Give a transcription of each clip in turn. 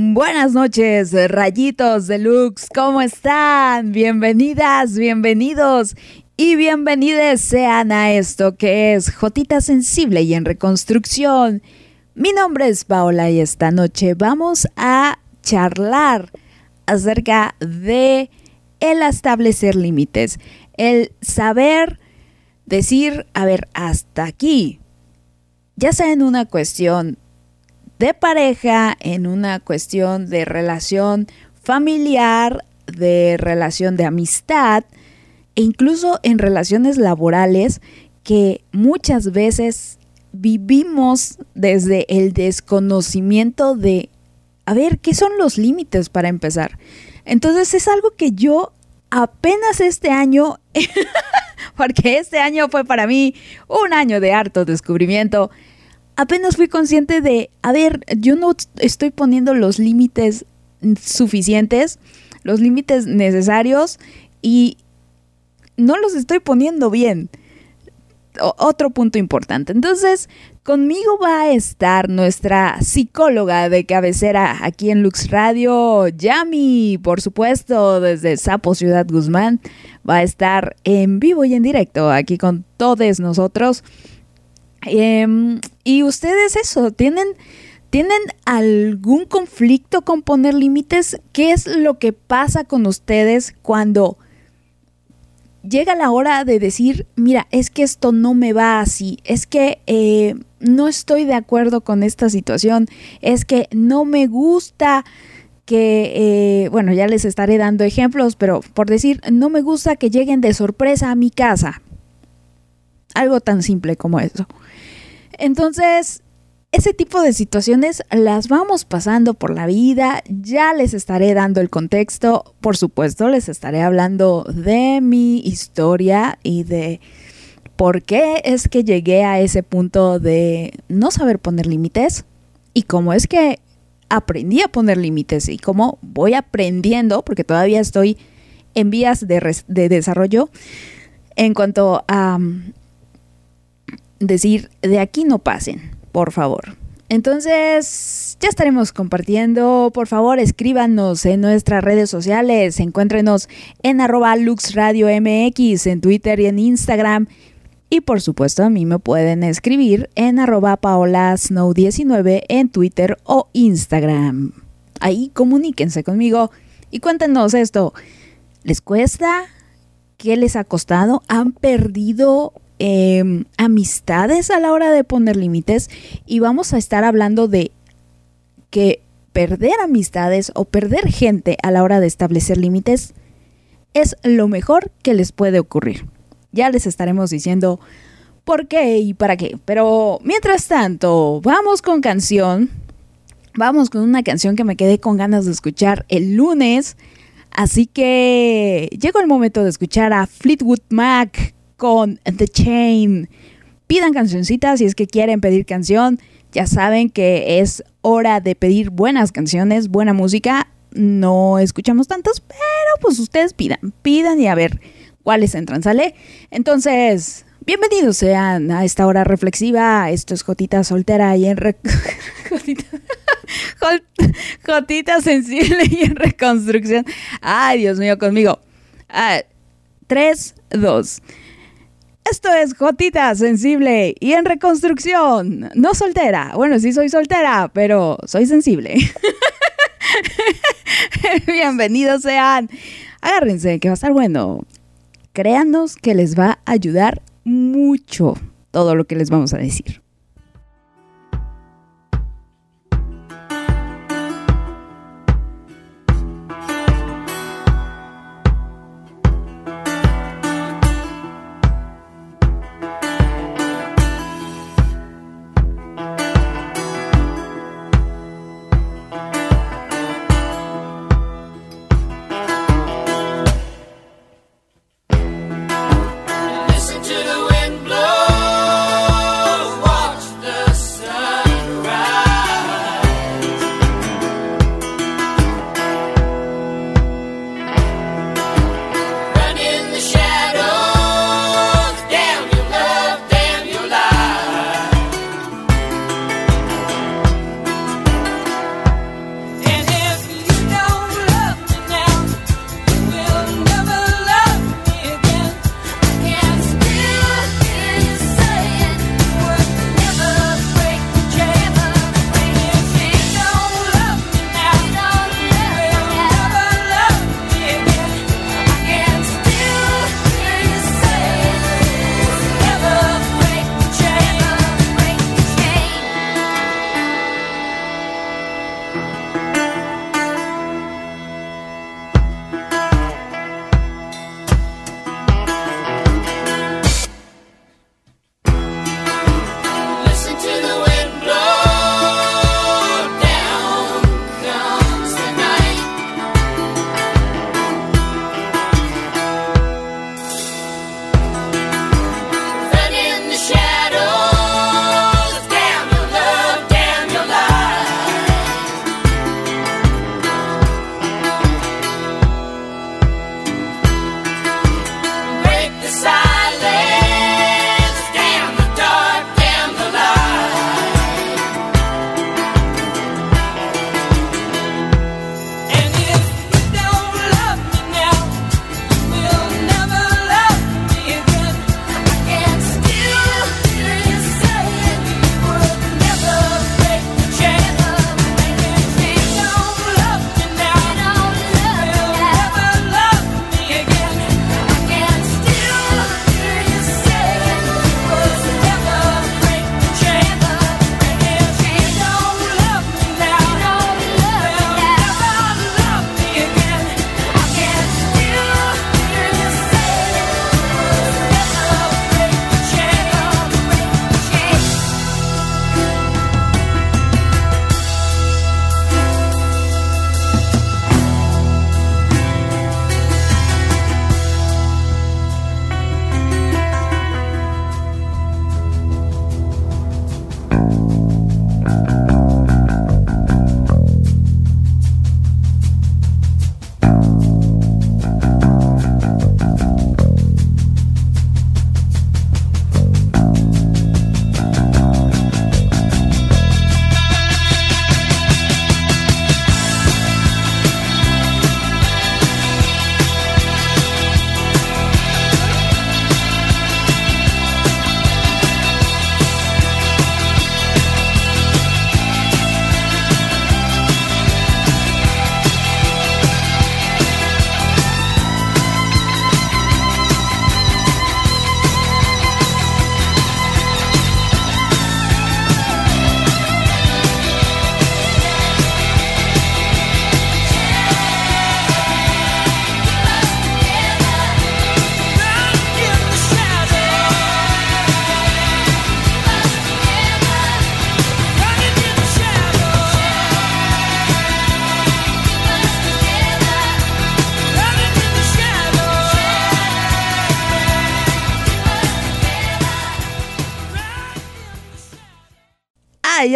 Buenas noches, rayitos deluxe, ¿cómo están? Bienvenidas, bienvenidos y bienvenidos sean a esto que es Jotita Sensible y en Reconstrucción. Mi nombre es Paola y esta noche vamos a charlar acerca de el establecer límites, el saber decir, a ver, hasta aquí, ya sea en una cuestión de pareja, en una cuestión de relación familiar, de relación de amistad e incluso en relaciones laborales que muchas veces vivimos desde el desconocimiento de, a ver, ¿qué son los límites para empezar? Entonces es algo que yo apenas este año, porque este año fue para mí un año de harto descubrimiento, apenas fui consciente de, a ver, yo no estoy poniendo los límites suficientes, los límites necesarios y no los estoy poniendo bien. otro punto importante. Entonces, conmigo va a estar nuestra psicóloga de cabecera aquí en Lux Radio, Yami, por supuesto, desde Sapo Ciudad Guzmán. Va a estar en vivo y en directo aquí con todos nosotros Em, y ustedes eso, ¿tienen, ¿tienen algún conflicto con poner límites? ¿Qué es lo que pasa con ustedes cuando llega la hora de decir, mira, es que esto no me va así, es que eh, no estoy de acuerdo con esta situación, es que no me gusta que, eh, bueno, ya les estaré dando ejemplos, pero por decir, no me gusta que lleguen de sorpresa a mi casa. Algo tan simple como eso. Entonces, ese tipo de situaciones las vamos pasando por la vida, ya les estaré dando el contexto, por supuesto les estaré hablando de mi historia y de por qué es que llegué a ese punto de no saber poner límites y cómo es que aprendí a poner límites y cómo voy aprendiendo, porque todavía estoy en vías de, de desarrollo en cuanto a decir, de aquí no pasen, por favor. Entonces, ya estaremos compartiendo. Por favor, escríbanos en nuestras redes sociales. Encuéntrenos en arroba LuxRadioMX, en Twitter y en Instagram. Y por supuesto, a mí me pueden escribir en arroba paolasnow19 en Twitter o Instagram. Ahí comuníquense conmigo y cuéntenos esto. ¿Les cuesta? ¿Qué les ha costado? ¿Han perdido Em, amistades a la hora de poner límites y vamos a estar hablando de que perder amistades o perder gente a la hora de establecer límites es lo mejor que les puede ocurrir. Ya les estaremos diciendo por qué y para qué. Pero mientras tanto, vamos con canción. Vamos con una canción que me quedé con ganas de escuchar el lunes. Así que llegó el momento de escuchar a Fleetwood Mac con The Chain. Pidan cancioncitas si es que quieren pedir canción. Ya saben que es hora de pedir buenas canciones, buena música. No escuchamos tantos, pero pues ustedes pidan, pidan y a ver cuáles entran, ¿sale? Entonces, bienvenidos sean a esta hora reflexiva. Esto es Jotita Soltera y en... Jotita, Sensible y en Reconstrucción. Ay, Dios mío, conmigo. Ah, tres, dos. Esto es Jotita Sensible y en reconstrucción. No soltera. Bueno, sí soy soltera, pero soy sensible. Bienvenidos sean. Agárrense, que va a estar bueno. Créanos que les va a ayudar mucho todo lo que les vamos a decir.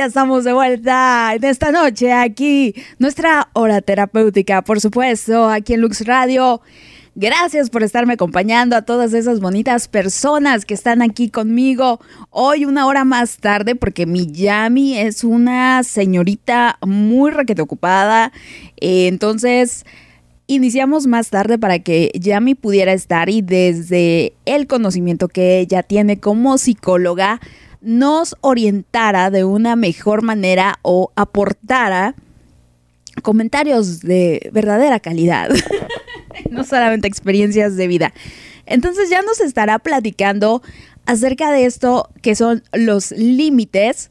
Estamos de vuelta en esta noche aquí, nuestra hora terapéutica, por supuesto, aquí en Lux Radio. Gracias por estarme acompañando a todas esas bonitas personas que están aquí conmigo hoy una hora más tarde porque mi Yami es una señorita muy requete ocupada. Eh, entonces, iniciamos más tarde para que Yami pudiera estar y desde el conocimiento que ella tiene como psicóloga nos orientara de una mejor manera o aportara comentarios de verdadera calidad. no solamente experiencias de vida. Entonces ya nos estará platicando acerca de esto que son los límites.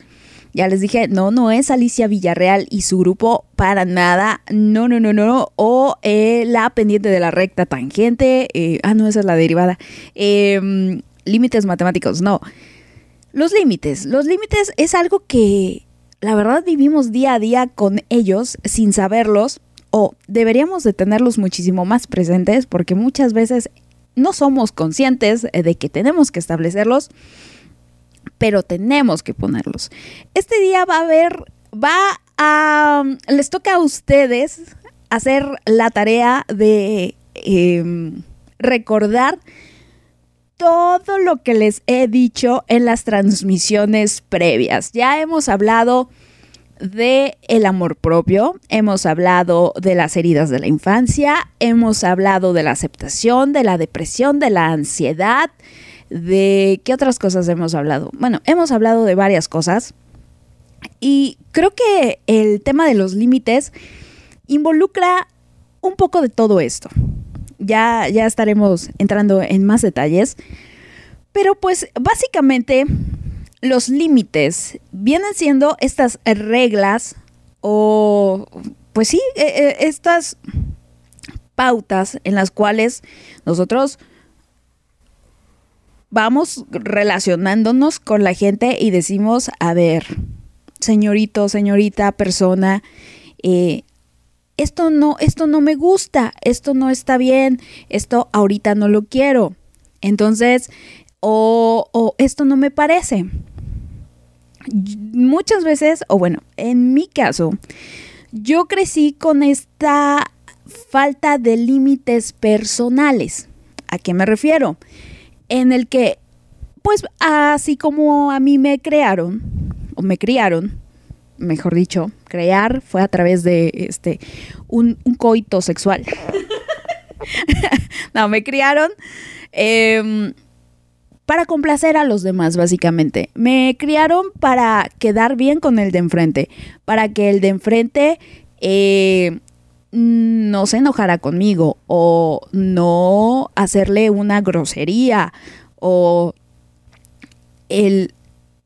Ya les dije, no, no es Alicia Villarreal y su grupo para nada. No, no, no, no. O eh, la pendiente de la recta tangente. Eh, ah, no, esa es la derivada. Em, límites matemáticos, no. Los límites. Los límites es algo que la verdad vivimos día a día con ellos sin saberlos o deberíamos de tenerlos muchísimo más presentes porque muchas veces no somos conscientes de que tenemos que establecerlos, pero tenemos que ponerlos. Este día va a haber, va a, les toca a ustedes hacer la tarea de em, recordar todo lo que les he dicho en las transmisiones previas. Ya hemos hablado de el amor propio, hemos hablado de las heridas de la infancia, hemos hablado de la aceptación, de la depresión, de la ansiedad, de qué otras cosas hemos hablado. Bueno, hemos hablado de varias cosas y creo que el tema de los límites involucra un poco de todo esto. Ya, ya estaremos entrando en más detalles, pero pues básicamente los límites vienen siendo estas reglas o, pues sí, e, e, estas pautas en las cuales nosotros vamos relacionándonos con la gente y decimos, a ver, señorito, señorita, persona, eh, esto no, esto no me gusta, esto no está bien, esto ahorita no lo quiero. Entonces, o, o esto no me parece muchas veces, o bueno, en mi caso, yo crecí con esta falta de límites personales. ¿A qué me refiero? En el que, pues así como a mí me crearon, o me criaron, mejor dicho, crear fue a través de este un, coito sexual. no, me criaron. Em, para complacer a los demás, básicamente. Me criaron para quedar bien con el de enfrente, para que el de enfrente eh, no se enojara conmigo o no hacerle una grosería o el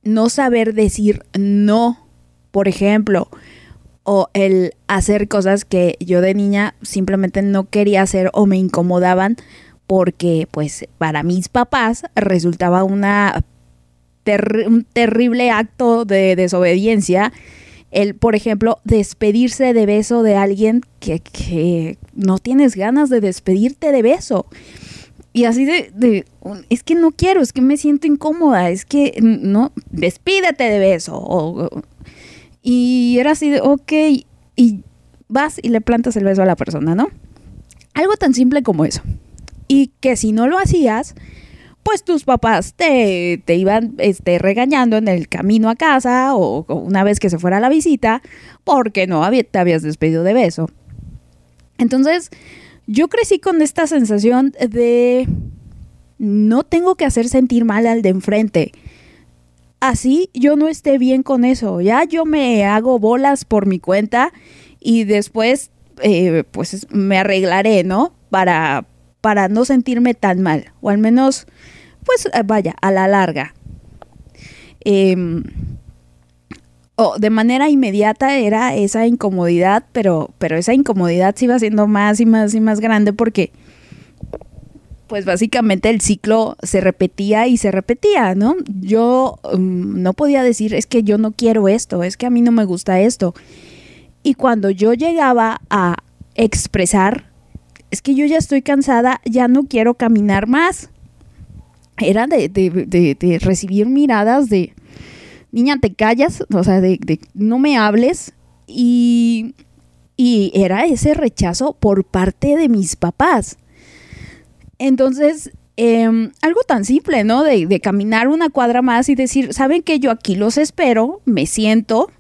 no saber decir no, por ejemplo, o el hacer cosas que yo de niña simplemente no quería hacer o me incomodaban porque pues para mis papás resultaba una un terrible acto de desobediencia el, por ejemplo, despedirse de beso de alguien que, que, no tienes ganas de despedirte de beso. Y así de, de, es que no quiero, es que me siento incómoda, es que no, despídete de beso. Y era así de, ok, y vas y le plantas el beso a la persona, ¿no? Algo tan simple como eso y que si no lo hacías, pues tus papás te, iban este, regañando en el camino a casa o, una vez que se fuera a la visita porque no te habías despedido de beso. Entonces, yo crecí con esta sensación de no tengo que hacer sentir mal al de enfrente. Así yo no esté bien con eso. Ya yo me hago bolas por mi cuenta y después eh, pues me arreglaré, ¿no? Para, para no sentirme tan mal, o al menos, pues eh, vaya, a la larga. Em, o de manera inmediata era esa incomodidad, pero, pero esa incomodidad se iba siendo más y más y más grande porque, pues básicamente el ciclo se repetía y se repetía, ¿no? Yo mm, no podía decir, es que yo no quiero esto, es que a mí no me gusta esto. Y cuando yo llegaba a expresar es que yo ya estoy cansada, ya no quiero caminar más. Era de, recibir miradas de, niña, te callas, o sea, de, no me hables. Y, y era ese rechazo por parte de mis papás. Entonces, em, algo tan simple, ¿no? De, caminar una cuadra más y decir, ¿saben que yo aquí los espero? Me siento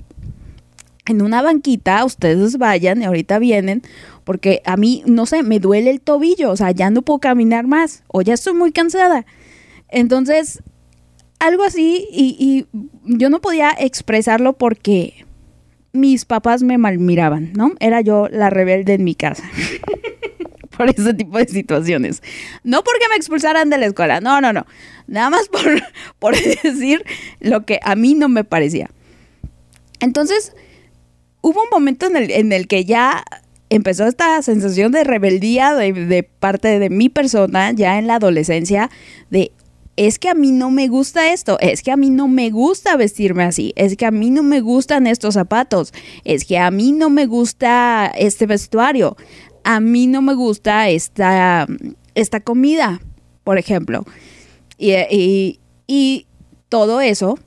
en una banquita, ustedes vayan y ahorita vienen, porque a mí, no sé, me duele el tobillo, o sea, ya no puedo caminar más, o ya estoy muy cansada. Entonces, algo así, y yo no podía expresarlo porque mis papás me malmiraban, ¿no? Era yo la rebelde en mi casa. por ese tipo de situaciones. No porque me expulsaran de la escuela, no, no, no. Nada más por, por decir lo que a mí no me parecía. Entonces, hubo un momento en el, en el que ya empezó esta sensación de rebeldía de, de, parte de mi persona, ya en la adolescencia, de es que a mí no me gusta esto, es que a mí no me gusta vestirme así, es que a mí no me gustan estos zapatos, es que a mí no me gusta este vestuario, a mí no me gusta esta, esta comida, por ejemplo. Y, y todo eso,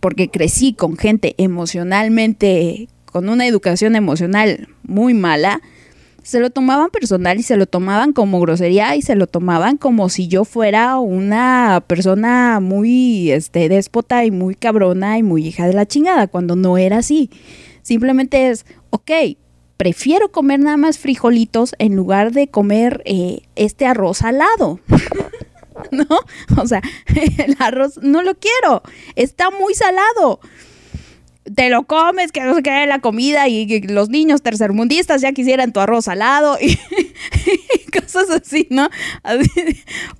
porque crecí con gente emocionalmente, con una educación emocional muy mala, se lo tomaban personal y se lo tomaban como grosería y se lo tomaban como si yo fuera una persona muy este déspota y muy cabrona y muy hija de la chingada, cuando no era así. Simplemente es, ok, prefiero comer nada más frijolitos en lugar de comer eh, este arroz salado. ¿No? O sea, el arroz no lo quiero, está muy salado. Te lo comes, que no se quede la comida y, los niños tercermundistas ya quisieran tu arroz salado y, cosas así, ¿no?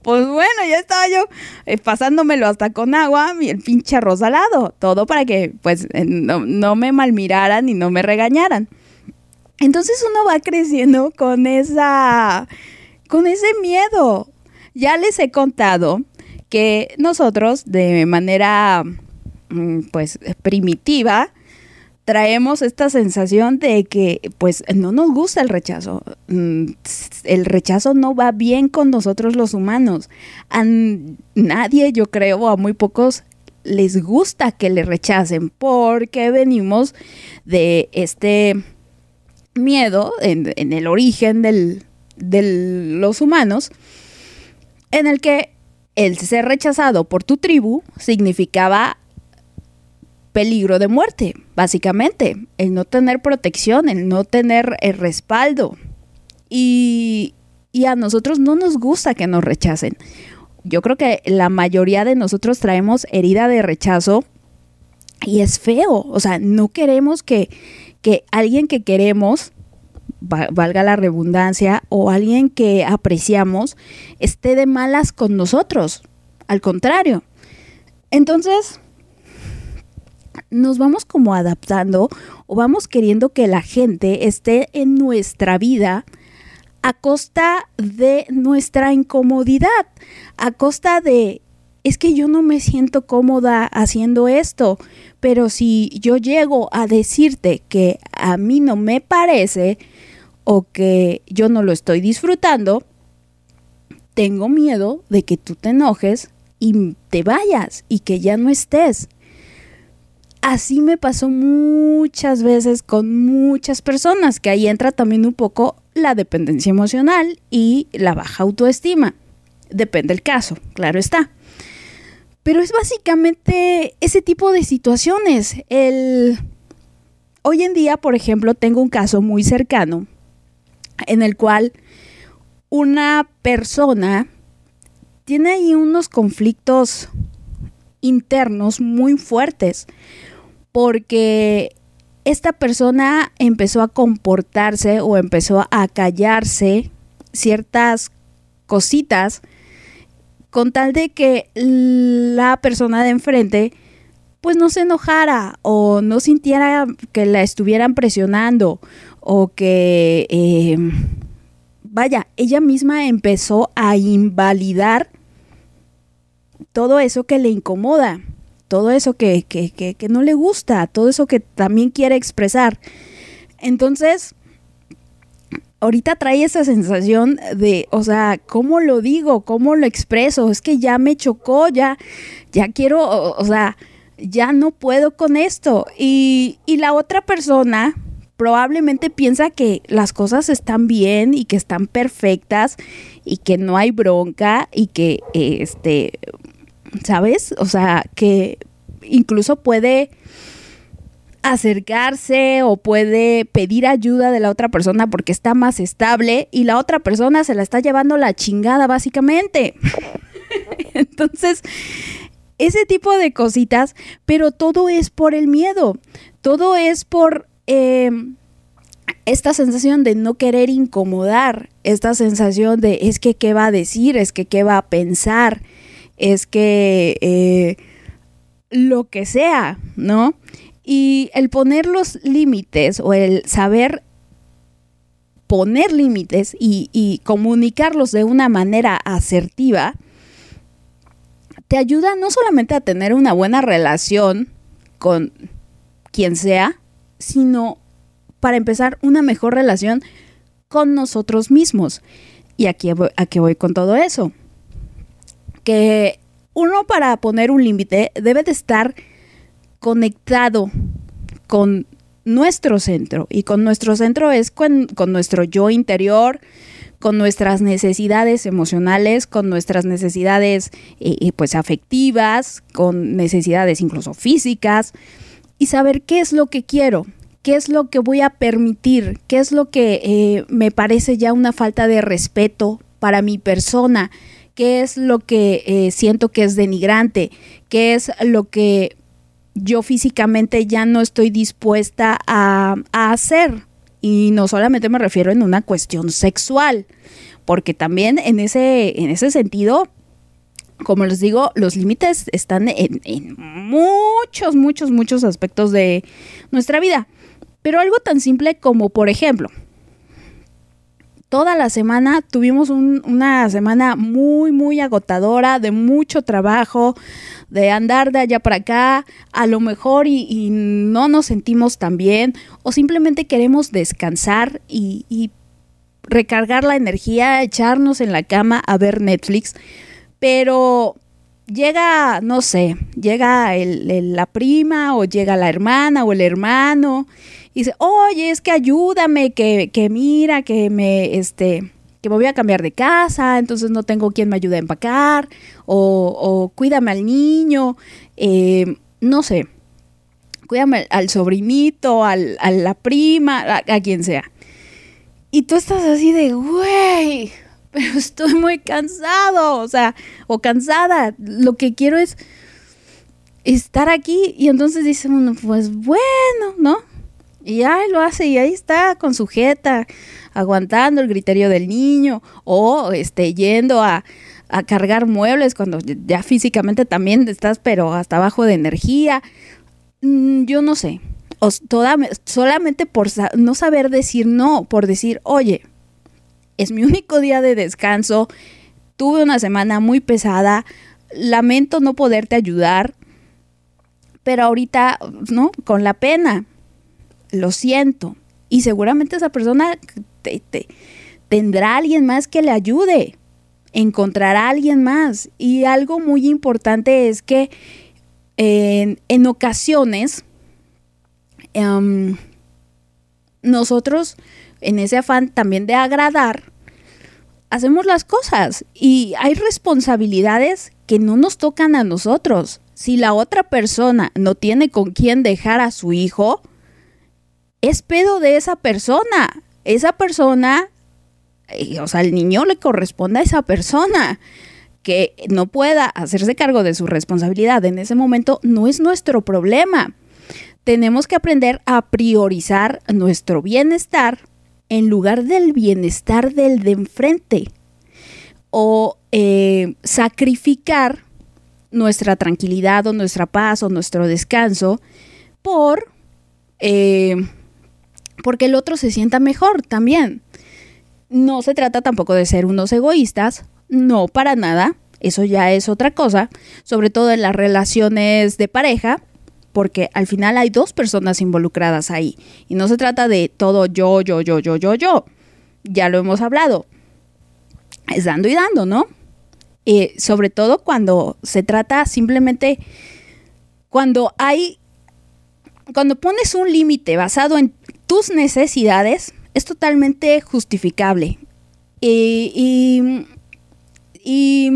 pues bueno, ya estaba yo eh, pasándomelo hasta con agua y el pinche arroz salado, todo para que pues no, no me malmiraran y no me regañaran. Entonces uno va creciendo con esa con ese miedo. Ya les he contado que nosotros de manera mm, pues primitiva traemos esta sensación de que pues no nos gusta el rechazo. Mm, el rechazo no va bien con nosotros los humanos. A nadie, yo creo, a muy pocos les gusta que le rechacen porque venimos de este miedo en, el origen de los humanos, en el que el ser rechazado por tu tribu significaba peligro de muerte, básicamente, el no tener protección, el no tener el respaldo. Y, y a nosotros no nos gusta que nos rechacen. Yo creo que la mayoría de nosotros traemos herida de rechazo y es feo, o sea, no queremos que, alguien que queremos, valga la redundancia, o alguien que apreciamos, esté de malas con nosotros. Al contrario. Entonces, nos vamos como adaptando o vamos queriendo que la gente esté en nuestra vida a costa de nuestra incomodidad, a costa de es que yo no me siento cómoda haciendo esto, pero si yo llego a decirte que a mí no me parece o que yo no lo estoy disfrutando, tengo miedo de que tú te enojes y te vayas y que ya no estés. Así me pasó muchas veces con muchas personas, que ahí entra también un poco la dependencia emocional y la baja autoestima. Depende del caso, claro está. Pero es básicamente ese tipo de situaciones. El... Hoy en día, por ejemplo, tengo un caso muy cercano en el cual una persona tiene ahí unos conflictos internos muy fuertes porque esta persona empezó a comportarse o empezó a callarse ciertas cositas con tal de que la persona de enfrente pues no se enojara o no sintiera que la estuvieran presionando o que, em, vaya, ella misma empezó a invalidar todo eso que le incomoda, todo eso que, que, que no le gusta, todo eso que también quiere expresar. Entonces, ahorita trae esa sensación de, o sea, ¿cómo lo digo? ¿Cómo lo expreso? Es que ya me chocó, ya, ya quiero, o, sea, ya no puedo con esto. Y, y la otra persona probablemente piensa que las cosas están bien y que están perfectas y que no hay bronca y que, este, ¿sabes? O sea, que incluso puede acercarse o puede pedir ayuda de la otra persona porque está más estable y la otra persona se la está llevando la chingada básicamente. Entonces, ese tipo de cositas, pero todo es por el miedo, todo es por em, esta sensación de no querer incomodar, esta sensación de es que qué va a decir, es que qué va a pensar, es que eh, lo que sea, ¿no? Y el poner los límites o el saber poner límites y, comunicarlos de una manera asertiva, te ayuda no solamente a tener una buena relación con quien sea, sino para empezar una mejor relación con nosotros mismos. Y aquí a qué voy con todo eso. Que uno para poner un límite debe de estar conectado con nuestro centro. Y con nuestro centro es con, nuestro yo interior, con nuestras necesidades emocionales, con nuestras necesidades eh, eh, pues afectivas, con necesidades incluso físicas, y saber qué es lo que quiero, qué es lo que voy a permitir, qué es lo que eh, me parece ya una falta de respeto para mi persona, qué es lo que siento que es denigrante, qué es lo que yo físicamente ya no estoy dispuesta a, hacer. Y no solamente me refiero en una cuestión sexual, porque también en ese, en ese sentido, como les digo, los límites están en, en, muchos, muchos, muchos aspectos de nuestra vida. Pero algo tan simple como, por ejemplo, toda la semana. Tuvimos una semana muy, muy agotadora, de mucho trabajo, de andar de allá para acá, a lo mejor y, no nos sentimos tan bien, o simplemente queremos descansar y, y recargar la energía, echarnos en la cama a ver Netflix, pero llega, no sé, llega la prima o llega la hermana o el hermano y dice, oye, es que ayúdame, que, que mira, que me, este, que me voy a cambiar de casa, entonces no tengo quien me ayude a empacar, o, cuídame al niño, eh, no sé, cuídame al sobrinito, al, a la prima, a, a quien sea. Y tú estás así de, güey, pero estoy muy cansado, o sea, o cansada. Lo que quiero es estar aquí. Y entonces dice uno, pues bueno, ¿no? Y ahí lo hace y ahí está con sujeta, aguantando el criterio del niño o este, yendo a, cargar muebles cuando ya físicamente también estás, pero hasta abajo de energía. Mm, yo no sé. Toda, solamente por no saber decir no, por decir, oye, es mi único día de descanso, tuve una semana muy pesada, lamento no poderte ayudar, pero ahorita, ¿no? Con la pena, lo siento. Y seguramente esa persona tendrá alguien más que le ayude, encontrará a alguien más. Y algo muy importante es que en, ocasiones em, nosotros en ese afán también de agradar, hacemos las cosas y hay responsabilidades que no nos tocan a nosotros. Si la otra persona no tiene con quién dejar a su hijo, es pedo de esa persona. Esa persona, o sea, el niño le corresponde a esa persona. Que no pueda hacerse cargo de su responsabilidad en ese momento no es nuestro problema. Tenemos que aprender a priorizar nuestro bienestar en lugar del bienestar del de enfrente o eh, sacrificar nuestra tranquilidad o nuestra paz o nuestro descanso por eh, porque el otro se sienta mejor también. No se trata tampoco de ser unos egoístas, no para nada, eso ya es otra cosa, sobre todo en las relaciones de pareja, porque al final hay dos personas involucradas ahí. Y no se trata de todo yo, yo, yo, yo, yo, yo. Ya lo hemos hablado. Es dando y dando, ¿no? Eh, sobre todo cuando se trata simplemente cuando hay, cuando pones un límite basado en tus necesidades, es totalmente justificable. Y, y,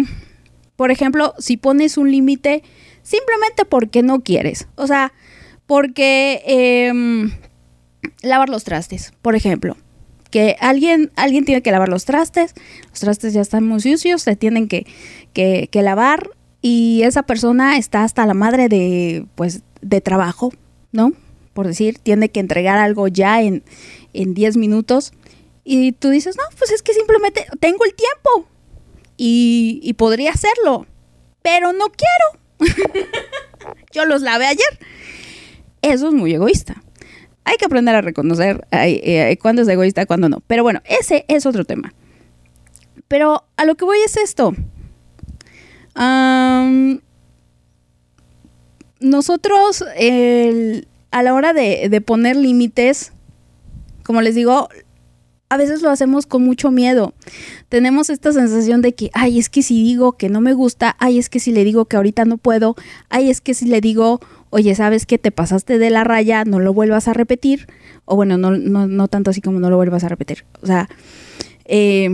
por ejemplo, si pones un límite simplemente porque no quieres, o sea, porque em, lavar los trastes, por ejemplo, que alguien, alguien tiene que lavar los trastes, los trastes ya están muy sucios, se tienen que, que, que lavar y esa persona está hasta la madre de, pues, de trabajo, ¿no? Por decir, tiene que entregar algo ya en, en 10 minutos y tú dices, no, pues es que simplemente tengo el tiempo y, podría hacerlo, pero no quiero. Yo los lavé ayer. Eso es muy egoísta. Hay que aprender a reconocer eh, cuándo es egoísta, cuándo no. Pero bueno, ese es otro tema. Pero a lo que voy es esto nosotros, a la hora de, poner límites, como les digo, a veces lo hacemos con mucho miedo. Tenemos esta sensación de que, ay, es que si digo que no me gusta, ay, es que si le digo que ahorita no puedo, ay, es que si le digo, oye, sabes que te pasaste de la raya, no lo vuelvas a repetir, o bueno, no, no, no tanto así como no lo vuelvas a repetir. O sea, eh,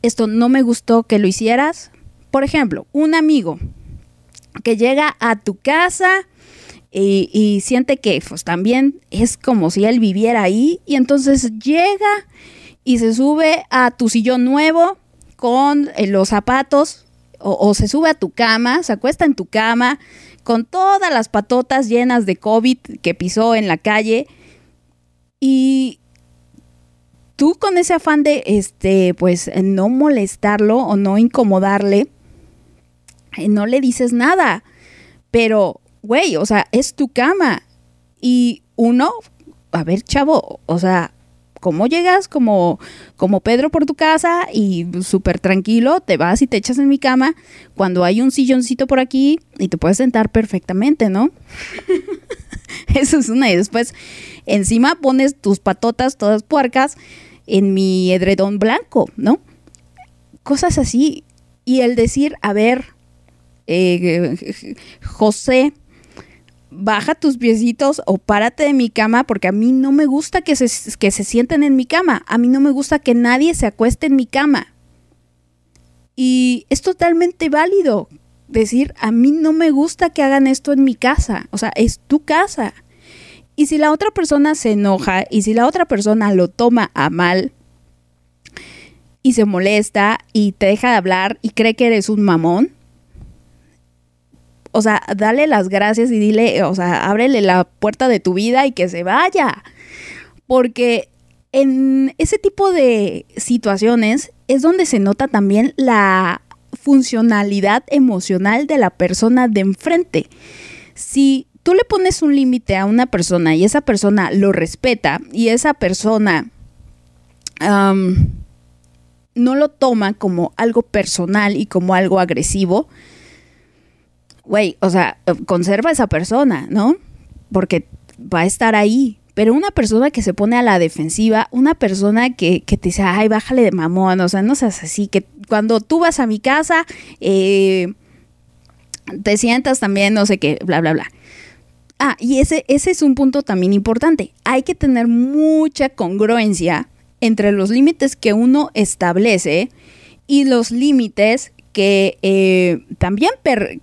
esto no me gustó que lo hicieras, por ejemplo, un amigo que llega a tu casa y, siente que pues, también es como si él viviera ahí. Y entonces llega y se sube a tu sillón nuevo con eh, los zapatos o, o, se sube a tu cama, se acuesta en tu cama con todas las patotas llenas de COVID que pisó en la calle. Y tú con ese afán de este pues no molestarlo o no incomodarle no le dices nada. Pero, güey, o sea, es tu cama. Y uno, a ver, chavo, o sea, ¿cómo llegas como, como Pedro por tu casa y súper tranquilo, te vas y te echas en mi cama cuando hay un silloncito por aquí y te puedes sentar perfectamente, ¿no? Eso es una. Y después, encima pones tus patotas todas puercas en mi edredón blanco, ¿no? Cosas así. Y el decir, a ver, eh, José, baja tus piecitos o párate de mi cama porque a mí no me gusta que se, que se sienten en mi cama. A mí no me gusta que nadie se acueste en mi cama. Y es totalmente válido decir, a mí no me gusta que hagan esto en mi casa. O sea, es tu casa. Y si la otra persona se enoja y si la otra persona lo toma a mal y se molesta y te deja de hablar y cree que eres un mamón, o sea, dale las gracias y dile, o sea, ábrele la puerta de tu vida y que se vaya. Porque en ese tipo de situaciones es donde se nota también la funcionalidad emocional de la persona de enfrente. Si tú le pones un límite a una persona y esa persona lo respeta y esa persona no lo toma como algo personal y como algo agresivo, güey, o sea, conserva a esa persona, ¿no? Porque va a estar ahí. Pero una persona que se pone a la defensiva, una persona que, te dice, ay, bájale de mamón, o sea, no seas así, que cuando tú vas a mi casa, eh, te sientas también, no sé qué, bla, bla, bla. Ah, y ese, ese es un punto también importante. Hay que tener mucha congruencia entre los límites que uno establece y los límites que, eh, también,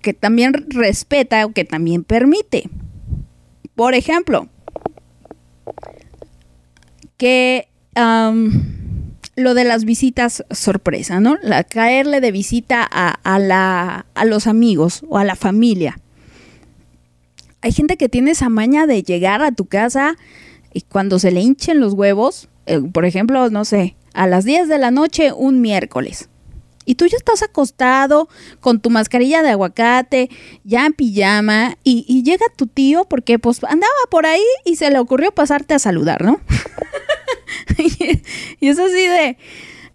que también respeta o que también permite. Por ejemplo, que lo de las visitas sorpresa, ¿no? La, caerle de visita a, la, a los amigos o a la familia. Hay gente que tiene esa maña de llegar a tu casa y cuando se le hinchen los huevos, eh, por ejemplo, no sé, a las 10 de la noche un miércoles y tú ya estás acostado con tu mascarilla de aguacate, ya en pijama, y, llega tu tío porque pues andaba por ahí y se le ocurrió pasarte a saludar, ¿no? y es así de,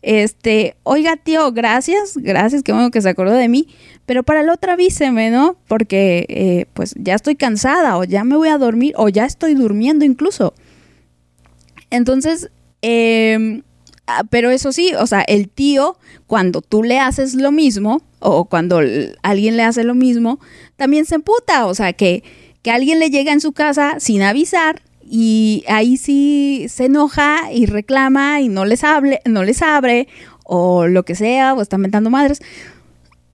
este, oiga tío, gracias, gracias, qué bueno que se acordó de mí, pero para la otra avíseme, ¿no? Porque eh, pues ya estoy cansada o ya me voy a dormir o ya estoy durmiendo incluso. Entonces, eh, pero eso sí, o sea, el tío, cuando tú le haces lo mismo, o cuando alguien le hace lo mismo, también se emputa, o sea, que, que alguien le llega en su casa sin avisar y ahí sí se enoja y reclama y no les, hable, no les abre o lo que sea, o está mentando madres.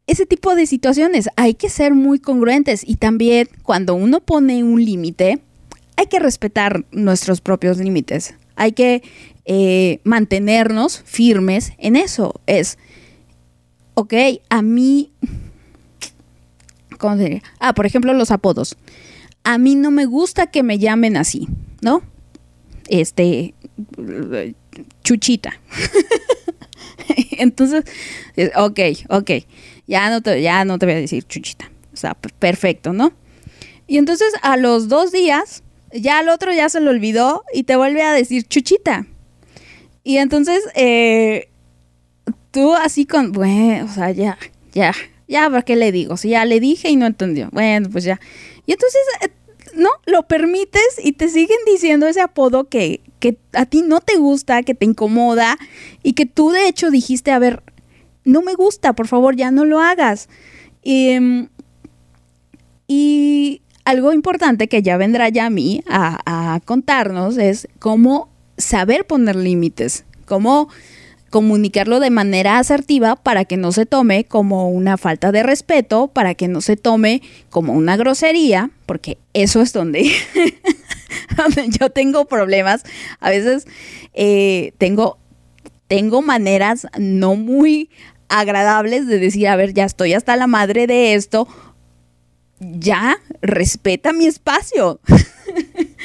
Ese tipo de situaciones hay que ser muy congruentes y también cuando uno pone un límite, hay que respetar nuestros propios límites. Hay que eh, mantenernos firmes en eso. Es, ok, a mí, ¿cómo diría? Ah, por ejemplo, los apodos. A mí no me gusta que me llamen así, ¿no? Este, chuchita. Entonces, ok, ok, ya no, te, ya no te voy a decir chuchita. O sea, perfecto, ¿no? Y entonces a los dos días, ya al otro ya se lo olvidó y te vuelve a decir chuchita. Y entonces, eh, tú así con, bueno, o sea, ya, ya, ya, ¿para qué le digo? Si ya le dije y no entendió. Bueno, pues ya. Y entonces, eh, no, lo permites y te siguen diciendo ese apodo que, que a ti no te gusta, que te incomoda y que tú de hecho dijiste, a ver, no me gusta, por favor, ya no lo hagas. y em, algo importante que ya vendrá ya a mí a, contarnos es cómo saber poner límites, cómo comunicarlo de manera asertiva para que no se tome como una falta de respeto, para que no se tome como una grosería, porque eso es donde, yo tengo problemas. A veces eh, tengo, tengo maneras no muy agradables de decir, a ver, ya estoy hasta la madre de esto, ya respeta mi espacio.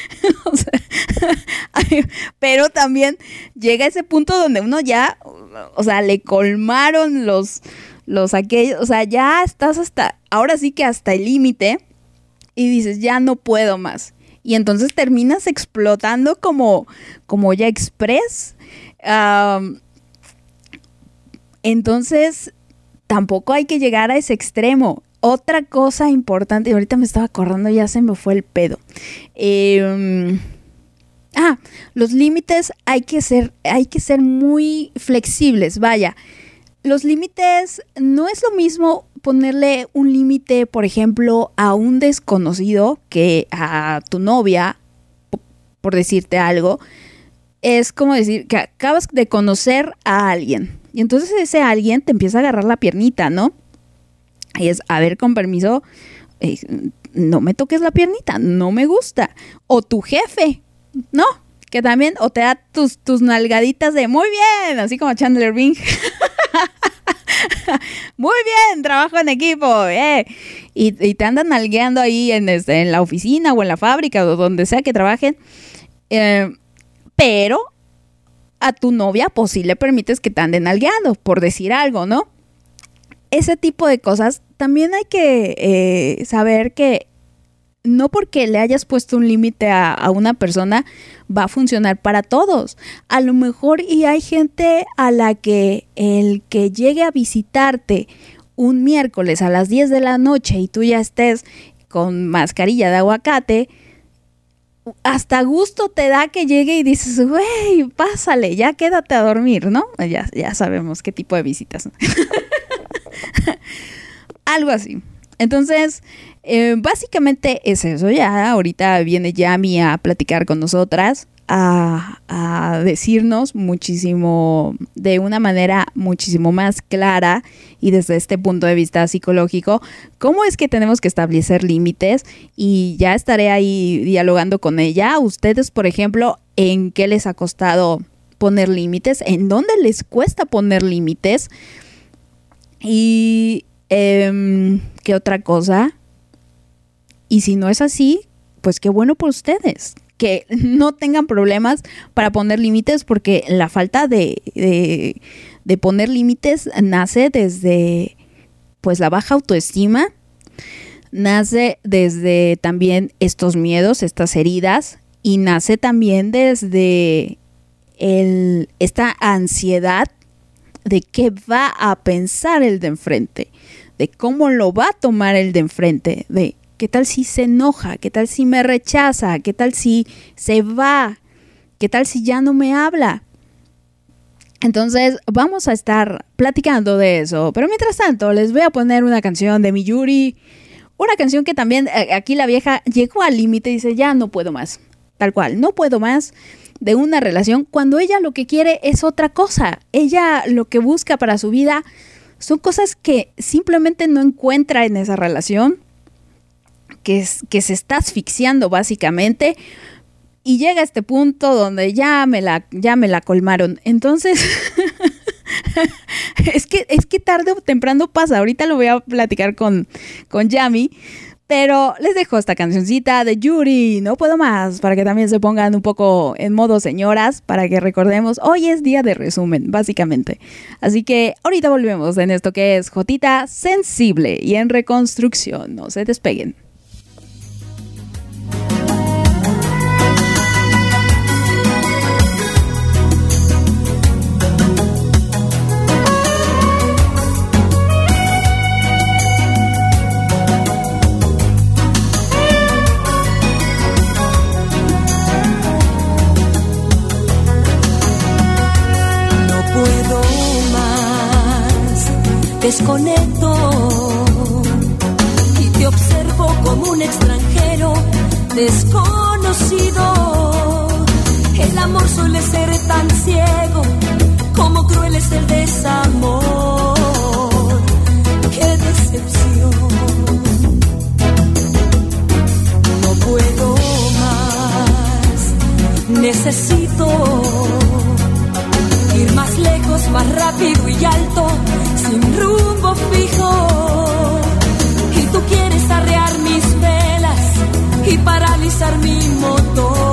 pero también llega ese punto donde uno ya, o sea, le colmaron los, los aquellos, o sea, ya estás hasta, ahora sí que hasta el límite y dices, ya no puedo más. Y entonces terminas explotando como, como ya express. entonces, tampoco hay que llegar a ese extremo. Otra cosa importante, y ahorita me estaba acordando, ya se me fue el pedo. Em, ah, los límites hay que ser, hay que ser muy flexibles, vaya. Los límites no es lo mismo ponerle un límite, por ejemplo, a un desconocido que a tu novia, por decirte algo. Es como decir que acabas de conocer a alguien. Y entonces ese alguien te empieza a agarrar la piernita, ¿no? Y es, a ver, con permiso, eh, no me toques la piernita, no me gusta. O tu jefe, ¿no? Que también, o te da tus, tus nalgaditas de muy bien, así como Chandler Bing. muy bien, trabajo en equipo, eh. Y, te andan nalgueando ahí en, este, en la oficina o en la fábrica o donde sea que trabajen. Eh, pero a tu novia, pues sí le permites que te anden nalgueando, por decir algo, ¿no? Ese tipo de cosas, también hay que eh, saber que no porque le hayas puesto un límite a, una persona va a funcionar para todos. A lo mejor y hay gente a la que el que llegue a visitarte un miércoles a las 10 de la noche y tú ya estés con mascarilla de aguacate, hasta gusto te da que llegue y dices, güey, pásale, ya quédate a dormir, ¿no? Ya, ya sabemos qué tipo de visitas. Algo así. Entonces, eh, básicamente es eso. Ya ahorita viene Yami a platicar con nosotras, a, a, decirnos muchísimo, de una manera muchísimo más clara y desde este punto de vista psicológico, cómo es que tenemos que establecer límites y ya estaré ahí dialogando con ella. Ustedes, por ejemplo, ¿en qué les ha costado poner límites? ¿En dónde les cuesta poner límites? Y em, qué otra cosa. Y si no es así, pues qué bueno por ustedes. Que no tengan problemas para poner límites porque la falta de, de, de poner límites nace desde pues la baja autoestima, nace desde también estos miedos, estas heridas y nace también desde el, esta ansiedad de qué va a pensar el de enfrente, de cómo lo va a tomar el de enfrente, de qué tal si se enoja, qué tal si me rechaza, qué tal si se va, qué tal si ya no me habla. Entonces vamos a estar platicando de eso, pero mientras tanto les voy a poner una canción de Miyuri, Una canción que también eh, aquí la vieja llegó al límite y dice, ya no puedo más. Tal cual, no puedo más de una relación cuando ella lo que quiere es otra cosa. Ella lo que busca para su vida son cosas que simplemente no encuentra en esa relación, que, que se está asfixiando básicamente. Y llega a este punto donde ya me la, ya me la colmaron. Entonces, es, que, es que tarde o temprano pasa. Ahorita lo voy a platicar con, con Yami. Pero les dejo esta cancioncita de Yuri, no puedo más, para que también se pongan un poco en modo señoras, para que recordemos, hoy es día de resumen, básicamente. Así que ahorita volvemos en esto que es Jotita sensible y en reconstrucción, no se despeguen. Desconecto y te observo como un extranjero desconocido. El amor suele ser tan ciego como cruel es el desamor. Qué decepción. No puedo más. Necesito ir más lejos, más rápido y alto sin rumbo fijo. Y tú quieres arrear mis velas y paralizar mi motor.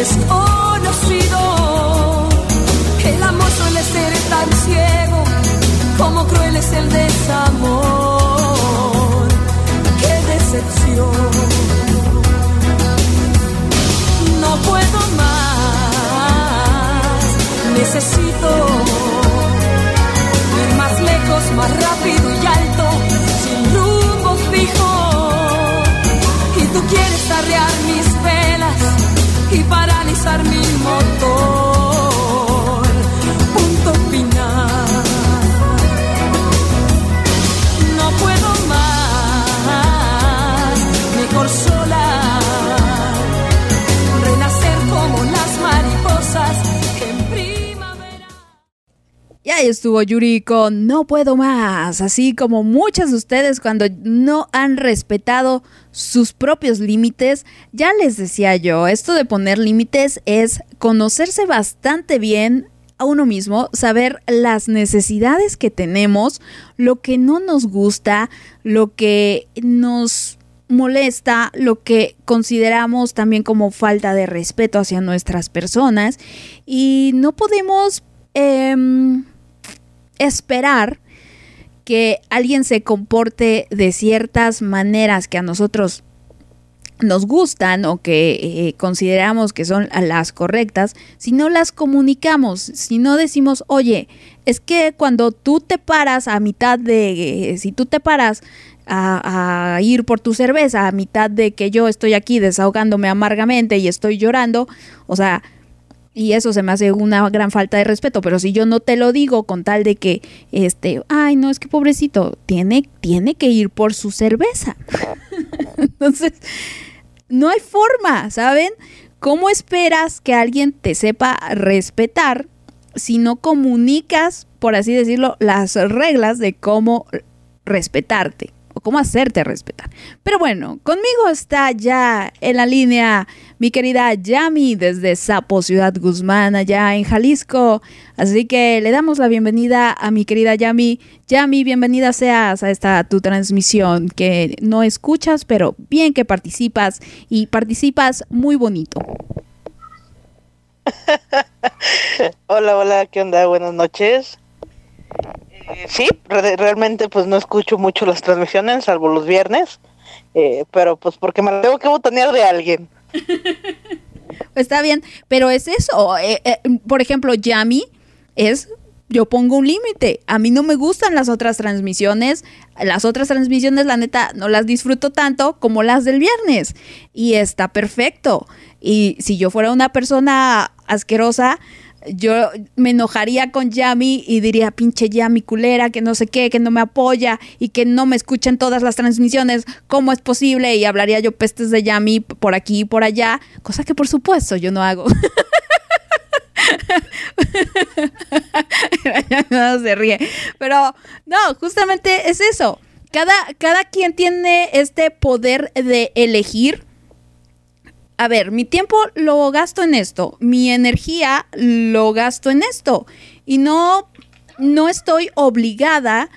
Desconocido. El amor suele ser tan ciego como cruel es el desamor. Qué decepción. No puedo más, necesito ir más lejos, más rápido y alto, sin rumbo fijo y tú quieres arrear mis velas y paralizar mi motor. Y ahí estuvo Yuri con No puedo más, así como muchas de ustedes cuando no han respetado sus propios límites, ya les decía yo, esto de poner límites es conocerse bastante bien a uno mismo, saber las necesidades que tenemos, lo que no nos gusta, lo que nos molesta, lo que consideramos también como falta de respeto hacia nuestras personas. Y no podemos em, esperar que alguien se comporte de ciertas maneras que a nosotros nos gustan o que eh, consideramos que son las correctas, si no las comunicamos, si no decimos, oye, es que cuando tú te paras a mitad de, eh, si tú te paras a, a, ir por tu cerveza a mitad de que yo estoy aquí desahogándome amargamente y estoy llorando, o sea, y eso se me hace una gran falta de respeto, pero si yo no te lo digo con tal de que, este, ay, no, es que pobrecito, tiene, tiene que ir por su cerveza. Entonces, no hay forma, ¿saben? ¿Cómo esperas que alguien te sepa respetar si no comunicas, por así decirlo, las reglas de cómo respetarte? Cómo hacerte respetar. Pero bueno, conmigo está ya en la línea mi querida Yami desde Sapo Ciudad Guzmán, allá en Jalisco. Así que le damos la bienvenida a mi querida Yami. Yami, bienvenida seas a esta tu transmisión que no escuchas, pero bien que participas y participas muy bonito. hola, hola, ¿qué onda? Buenas noches. Eh, sí, re realmente pues no escucho mucho las transmisiones, salvo los viernes, eh, pero pues porque me tengo que botanear de alguien. Está bien, pero es eso. Eh, por ejemplo, Yami es yo pongo un límite. A mí no me gustan las otras transmisiones. Las otras transmisiones, la neta, no las disfruto tanto como las del viernes. Y está perfecto. Y si yo fuera una persona asquerosa, yo me enojaría con Yami y diría, pinche Yami culera, que no sé qué, que no me apoya y que no me escuchan todas las transmisiones, ¿cómo es posible? Y hablaría yo pestes de Yami por aquí y por allá, cosa que por supuesto yo no hago. no se ríe. Pero no, justamente es eso. Cada, cada quien tiene este poder de elegir a ver, mi tiempo lo gasto en esto, mi energía lo gasto en esto y no, no estoy obligada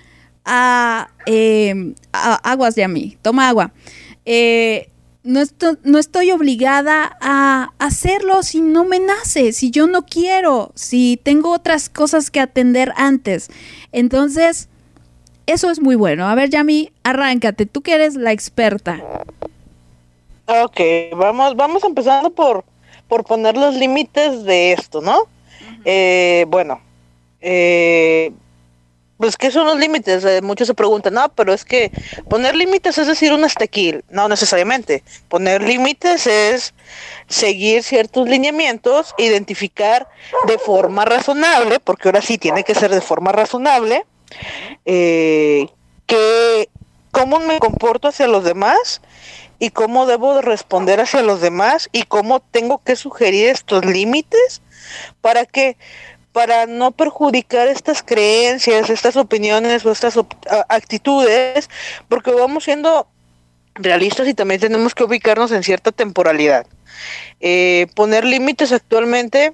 a, eh, a aguas de a mí, toma agua. Eh, no, estoy, no estoy obligada a hacerlo si no me nace, si yo no quiero, si tengo otras cosas que atender antes. Entonces, eso es muy bueno. A ver, Yami, arráncate, tú que eres la experta. Ok, vamos, vamos empezando por, por poner los límites de esto, ¿no? Uh -huh. eh, bueno, eh, pues ¿qué son los límites? Eh, muchos se preguntan, no, pero es que poner límites es decir un hasta aquí, no necesariamente. Poner límites es seguir ciertos lineamientos, identificar de forma razonable, porque ahora sí tiene que ser de forma razonable, eh, que cómo me comporto hacia los demás y cómo debo responder hacia los demás y cómo tengo que sugerir estos límites para que para no perjudicar estas creencias, estas opiniones o estas op actitudes, porque vamos siendo realistas y también tenemos que ubicarnos en cierta temporalidad. Eh, poner límites actualmente,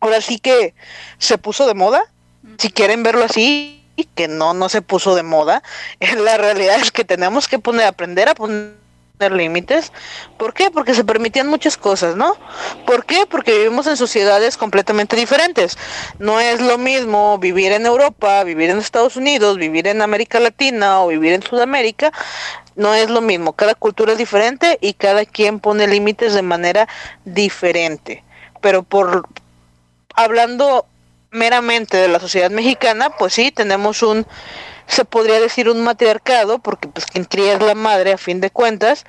ahora sí que se puso de moda, si quieren verlo así, que no, no se puso de moda, la realidad es que tenemos que poner, aprender a poner límites. ¿Por qué? Porque se permitían muchas cosas, ¿no? ¿Por qué? Porque vivimos en sociedades completamente diferentes. No es lo mismo vivir en Europa, vivir en Estados Unidos, vivir en América Latina o vivir en Sudamérica. No es lo mismo. Cada cultura es diferente y cada quien pone límites de manera diferente. Pero por hablando meramente de la sociedad mexicana, pues sí, tenemos un se podría decir un matriarcado, porque pues quien cría es la madre a fin de cuentas,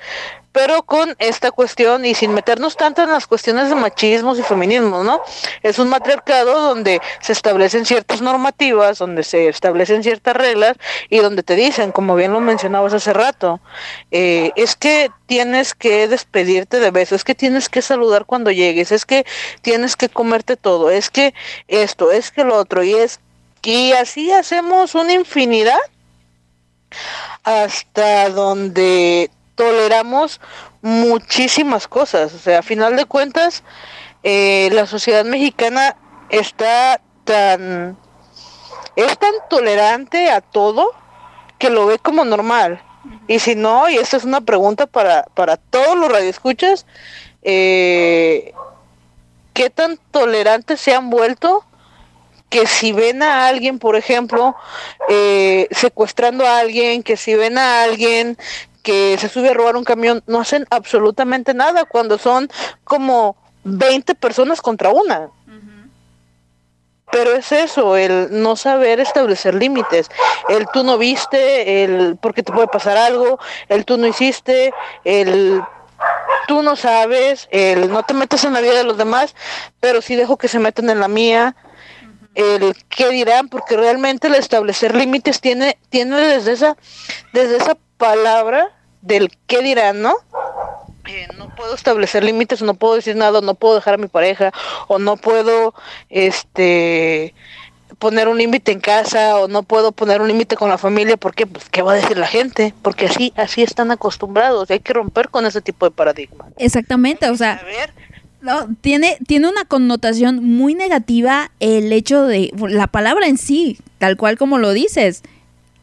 pero con esta cuestión y sin meternos tanto en las cuestiones de machismos y feminismos, ¿no? Es un matriarcado donde se establecen ciertas normativas, donde se establecen ciertas reglas y donde te dicen, como bien lo mencionabas hace rato, eh, es que tienes que despedirte de besos, es que tienes que saludar cuando llegues, es que tienes que comerte todo, es que esto, es que lo otro, y es y así hacemos una infinidad hasta donde toleramos muchísimas cosas. O sea, a final de cuentas, eh, la sociedad mexicana está tan es tan tolerante a todo que lo ve como normal. Y si no, y esta es una pregunta para, para todos los radioescuchas, eh, ¿qué tan tolerantes se han vuelto que si ven a alguien, por ejemplo, eh, secuestrando a alguien, que si ven a alguien que se sube a robar un camión, no hacen absolutamente nada cuando son como 20 personas contra una. Pero es eso, el no saber establecer límites. El tú no viste, el porque te puede pasar algo, el tú no hiciste, el tú no sabes, el no te metes en la vida de los demás, pero sí dejo que se metan en la mía. El qué dirán, porque realmente el establecer límites tiene, tiene desde esa, desde esa palabra del qué dirán, ¿no? Eh, no puedo establecer límites, no puedo decir nada, no puedo dejar a mi pareja, o no puedo, este, poner un límite en casa, o no puedo poner un límite con la familia, porque, pues, ¿qué va a decir la gente? Porque así, así están acostumbrados, y hay que romper con ese tipo de paradigma. Exactamente, o sea, A ver, no, tiene, tiene una connotación muy negativa el hecho de la palabra en sí, tal cual como lo dices.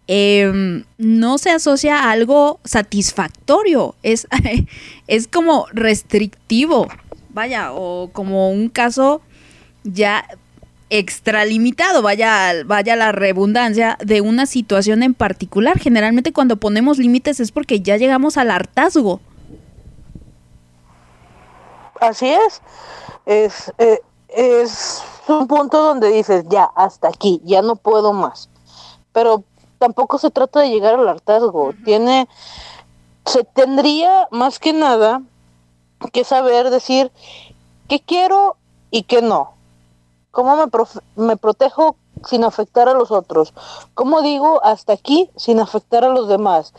em, no se asocia a algo satisfactorio, es, es como restrictivo, vaya, o como un caso ya extralimitado, vaya, vaya la redundancia, de una situación en particular. Generalmente cuando ponemos límites es porque ya llegamos al hartazgo. Así es. Es, eh, es un punto donde dices, ya, hasta aquí, ya no puedo más. Pero tampoco se trata de llegar al hartazgo. Tiene, se tendría más que nada que saber decir qué quiero y qué no. ¿Cómo me, me protejo sin afectar a los otros? ¿Cómo digo hasta aquí sin afectar a los demás?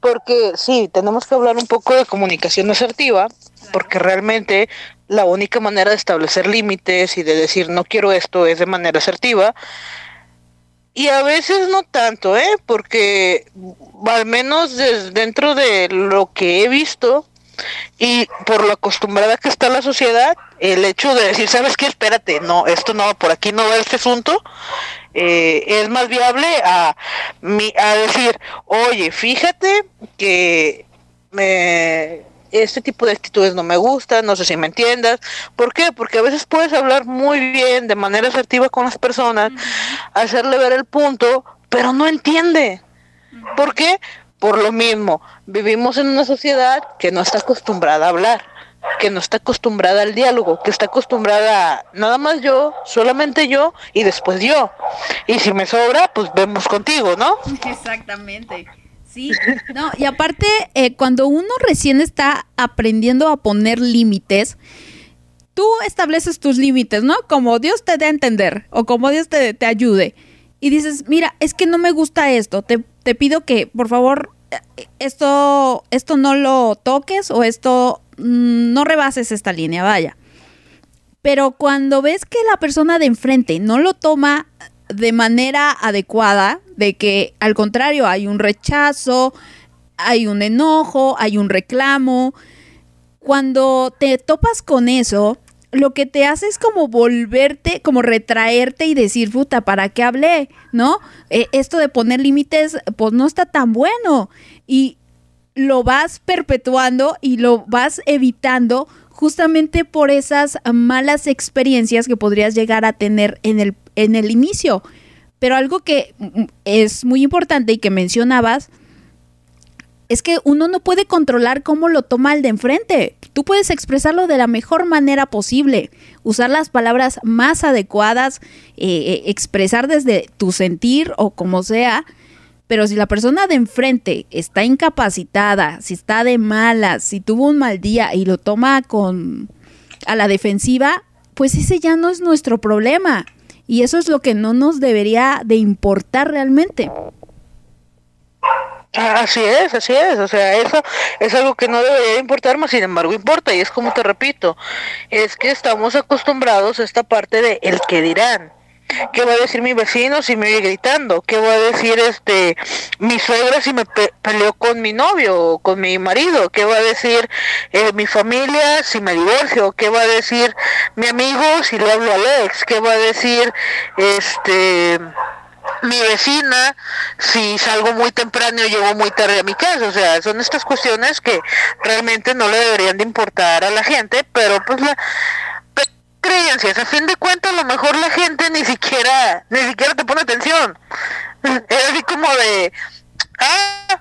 Porque sí, tenemos que hablar un poco de comunicación asertiva, porque realmente la única manera de establecer límites y de decir no quiero esto es de manera asertiva. Y a veces no tanto, ¿eh? Porque al menos des- dentro de lo que he visto y por lo acostumbrada que está la sociedad, el hecho de decir, ¿sabes qué? Espérate, no, esto no por aquí, no va este asunto, eh, es más viable a, a decir, oye, fíjate que me, este tipo de actitudes no me gustan, no sé si me entiendas. ¿Por qué? Porque a veces puedes hablar muy bien, de manera asertiva con las personas, hacerle ver el punto, pero no entiende. ¿Por qué? Por lo mismo, vivimos en una sociedad que no está acostumbrada a hablar, que no está acostumbrada al diálogo, que está acostumbrada a nada más yo, solamente yo y después yo. Y si me sobra, pues vemos contigo, ¿no? Exactamente. No, y aparte, eh, cuando uno recién está aprendiendo a poner límites, tú estableces tus límites, ¿no? Como Dios te dé a entender o como Dios te, te ayude. Y dices, mira, es que no me gusta esto, te, te pido que, por favor, eh, esto, esto no lo toques o esto mm, no rebases esta línea, vaya. Pero cuando ves que la persona de enfrente no lo toma de manera adecuada, de que al contrario hay un rechazo, hay un enojo, hay un reclamo, cuando te topas con eso, lo que te hace es como volverte, como retraerte y decir, puta, ¿para qué hablé? ¿No? Eh, esto de poner límites, pues no está tan bueno. Y lo vas perpetuando y lo vas evitando justamente por esas malas experiencias que podrías llegar a tener en el, en el inicio. Pero algo que mm, es muy importante y que mencionabas es que uno no puede controlar cómo lo toma el de enfrente. Tú puedes expresarlo de la mejor manera posible, usar las palabras más adecuadas, eh, eh, expresar desde tu sentir o como sea, pero si la persona de enfrente está incapacitada, si está de malas, si tuvo un mal día y lo toma con a la defensiva, pues ese ya no es nuestro problema. Y eso es lo que no nos debería de importar realmente. Así es, así es, o sea, eso es algo que no debería de importar, más sin embargo importa, y es como te repito, es que estamos acostumbrados a esta parte de el que dirán. ¿Qué va a decir mi vecino si me oye gritando? ¿Qué va a decir este mi suegra si me pe- peleó con mi novio o con mi marido? ¿Qué va a decir eh, mi familia si me divorcio? ¿Qué va a decir mi amigo si le hablo a Alex? ¿Qué va a decir este mi vecina si salgo muy temprano y llego muy tarde a mi casa. O sea, son estas cuestiones que realmente no le deberían de importar a la gente, pero pues la, creencias. A fin de cuentas, a lo mejor la gente ni siquiera, ni siquiera te pone atención. Es así como de, ah,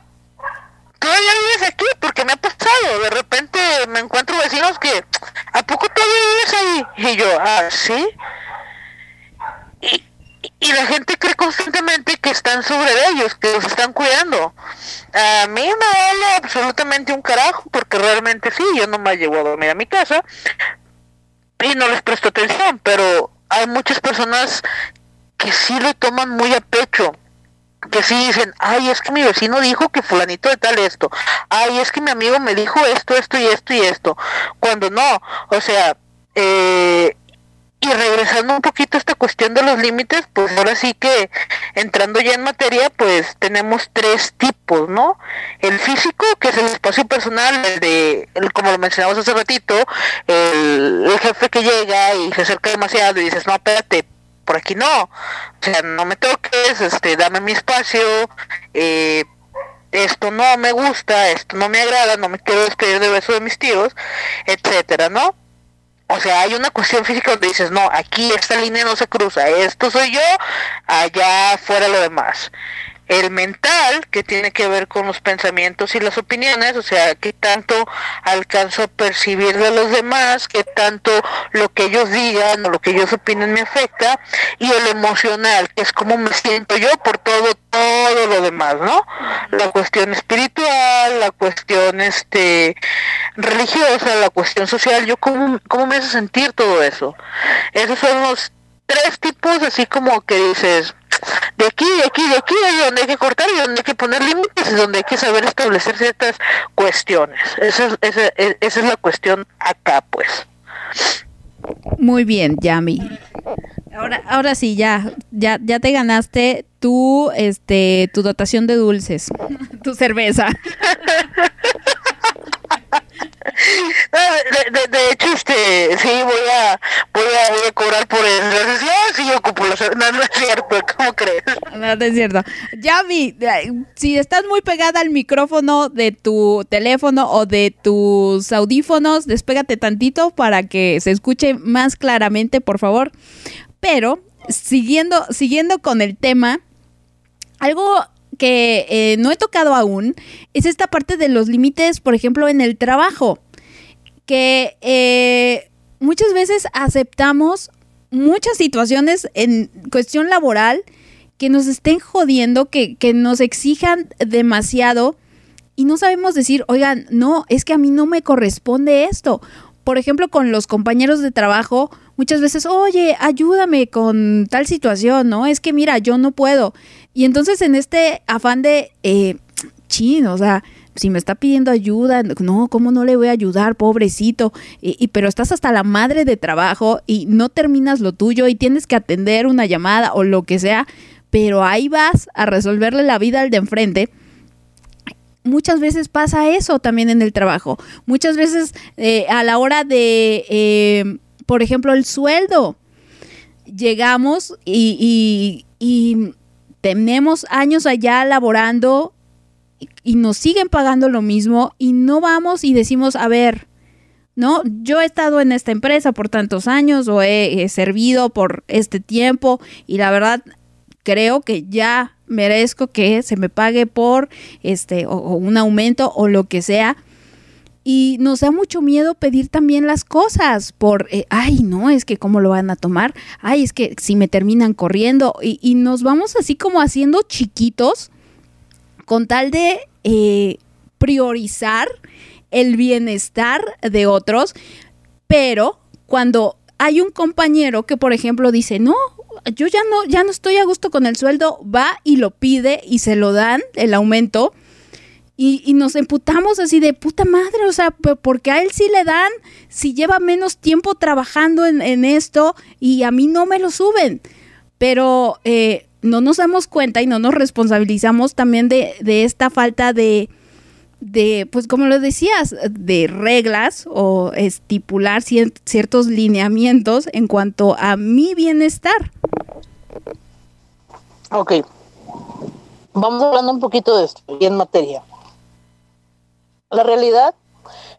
todavía vives aquí, porque me ha pasado. De repente me encuentro vecinos que, ¿a poco todavía vives ahí? Y yo, ah, sí. Y, y la gente cree constantemente que están sobre ellos, que los están cuidando. A mí me vale absolutamente un carajo, porque realmente sí, yo no me llevo a dormir a mi casa y no les presto atención, pero hay muchas personas que sí lo toman muy a pecho que sí dicen, ay, es que mi vecino dijo que fulanito de tal esto, ay, es que mi amigo me dijo esto, esto y esto y esto, cuando no, o sea, eh, y regresando un poquito a esta cuestión de los límites, pues ahora sí que entrando ya en materia, pues tenemos tres tipos, ¿no? El físico, que es el espacio personal, el de, el, como lo mencionamos hace ratito, el, el jefe que llega y se acerca demasiado y dices, no, espérate, por aquí no, o sea, no me toques, este, dame mi espacio, eh, esto no me gusta, esto no me agrada, no me quiero despedir de beso de mis tíos, etcétera, ¿no? O sea, hay una cuestión física donde dices, no, aquí esta línea no se cruza, esto soy yo, allá fuera lo demás. El mental, que tiene que ver con los pensamientos y las opiniones, o sea, qué tanto alcanzo a percibir de los demás, qué tanto lo que ellos digan o lo que ellos opinen me afecta, y el emocional, que es cómo me siento yo por todo, todo lo demás, ¿no? La cuestión espiritual, la cuestión este religiosa, la cuestión social, yo cómo, cómo me hace sentir todo eso. Esos son los tres tipos así como que dices, de aquí, de aquí, de aquí es donde hay que cortar y donde hay que poner límites y donde hay que saber establecer ciertas cuestiones. Esa es, esa, es- esa es la cuestión acá, pues. Muy bien, Yami. Ahora, ahora sí, ya, ya, ya te ganaste tu, este, tu dotación de dulces, tu cerveza. De, de- hecho, este, sí, voy a, voy a, voy a cobrar por eso. Sí, yo ocupo cer- No, es cierto, ¿cómo crees? No, es cierto. Yami, si estás muy pegada al micrófono de tu teléfono o de tus audífonos, despégate tantito para que se escuche más claramente, por favor. Pero, siguiendo, siguiendo con el tema, algo que eh, no he tocado aún es esta parte de los límites, por ejemplo, en el trabajo. Que eh, muchas veces aceptamos muchas situaciones en cuestión laboral que nos estén jodiendo, que, que nos exijan demasiado y no sabemos decir, oigan, no, es que a mí no me corresponde esto. Por ejemplo, con los compañeros de trabajo, muchas veces, oye, ayúdame con tal situación, ¿no? Es que mira, yo no puedo. Y entonces en este afán de, eh, chin, o sea, si me está pidiendo ayuda, no, ¿cómo no le voy a ayudar, pobrecito? Y, pero estás hasta la madre de trabajo y no terminas lo tuyo y tienes que atender una llamada o lo que sea, pero ahí vas a resolverle la vida al de enfrente muchas veces pasa eso también en el trabajo. Muchas veces eh, a la hora de, eh, por ejemplo, el sueldo, llegamos y, y- y tenemos años allá laborando y, nos siguen pagando lo mismo y no vamos y decimos, a ver, ¿no? Yo he estado en esta empresa por tantos años o he, servido por este tiempo y la verdad creo que ya merezco que se me pague por este o un aumento o lo que sea. Y nos da mucho miedo pedir también las cosas por, eh, ay, no, es que cómo lo van a tomar, ay, es que si me terminan corriendo y, nos vamos así como haciendo chiquitos con tal de eh, priorizar el bienestar de otros, pero cuando hay un compañero que, por ejemplo, dice, no, yo ya no, ya no estoy a gusto con el sueldo, va y lo pide y se lo dan el aumento. Y, y nos emputamos así de puta madre, o sea, porque a él sí le dan, si lleva menos tiempo trabajando en, en esto y a mí no me lo suben. Pero eh, no nos damos cuenta y no nos responsabilizamos también de, de esta falta de, de, pues como lo decías, de reglas o estipular cier- ciertos lineamientos en cuanto a mi bienestar. Ok. Vamos hablando un poquito de esto y en materia. La realidad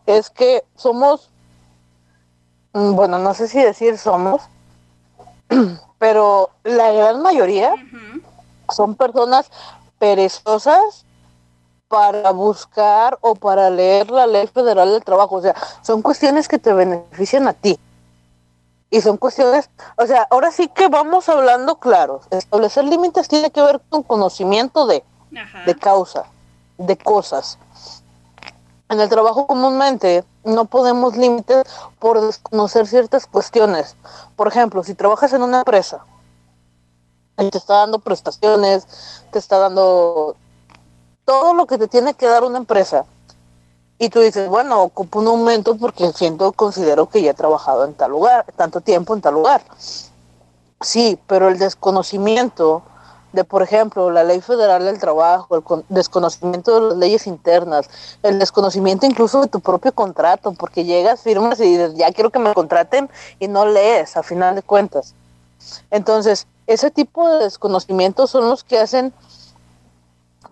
es que somos mm, bueno, no sé si decir somos, pero la gran mayoría son personas perezosas para buscar o para leer la ley federal del trabajo. O sea, son cuestiones que te benefician a ti. Y son cuestiones, o sea, ahora sí que vamos hablando claro. Establecer límites tiene que ver con conocimiento de, de causa, de cosas. En el trabajo comúnmente no podemos límites por desconocer ciertas cuestiones. Por ejemplo, si trabajas en una empresa y te está dando prestaciones, te está dando todo lo que te tiene que dar una empresa. Y tú dices, bueno, ocupo un aumento porque siento, considero que ya he trabajado en tal lugar, tanto tiempo en tal lugar. Sí, pero el desconocimiento de, por ejemplo, la ley federal del trabajo, el desconocimiento de las leyes internas, el desconocimiento incluso de tu propio contrato, porque llegas, firmas y dices, ya quiero que me contraten y no lees a final de cuentas. Entonces, ese tipo de desconocimientos son los que hacen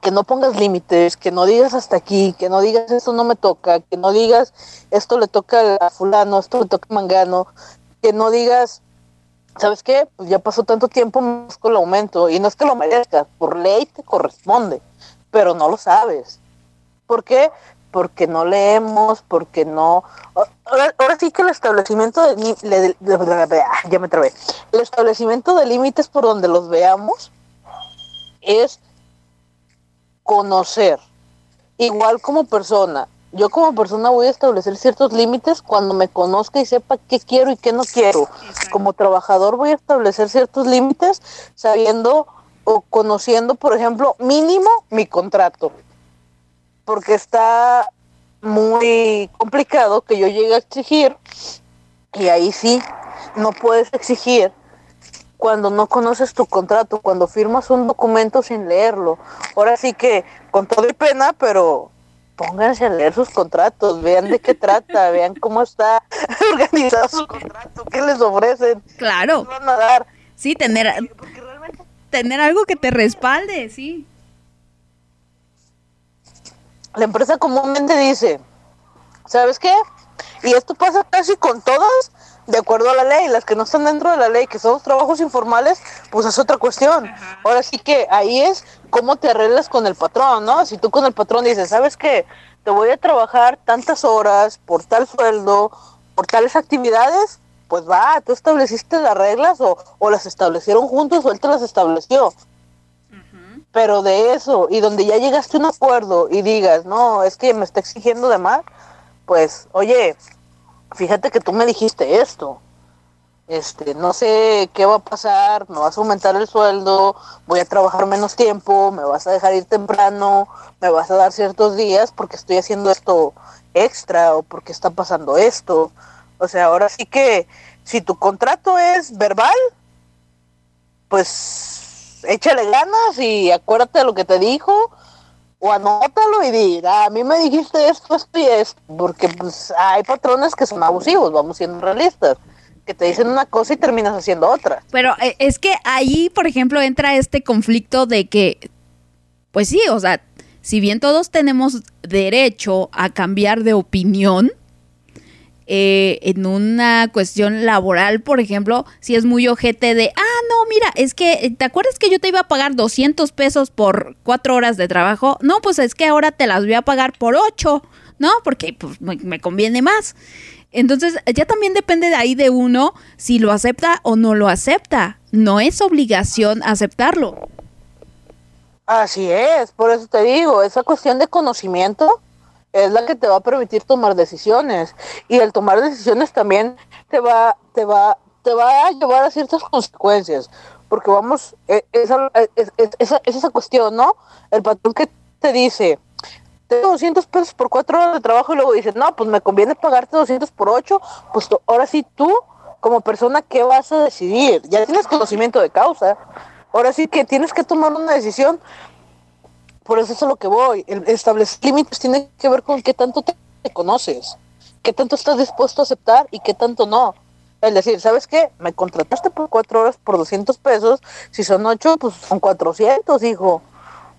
que no pongas límites, que no digas hasta aquí, que no digas esto no me toca, que no digas esto le toca a fulano, esto le toca a mangano, que no digas ¿sabes qué? Pues ya pasó tanto tiempo, con el aumento. Y no es que lo merezcas, por ley te corresponde, pero no lo sabes. ¿Por qué? Porque no leemos, porque no... Ahora, sí que el establecimiento de... ya me trabé. El establecimiento de límites por donde los veamos es conocer. Igual como persona, yo como persona voy a establecer ciertos límites cuando me conozca y sepa qué quiero y qué no quiero. Como trabajador voy a establecer ciertos límites sabiendo o conociendo, por ejemplo, mínimo mi contrato. Porque está muy complicado que yo llegue a exigir y ahí sí, no puedes exigir cuando no conoces tu contrato, cuando firmas un documento sin leerlo. Ahora sí que con todo y pena, pero pónganse a leer sus contratos, vean de qué trata, vean cómo está organizado su contrato, qué les ofrecen. Claro. van a dar? Sí, tener, tener algo que te respalde, sí. La empresa comúnmente dice, ¿sabes qué? Y esto pasa casi con todas, de acuerdo a la ley. Las que no están dentro de la ley, que son los trabajos informales, pues es otra cuestión. Ahora sí que ahí es cómo te arreglas con el patrón, ¿no? Si tú con el patrón dices, ¿sabes qué? Te voy a trabajar tantas horas por tal sueldo, por tales actividades, pues va, tú estableciste las reglas o, o las establecieron juntos o él te las estableció. Pero de eso, y donde ya llegaste a un acuerdo y digas, no, es que me está exigiendo de más, pues, oye, fíjate que tú me dijiste esto. Este, no sé qué va a pasar, me vas a aumentar el sueldo, voy a trabajar menos tiempo, me vas a dejar ir temprano, me vas a dar ciertos días porque estoy haciendo esto extra o porque está pasando esto. O sea, ahora sí que si tu contrato es verbal, pues échale ganas y acuérdate de lo que te dijo o anótalo y di, a mí me dijiste esto, esto y esto, porque pues hay patrones que son abusivos, vamos siendo realistas, que te dicen una cosa y terminas haciendo otra. Pero eh, es que ahí, por ejemplo, entra este conflicto de que, pues sí, o sea, si bien todos tenemos derecho a cambiar de opinión, eh, en una cuestión laboral, por ejemplo, si es muy ojete de, ah, no, mira, es que, eh, ¿te acuerdas que yo te iba a pagar 200 pesos por cuatro horas de trabajo? No, pues es que ahora te las voy a pagar por ocho, ¿no? Porque pues, me, conviene más. Entonces, ya también depende de ahí de uno si lo acepta o no lo acepta. No es obligación aceptarlo. Así es, por eso te digo, esa cuestión de conocimiento es la que te va a permitir tomar decisiones. Y el tomar decisiones también te va te va te va a llevar a ciertas consecuencias porque vamos e, esa, es, esa cuestión no el patrón que te dice tengo 200 pesos por cuatro horas de trabajo y luego dices no pues me conviene pagarte 200 por ocho pues ahora sí tú como persona qué vas a decidir ya tienes conocimiento de causa. Ahora sí que tienes que tomar una decisión por eso es a lo que voy. El establecer límites tiene que ver con qué tanto te, conoces, qué tanto estás dispuesto a aceptar y qué tanto no. Es decir, ¿sabes qué? Me contrataste por cuatro horas por 200 pesos. Si son ocho, pues son 400, hijo.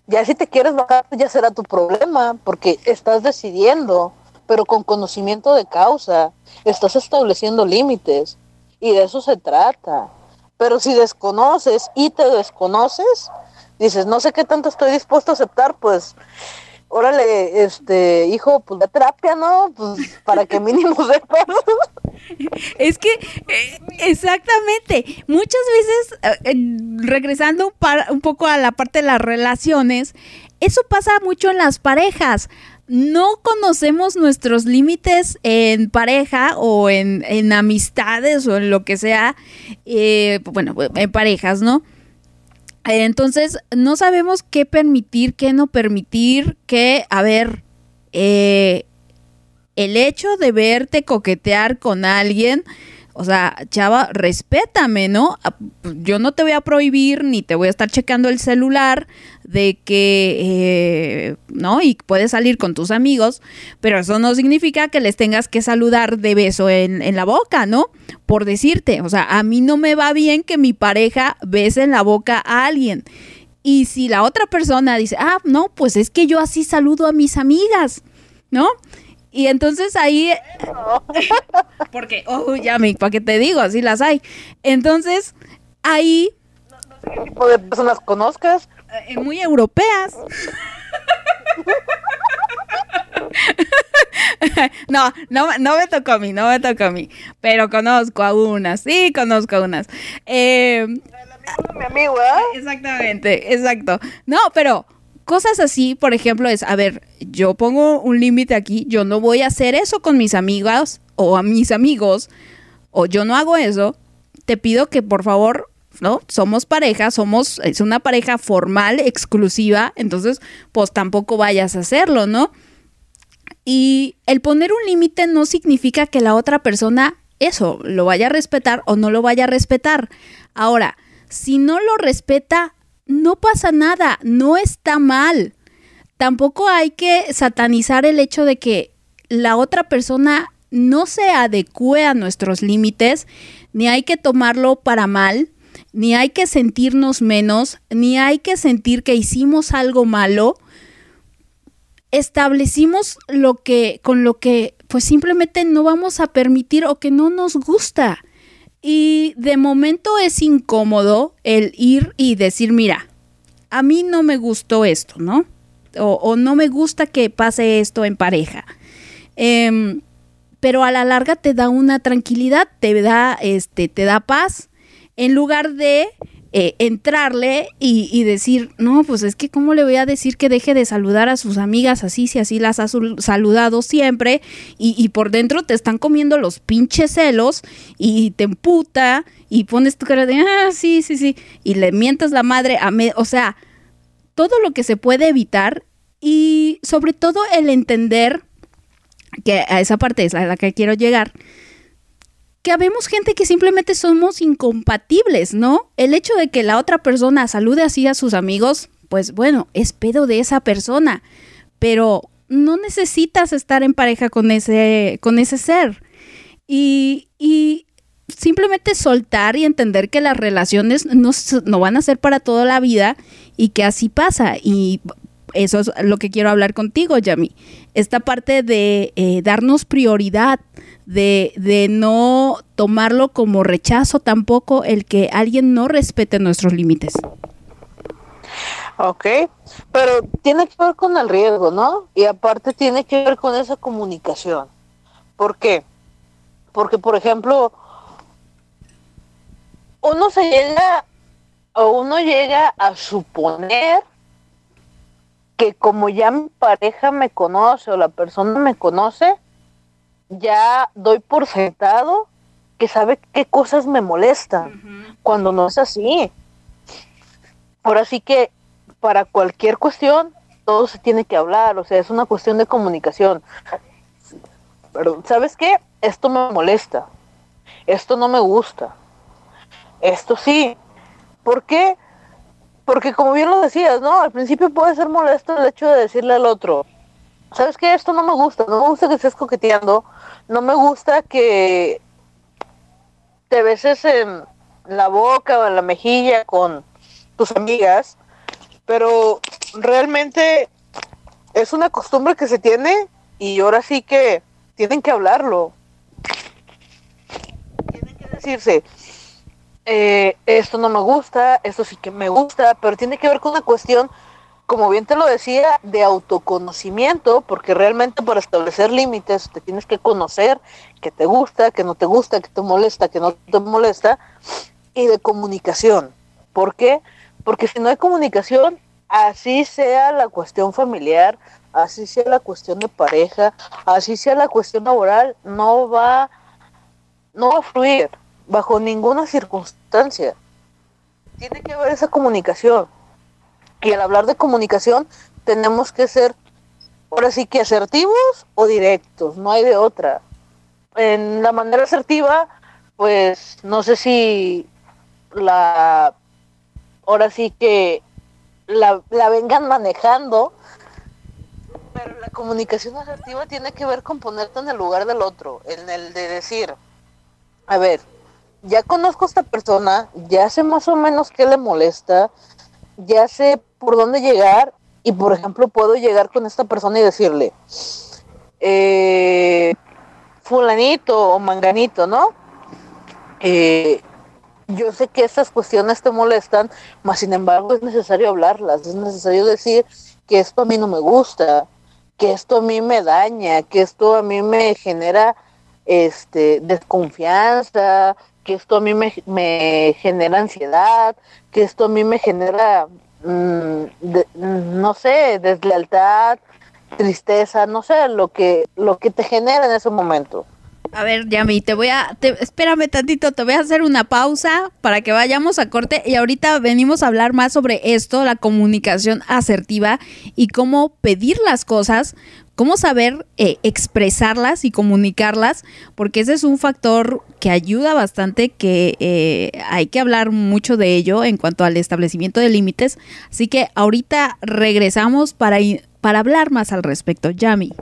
Ya si te quieres bajar, ya será tu problema, porque estás decidiendo. pero con conocimiento de causa. Estás estableciendo límites y de eso se trata. Pero si desconoces y te desconoces, dices, no sé qué tanto estoy dispuesto a aceptar, pues órale, este, hijo, pues la terapia, ¿no? Pues para que mínimo sepas. Es que, eh, exactamente, muchas veces, eh, regresando un poco a la parte de las relaciones, eso pasa mucho en las parejas. No conocemos nuestros límites en pareja o en, en amistades o en lo que sea, eh, bueno, en parejas, ¿no? Eh, Entonces, no sabemos qué permitir, qué no permitir, qué, a ver, eh, el hecho de verte coquetear con alguien, o sea, chava, respétame, ¿no? Ah, Yo no te voy a prohibir ni te voy a estar checando el celular de que, eh, ¿no? Y puedes salir con tus amigos, pero eso no significa que les tengas que saludar de beso en, en la boca, ¿no? Por decirte, o sea, a mí no me va bien que mi pareja bese en la boca a alguien. Y si la otra persona dice, ah, no, pues es que yo así saludo a mis amigas, ¿no? Y entonces ahí, porque, oh, ya, mi, ¿para qué te digo? Así las hay. Entonces, ahí, ¿Qué tipo de personas conozcas? eh, muy europeas. No, no, no me tocó a mí, no me tocó a mí, pero conozco a unas, sí, conozco a unas. Eh, Mi amigo, ¿ah? Exactamente, exacto. No, pero cosas así, por ejemplo, es, a ver, yo pongo un límite aquí, yo no voy a hacer eso con mis amigas o a mis amigos, o yo no hago eso, te pido que por favor, ¿no? Somos pareja, somos, es una pareja formal, exclusiva, entonces, pues tampoco vayas a hacerlo, ¿no? Y el poner un límite no significa que la otra persona eso lo vaya a respetar o no lo vaya a respetar. Ahora, si no lo respeta, no pasa nada, no está mal. Tampoco hay que satanizar el hecho de que la otra persona no se adecue a nuestros límites, ni hay que tomarlo para mal, ni hay que sentirnos menos, ni hay que sentir que hicimos algo malo establecimos lo que con lo que pues simplemente no vamos a permitir o que no nos gusta. Y de momento es incómodo el ir y decir, mira, a mí no me gustó esto, ¿no? O, o no me gusta que pase esto en pareja. Em, pero a la larga te da una tranquilidad, te da, este, te da paz, en lugar de eh, entrarle y, decir, no, pues es que cómo le voy a decir que deje de saludar a sus amigas así, si así las ha saludado siempre, y, y por dentro te están comiendo los pinches celos, y te emputa, y pones tu cara de, ah, sí, sí, sí, y le mientas la madre a me o sea, todo lo que se puede evitar, y sobre todo el entender que a esa parte es a la que quiero llegar, que habemos gente que simplemente somos incompatibles, ¿no? El hecho de que la otra persona salude así a sus amigos, pues bueno, es pedo de esa persona, pero no necesitas estar en pareja con ese, con ese ser. Y, y simplemente soltar y entender que las relaciones no, no van a ser para toda la vida y que así pasa. Y eso es lo que quiero hablar contigo, Yami. Esta parte de eh, darnos prioridad, de, de no tomarlo como rechazo tampoco el que alguien no respete nuestros límites. Ok, pero tiene que ver con el riesgo, ¿no? Y aparte tiene que ver con esa comunicación. ¿Por qué? Porque, por ejemplo, uno se llega o uno llega a suponer que como ya mi pareja me conoce o la persona me conoce, ya doy por sentado que sabe qué cosas me molestan, cuando no es así. Ahora sí que para cualquier cuestión todo se tiene que hablar, o sea, es una cuestión de comunicación. Pero, ¿sabes qué? Esto me molesta. Esto no me gusta. Esto sí. ¿Por qué? Porque como bien lo decías, ¿no? Al principio puede ser molesto el hecho de decirle al otro, ¿sabes qué? Esto no me gusta, no me gusta que estés coqueteando, no me gusta que te beses en la boca o en la mejilla con tus amigas, pero realmente es una costumbre que se tiene y ahora sí que tienen que hablarlo. Tienen que decirse, eh, esto no me gusta, esto sí que me gusta, pero tiene que ver con una cuestión, como bien te lo decía, de autoconocimiento, porque realmente para establecer límites te tienes que conocer que te gusta, que no te gusta, que te molesta, que no te molesta, y de comunicación. ¿Por qué? Porque si no hay comunicación, así sea la cuestión familiar, así sea la cuestión de pareja, así sea la cuestión laboral, no va, no va a fluir bajo ninguna circunstancia. Tiene que haber esa comunicación. Y al hablar de comunicación, tenemos que ser, ahora sí que asertivos o directos, no hay de otra. En la manera asertiva, pues no sé si la, ahora sí que la, la vengan manejando, pero la comunicación asertiva tiene que ver con ponerte en el lugar del otro, en el de decir, a ver, ya conozco a esta persona, ya sé más o menos qué le molesta, ya sé por dónde llegar y por ejemplo puedo llegar con esta persona y decirle, eh, fulanito o manganito, ¿no? Eh, yo sé que estas cuestiones te molestan, mas sin embargo es necesario hablarlas, es necesario decir que esto a mí no me gusta, que esto a mí me daña, que esto a mí me genera este desconfianza, que esto a mí me, me genera ansiedad, que esto a mí me genera, mm, no sé, deslealtad, tristeza, no sé, lo que, lo que te genera en ese momento. A ver, Yami, te voy a. te- espérame tantito, te voy a hacer una pausa para que vayamos a corte y ahorita venimos a hablar más sobre esto, la comunicación asertiva y cómo pedir las cosas, cómo saber eh, expresarlas y comunicarlas, porque ese es un factor que ayuda bastante, que eh, hay que hablar mucho de ello en cuanto al establecimiento de límites. Así que ahorita regresamos para, para hablar más al respecto. Yami.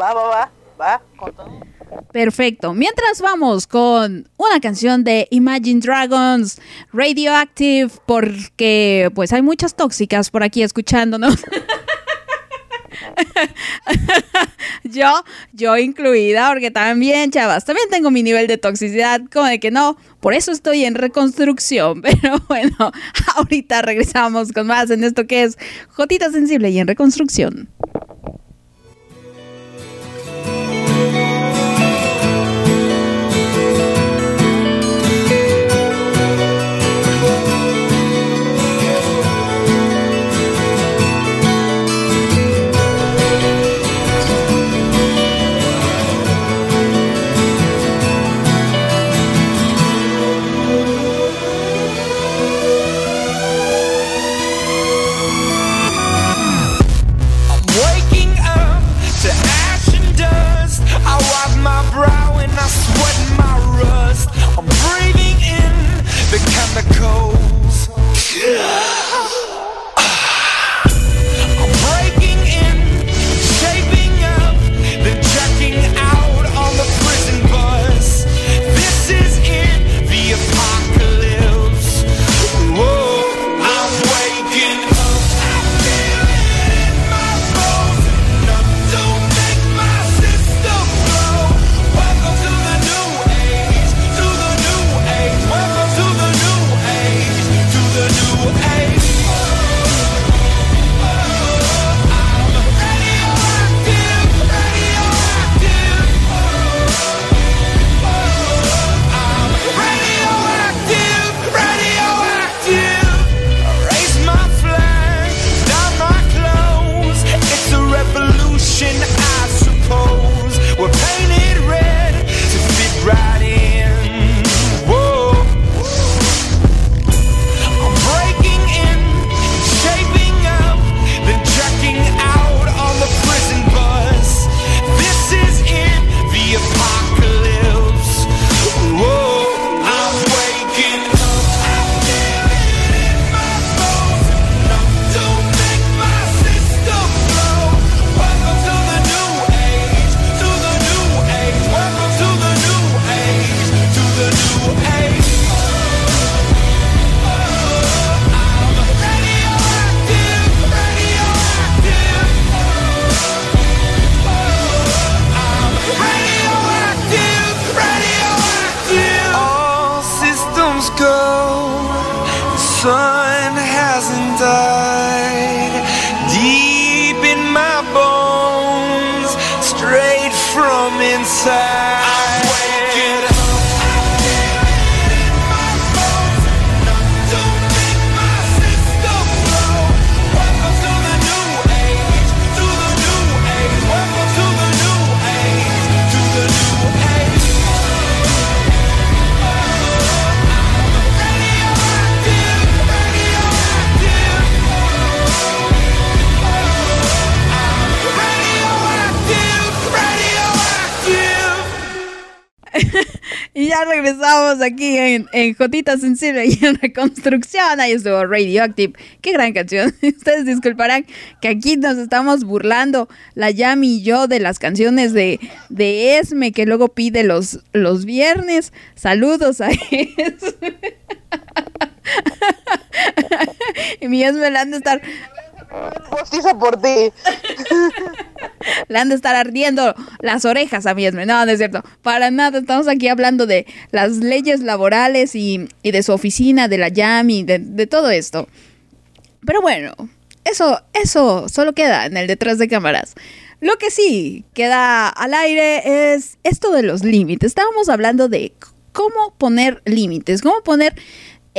Va, va, va, va, con todo. Perfecto. Mientras vamos con una canción de Imagine Dragons, Radioactive, porque pues hay muchas tóxicas por aquí escuchándonos. yo, yo incluida, porque también, chavas, también tengo mi nivel de toxicidad, como de que no, por eso estoy en reconstrucción. Pero bueno, ahorita regresamos con más en esto que es Jotita Sensible y en reconstrucción. En, en Jotita Sensible y en Reconstrucción. Ahí estuvo Radioactive. Qué gran canción. Ustedes disculparán que aquí nos estamos burlando, la Yami y yo, de las canciones de, de Esme que luego pide los, los viernes. Saludos a Esme. y mi Esme le han de estar Postiza por ti. Le han de estar ardiendo las orejas a mí. No, no es cierto. Para nada. Estamos aquí hablando de las leyes laborales y, y de su oficina, de la Yami, de, de, todo esto. Pero bueno, eso, eso solo queda en el detrás de cámaras. Lo que sí queda al aire es esto de los límites. Estábamos hablando de cómo poner límites, cómo poner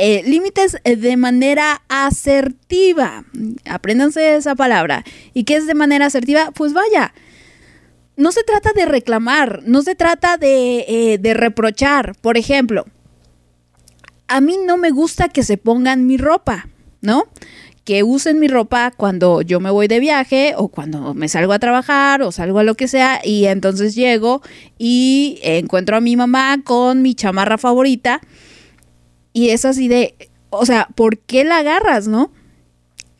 eh, límites de manera asertiva. Apréndanse esa palabra. ¿Y qué es de manera asertiva? Pues vaya, no se trata de reclamar, no se trata de, eh, de reprochar. Por ejemplo, a mí no me gusta que se pongan mi ropa, ¿no? que usen mi ropa cuando yo me voy de viaje o cuando me salgo a trabajar o salgo a lo que sea y entonces llego y encuentro a mi mamá con mi chamarra favorita y es así de, o sea, ¿por qué la agarras, no?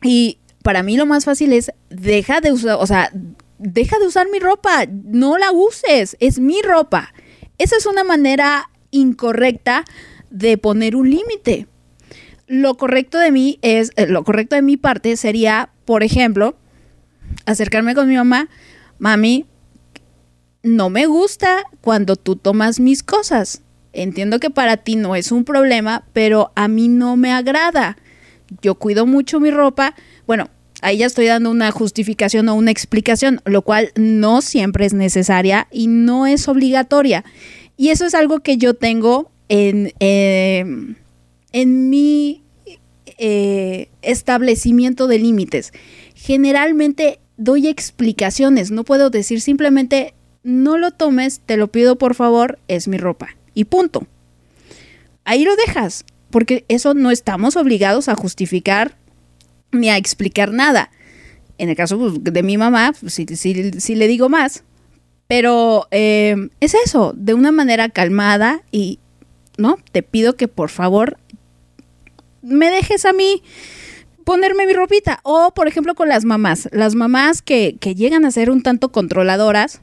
Y para mí lo más fácil es, deja de usar, o sea, deja de usar mi ropa, no la uses, es mi ropa. Esa es una manera incorrecta de poner un límite. Lo correcto de mí es, eh, lo correcto de mi parte sería, por ejemplo, acercarme con mi mamá, mami, no me gusta cuando tú tomas mis cosas. Entiendo que para ti no es un problema, pero a mí no me agrada. Yo cuido mucho mi ropa. Bueno, ahí ya estoy dando una justificación o una explicación, lo cual no siempre es necesaria y no es obligatoria. Y eso es algo que yo tengo en, eh, en mi eh, establecimiento de límites. Generalmente doy explicaciones, no puedo decir simplemente no lo tomes, te lo pido por favor, es mi ropa. Y punto. Ahí lo dejas, porque eso no estamos obligados a justificar ni a explicar nada. En el caso pues, de mi mamá, pues, sí, le digo más. Pero eh, es eso, de una manera calmada y, ¿no? Te pido que por favor me dejes a mí ponerme mi ropita. O, por ejemplo, con las mamás. Las mamás que, que llegan a ser un tanto controladoras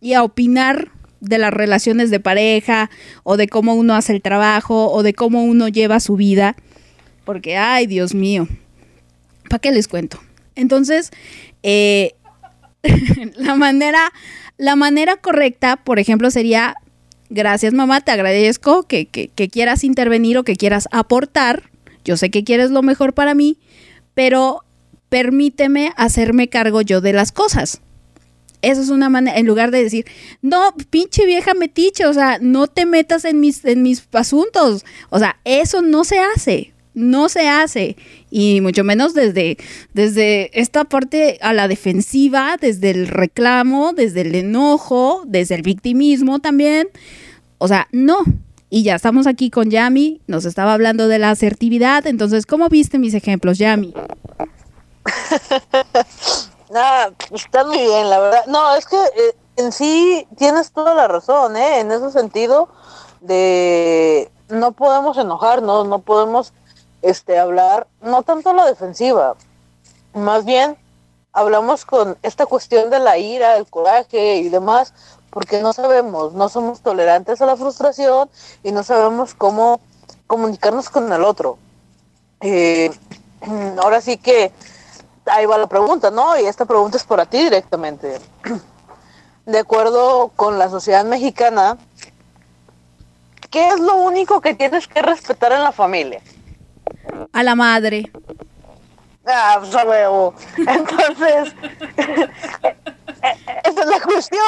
y a opinar de las relaciones de pareja o de cómo uno hace el trabajo o de cómo uno lleva su vida. Porque, ay, Dios mío, ¿para qué les cuento? Entonces, eh, la, manera, la manera correcta, por ejemplo, sería, gracias mamá, te agradezco que, que, que quieras intervenir o que quieras aportar. Yo sé que quieres lo mejor para mí, pero permíteme hacerme cargo yo de las cosas. Eso es una manera, en lugar de decir, no, pinche vieja metiche, o sea, no te metas en mis, en mis asuntos. O sea, eso no se hace, no se hace. Y mucho menos desde, desde esta parte a la defensiva, desde el reclamo, desde el enojo, desde el victimismo también. O sea, no. Y ya estamos aquí con Yami, nos estaba hablando de la asertividad. Entonces, ¿cómo viste mis ejemplos, Yami? Nada, está muy bien, la verdad. No, es que eh, en sí tienes toda la razón, ¿eh? En ese sentido de no podemos enojarnos, no podemos este hablar, no tanto la defensiva, más bien hablamos con esta cuestión de la ira, el coraje y demás, porque no sabemos, no somos tolerantes a la frustración y no sabemos cómo comunicarnos con el otro. Eh, ahora sí que ahí va la pregunta, ¿no? Y esta pregunta es para ti directamente. De acuerdo con la sociedad mexicana, ¿qué es lo único que tienes que respetar en la familia? A la madre. Ah, pues a huevo. Entonces, esa es la cuestión.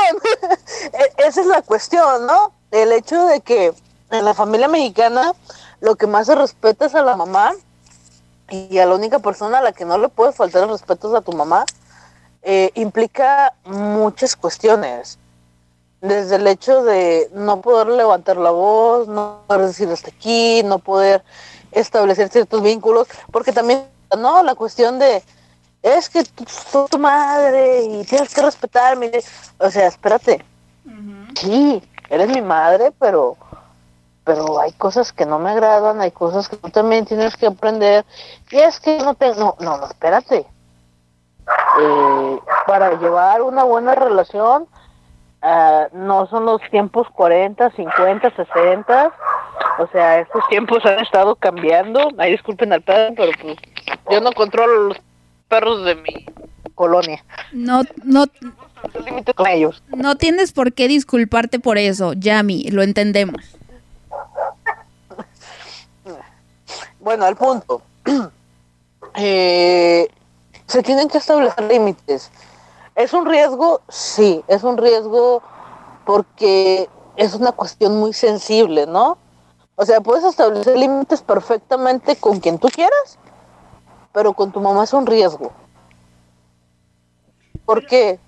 esa es la cuestión, ¿no? El hecho de que en la familia mexicana lo que más se respeta es a la mamá y a la única persona a la que no le puede faltar el respeto es a tu mamá, eh, implica muchas cuestiones. Desde el hecho de no poder levantar la voz, no poder decir hasta aquí, no poder establecer ciertos vínculos, porque también, no, la cuestión de, es que tú soy tu madre y tienes que respetarme. O sea, espérate. Sí, eres mi madre, pero pero hay cosas que no me agradan, hay cosas que tú también tienes que aprender. Y es que no te, no, no, no, espérate. Eh, para llevar una buena relación, ah, no son los tiempos 40, 50, 60. O sea, estos tiempos han estado cambiando. Ay, disculpen al perro, pero pues yo no controlo los perros de mi colonia. No, no, límite con ellos. no tienes por qué disculparte por eso, Yami, lo entendemos. Bueno, al punto. Eh, se tienen que establecer límites. ¿Es un riesgo? Sí, es un riesgo porque es una cuestión muy sensible, ¿no? O sea, puedes establecer límites perfectamente con quien tú quieras, pero con tu mamá es un riesgo. ¿Por qué?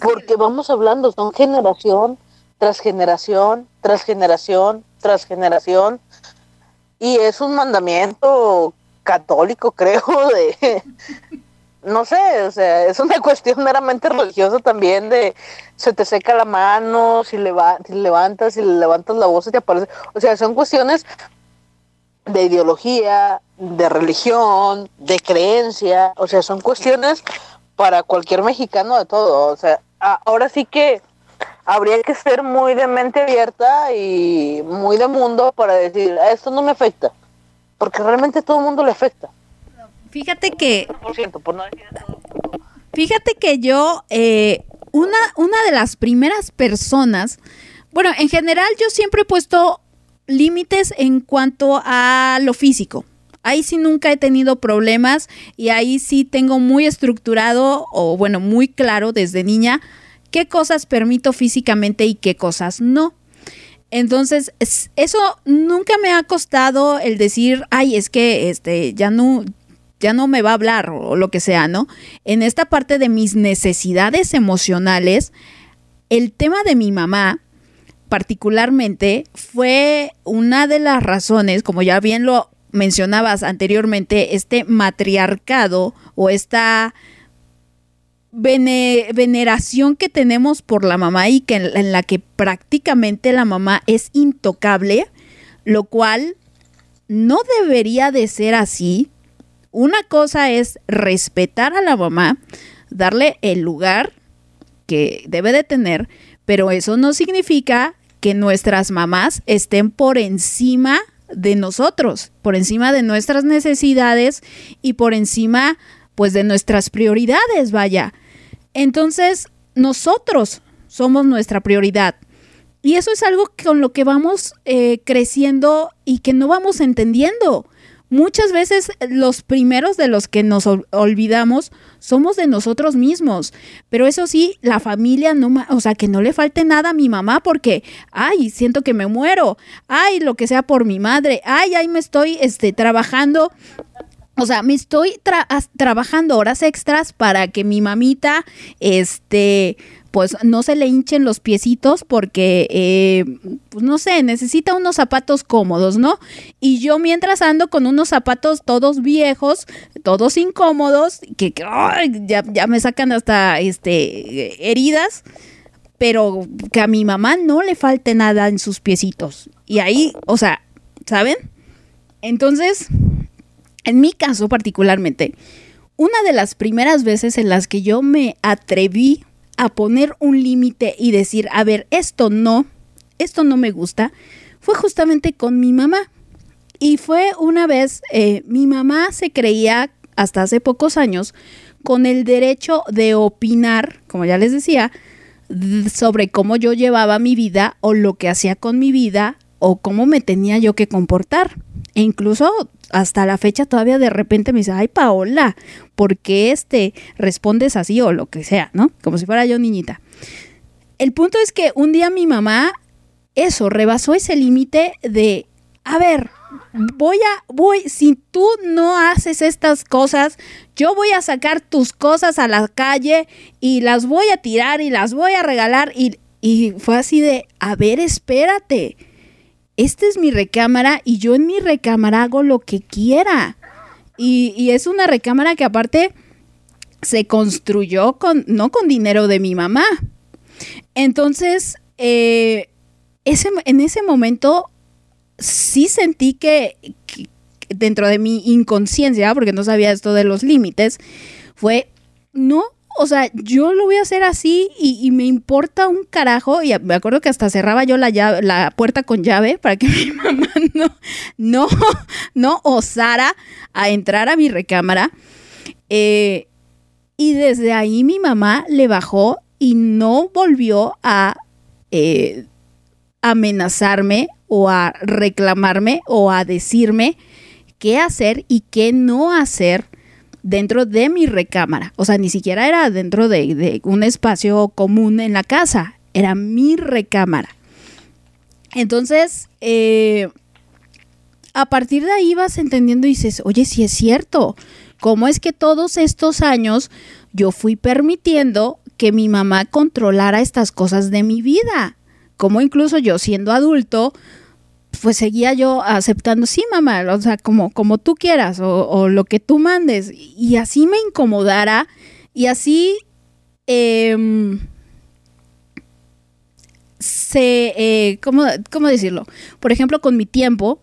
Porque vamos hablando, son generación tras generación, tras generación, tras generación. Y es un mandamiento católico, creo, de... No sé, o sea, es una cuestión meramente religiosa también de se te seca la mano, si, leva- si levantas, si levantas la voz se te aparece. O sea, son cuestiones de ideología, de religión, de creencia, o sea, son cuestiones para cualquier mexicano de todo, o sea, ahora sí que habría que ser muy de mente abierta y muy de mundo para decir, "A esto no me afecta, porque realmente todo el mundo le afecta, Fíjate que por no decir todo. Fíjate que yo, eh, una, una de las primeras personas, bueno, en general yo siempre he puesto límites en cuanto a lo físico. Ahí sí nunca he tenido problemas y ahí sí tengo muy estructurado o bueno, muy claro desde niña qué cosas permito físicamente y qué cosas no. Entonces, es- eso nunca me ha costado el decir, ay, es que este ya no ya no me va a hablar o lo que sea, ¿no? En esta parte de mis necesidades emocionales, el tema de mi mamá particularmente fue una de las razones, como ya bien lo mencionabas anteriormente, este matriarcado o esta vene- veneración que tenemos por la mamá y que en, en la que prácticamente la mamá es intocable, lo cual no debería de ser así. Una cosa es respetar a la mamá, darle el lugar que debe de tener, pero eso no significa que nuestras mamás estén por encima de nosotros, por encima de nuestras necesidades y por encima pues de nuestras prioridades, vaya. Entonces, nosotros somos nuestra prioridad. Y eso es algo con lo que vamos eh, creciendo y que no vamos entendiendo. Muchas veces eh, los primeros de los que nos ol- olvidamos somos de nosotros mismos. Pero eso sí, la familia no, o sea, que no le falte nada a mi mamá porque, ay, siento que me muero. Ay, lo que sea por mi madre. Ay, ay, me estoy este, trabajando o sea, me estoy trabajando horas extras para que mi mamita, este, pues no se le hinchen los piecitos porque, eh, pues no sé, necesita unos zapatos cómodos, ¿no? Y yo mientras ando con unos zapatos todos viejos, todos incómodos, que, ya, ya me sacan hasta, este, heridas, pero que a mi mamá no le falte nada en sus piecitos. Y ahí, o sea, ¿saben? Entonces, en mi caso particularmente, una de las primeras veces en las que yo me atreví a poner un límite y decir, a ver, esto no, esto no me gusta, fue justamente con mi mamá. Y fue una vez, eh, mi mamá se creía, hasta hace pocos años, con el derecho de opinar, como ya les decía, sobre cómo yo llevaba mi vida o lo que hacía con mi vida o cómo me tenía yo que comportar. E incluso hasta la fecha todavía de repente me dice, ay Paola, ¿por qué este respondes así o lo que sea, ¿no? Como si fuera yo niñita. El punto es que un día mi mamá, eso, rebasó ese límite de, a ver, voy a, voy, si tú no haces estas cosas, yo voy a sacar tus cosas a la calle y las voy a tirar y las voy a regalar y, y fue así de, a ver, espérate, esta es mi recámara y yo en mi recámara hago lo que quiera. Y, y es una recámara que aparte se construyó con, no con dinero de mi mamá. Entonces, eh, ese, en ese momento sí sentí que, que dentro de mi inconsciencia, porque no sabía esto de los límites, fue, no, o sea, yo lo voy a hacer así y, me importa un carajo. Y me acuerdo que hasta cerraba yo la, llave, la puerta con llave para que mi mamá no, no, no osara a entrar a mi recámara. Eh, y desde ahí mi mamá le bajó y no volvió a eh, amenazarme o a reclamarme o a decirme qué hacer y qué no hacer dentro de mi recámara. O sea, ni siquiera era dentro de, un espacio común en la casa, era mi recámara. Entonces, eh, a partir de ahí vas entendiendo y dices, oye, si sí es cierto, ¿cómo es que todos estos años yo fui permitiendo que mi mamá controlara estas cosas de mi vida? Como incluso yo siendo adulto, pues seguía yo aceptando, sí, mamá, o sea, como, como tú quieras o, o lo que tú mandes. Y así me incomodara y así eh, se, ¿cómo, ¿cómo decirlo? Por ejemplo, con mi tiempo,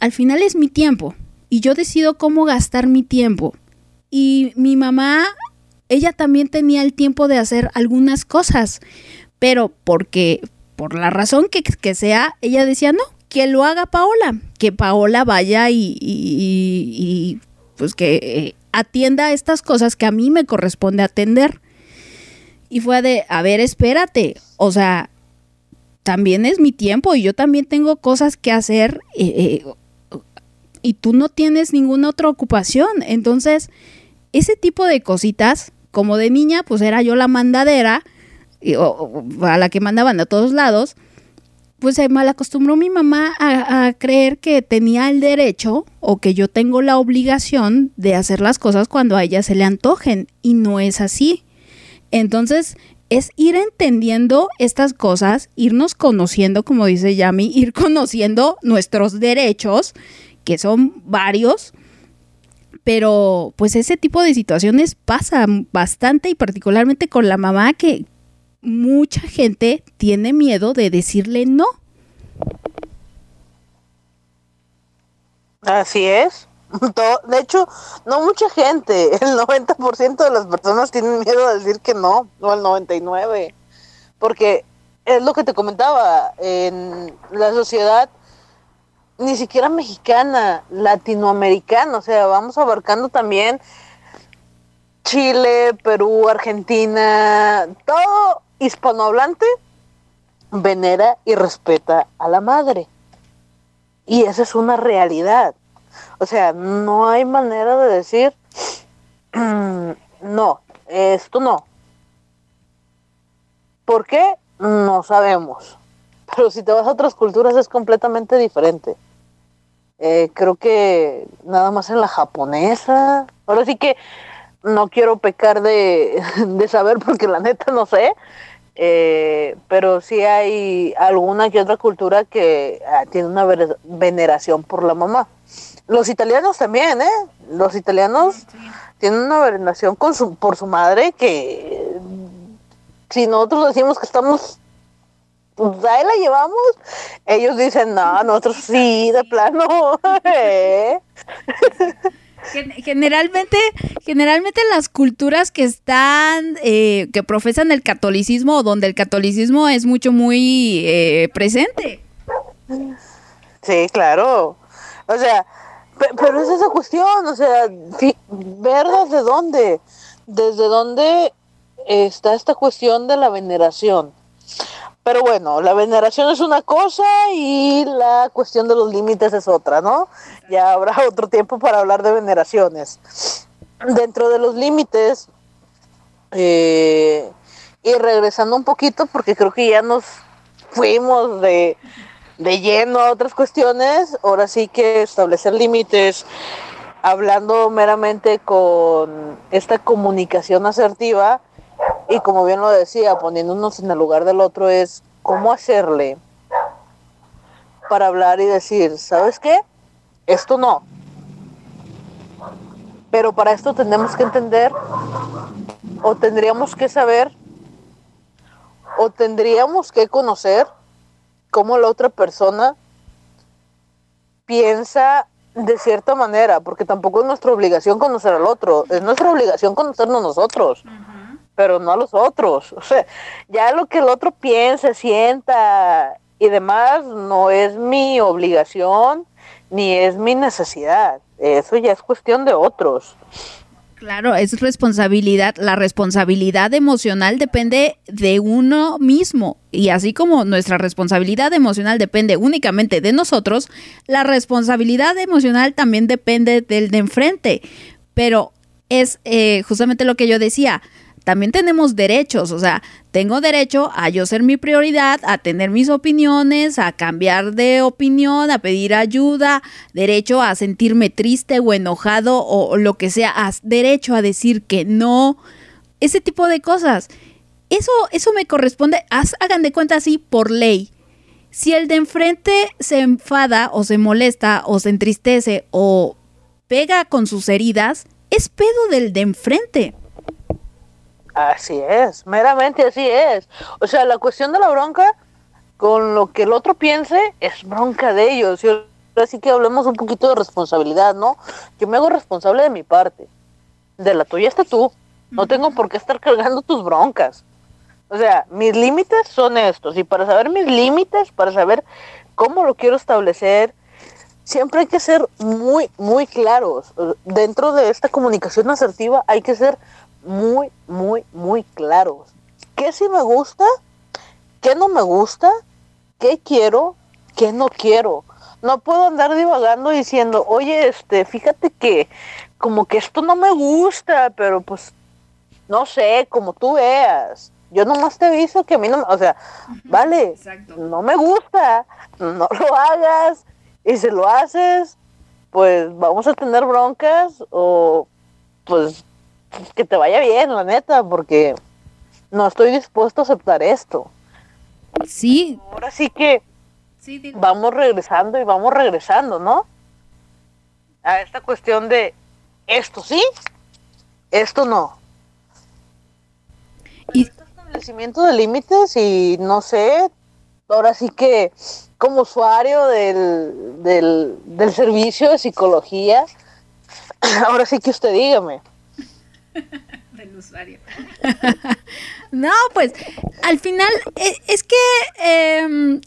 al final es mi tiempo y yo decido cómo gastar mi tiempo. Y mi mamá, ella también tenía el tiempo de hacer algunas cosas, pero porque, por la razón que, que sea, ella decía, no, que lo haga Paola, que Paola vaya y, y, y, pues que eh, atienda estas cosas que a mí me corresponde atender. Y fue de, a ver, espérate, o sea, también es mi tiempo y yo también tengo cosas que hacer eh, eh, y tú no tienes ninguna otra ocupación. Entonces, ese tipo de cositas, como de niña, pues era yo la mandadera, a la que mandaban a todos lados, pues se mal acostumbró mi mamá a, creer que tenía el derecho o que yo tengo la obligación de hacer las cosas cuando a ella se le antojen y no es así. Entonces es ir entendiendo estas cosas, irnos conociendo, como dice Yami, ir conociendo nuestros derechos, que son varios, pero pues ese tipo de situaciones pasa bastante y particularmente con la mamá que, mucha gente tiene miedo de decirle no. Así es. De hecho, no mucha gente, el 90% de las personas tienen miedo de decir que no, no el 99%, porque es lo que te comentaba, en la sociedad ni siquiera mexicana, latinoamericana, o sea, vamos abarcando también Chile, Perú, Argentina, todo hispanohablante venera y respeta a la madre. Y esa es una realidad. O sea, no hay manera de decir, no, esto no. ¿Por qué? No sabemos. Pero si te vas a otras culturas es completamente diferente. Eh, creo que nada más en la japonesa. Ahora sí que no quiero pecar de, de saber porque la neta no sé. Eh, pero sí hay alguna que otra cultura que ah, tiene una veneración por la mamá. Los italianos también, ¿eh? Los italianos sí. tienen una veneración con su, por su madre que si nosotros decimos que estamos, pues ahí la llevamos, ellos dicen, no, nosotros sí, de plano. ¿eh? Generalmente, generalmente las culturas que están, eh, que profesan el catolicismo o donde el catolicismo es mucho, muy eh, presente. Sí, claro. O sea, pero es esa cuestión, o sea, ver desde dónde, desde dónde está esta cuestión de la veneración. Pero bueno, la veneración es una cosa y la cuestión de los límites es otra, ¿no? Ya habrá otro tiempo para hablar de veneraciones. Dentro de los límites, eh, y regresando un poquito, porque creo que ya nos fuimos de, de lleno a otras cuestiones, ahora sí que establecer límites, hablando meramente con esta comunicación asertiva, y como bien lo decía, poniéndonos en el lugar del otro es cómo hacerle para hablar y decir, ¿sabes qué? Esto no. Pero para esto tenemos que entender o tendríamos que saber o tendríamos que conocer cómo la otra persona piensa de cierta manera, porque tampoco es nuestra obligación conocer al otro, es nuestra obligación conocernos nosotros, pero no a los otros. O sea, ya lo que el otro piense, sienta y demás no es mi obligación ni es mi necesidad. Eso ya es cuestión de otros. Claro, es responsabilidad. La responsabilidad emocional depende de uno mismo. Y así como nuestra responsabilidad emocional depende únicamente de nosotros, la responsabilidad emocional también depende del de enfrente. Pero es eh, justamente lo que yo decía también tenemos derechos, o sea, tengo derecho a yo ser mi prioridad, a tener mis opiniones, a cambiar de opinión, a pedir ayuda, derecho a sentirme triste o enojado o lo que sea, derecho a decir que no, ese tipo de cosas. Eso, eso me corresponde, hagan de cuenta así por ley. Si el de enfrente se enfada o se molesta o se entristece o pega con sus heridas, es pedo del de enfrente. Así es, meramente así es. O sea, la cuestión de la bronca, con lo que el otro piense, es bronca de ellos. Y así que hablemos un poquito de responsabilidad, ¿no? Yo me hago responsable de mi parte. De la tuya está tú. No tengo por qué estar cargando tus broncas. O sea, mis límites son estos. Y para saber mis límites, para saber cómo lo quiero establecer, siempre hay que ser muy, muy claros. Dentro de esta comunicación asertiva hay que ser muy, muy, muy claros. ¿Qué sí me gusta? ¿Qué no me gusta? ¿Qué quiero? ¿Qué no quiero? No puedo andar divagando diciendo, oye, este, fíjate que como que esto no me gusta, pero pues no sé, como tú veas. Yo nomás te aviso que a mí no, o sea, vale, no me gusta, no lo hagas, y si lo haces, pues vamos a tener broncas o pues que te vaya bien, la neta, porque no estoy dispuesto a aceptar esto. Sí. Ahora sí que vamos regresando y vamos regresando, ¿no? A esta cuestión de esto sí, esto no. Y este establecimiento de límites y no sé, ahora sí que como usuario del, del, del servicio de psicología, ahora sí que usted dígame. del usuario. no, pues al final e, es, que em,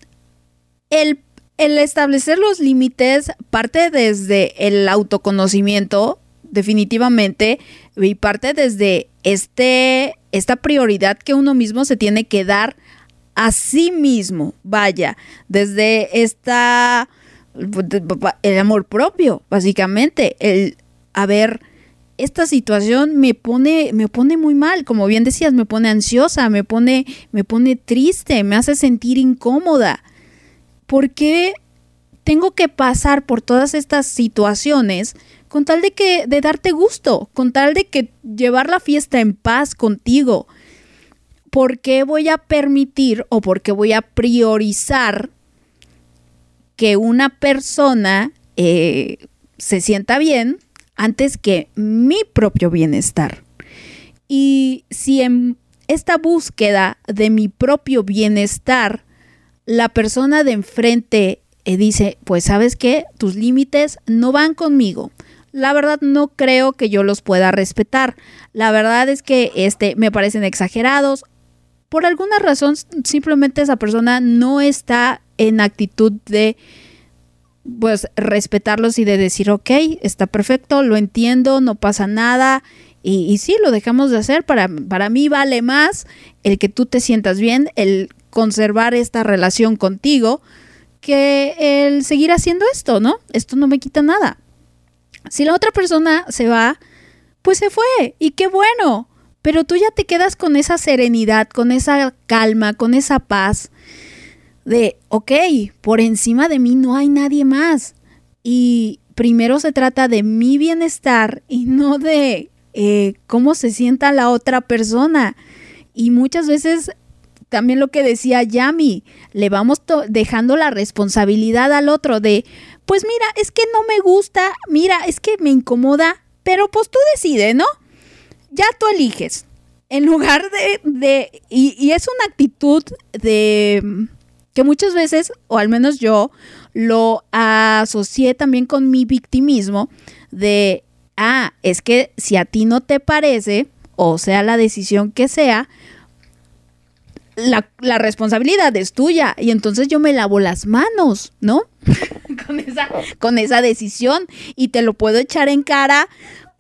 el, el establecer los límites parte desde el autoconocimiento, definitivamente, y parte desde este, esta prioridad que uno mismo se tiene que dar a sí mismo, vaya, desde esta el amor propio, básicamente, el haber esta situación me pone, me pone muy mal, como bien decías, me pone ansiosa, me pone, me pone triste, me hace sentir incómoda. ¿Por qué tengo que pasar por todas estas situaciones con tal de que de darte gusto, con tal de que llevar la fiesta en paz contigo? ¿Por qué voy a permitir o por qué voy a priorizar que una persona eh, se sienta bien antes que mi propio bienestar. Y si en esta búsqueda de mi propio bienestar, la persona de enfrente eh, dice, pues sabes qué, tus límites no van conmigo. La verdad no creo que yo los pueda respetar. La verdad es que este me parecen exagerados. Por alguna razón simplemente esa persona no está en actitud de pues respetarlos y de decir, ok, está perfecto, lo entiendo, no pasa nada. Y, y sí, lo dejamos de hacer. Para, para mí vale más el que tú te sientas bien, el conservar esta relación contigo, que el seguir haciendo esto, ¿no? Esto no me quita nada. Si la otra persona se va, pues se fue. Y qué bueno. Pero tú ya te quedas con esa serenidad, con esa calma, con esa paz de, ok, por encima de mí no hay nadie más. Y primero se trata de mi bienestar y no de eh, cómo se sienta la otra persona. Y muchas veces también lo que decía Yami, le vamos dejando la responsabilidad al otro de, pues mira, es que no me gusta, mira, es que me incomoda, pero pues tú decides, ¿no? Ya tú eliges. En lugar de, de y, y es una actitud de que muchas veces, o al menos yo, lo asocié también con mi victimismo de, ah, es que si a ti no te parece, o sea la decisión que sea, la, la, responsabilidad es tuya y entonces yo me lavo las manos, ¿no? con, esa, con esa decisión y te lo puedo echar en cara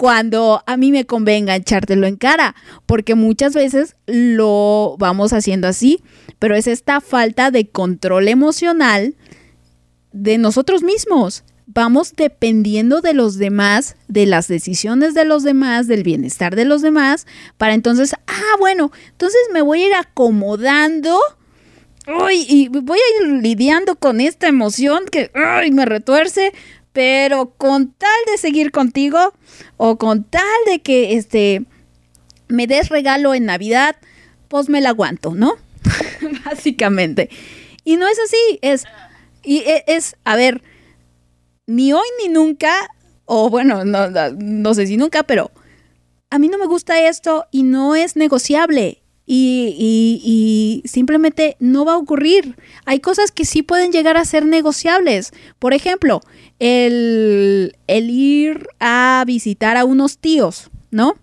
cuando a mí me convenga echártelo en cara, porque muchas veces lo vamos haciendo así, pero es esta falta de control emocional de nosotros mismos. Vamos dependiendo de los demás, de las decisiones de los demás, del bienestar de los demás, para entonces, ah, bueno, entonces me voy a ir acomodando. Uy, y voy a ir lidiando con esta emoción que me retuerce, pero con tal de seguir contigo o con tal de que este me des regalo en Navidad, pues me la aguanto, ¿no? Básicamente. Y no es así, es y e, es, a ver, ni hoy ni nunca o bueno, no, no sé si nunca, pero a mí no me gusta esto y no es negociable. Y, y, y, simplemente no va a ocurrir. Hay cosas que sí pueden llegar a ser negociables. Por ejemplo, el, el ir a visitar a unos tíos, ¿no?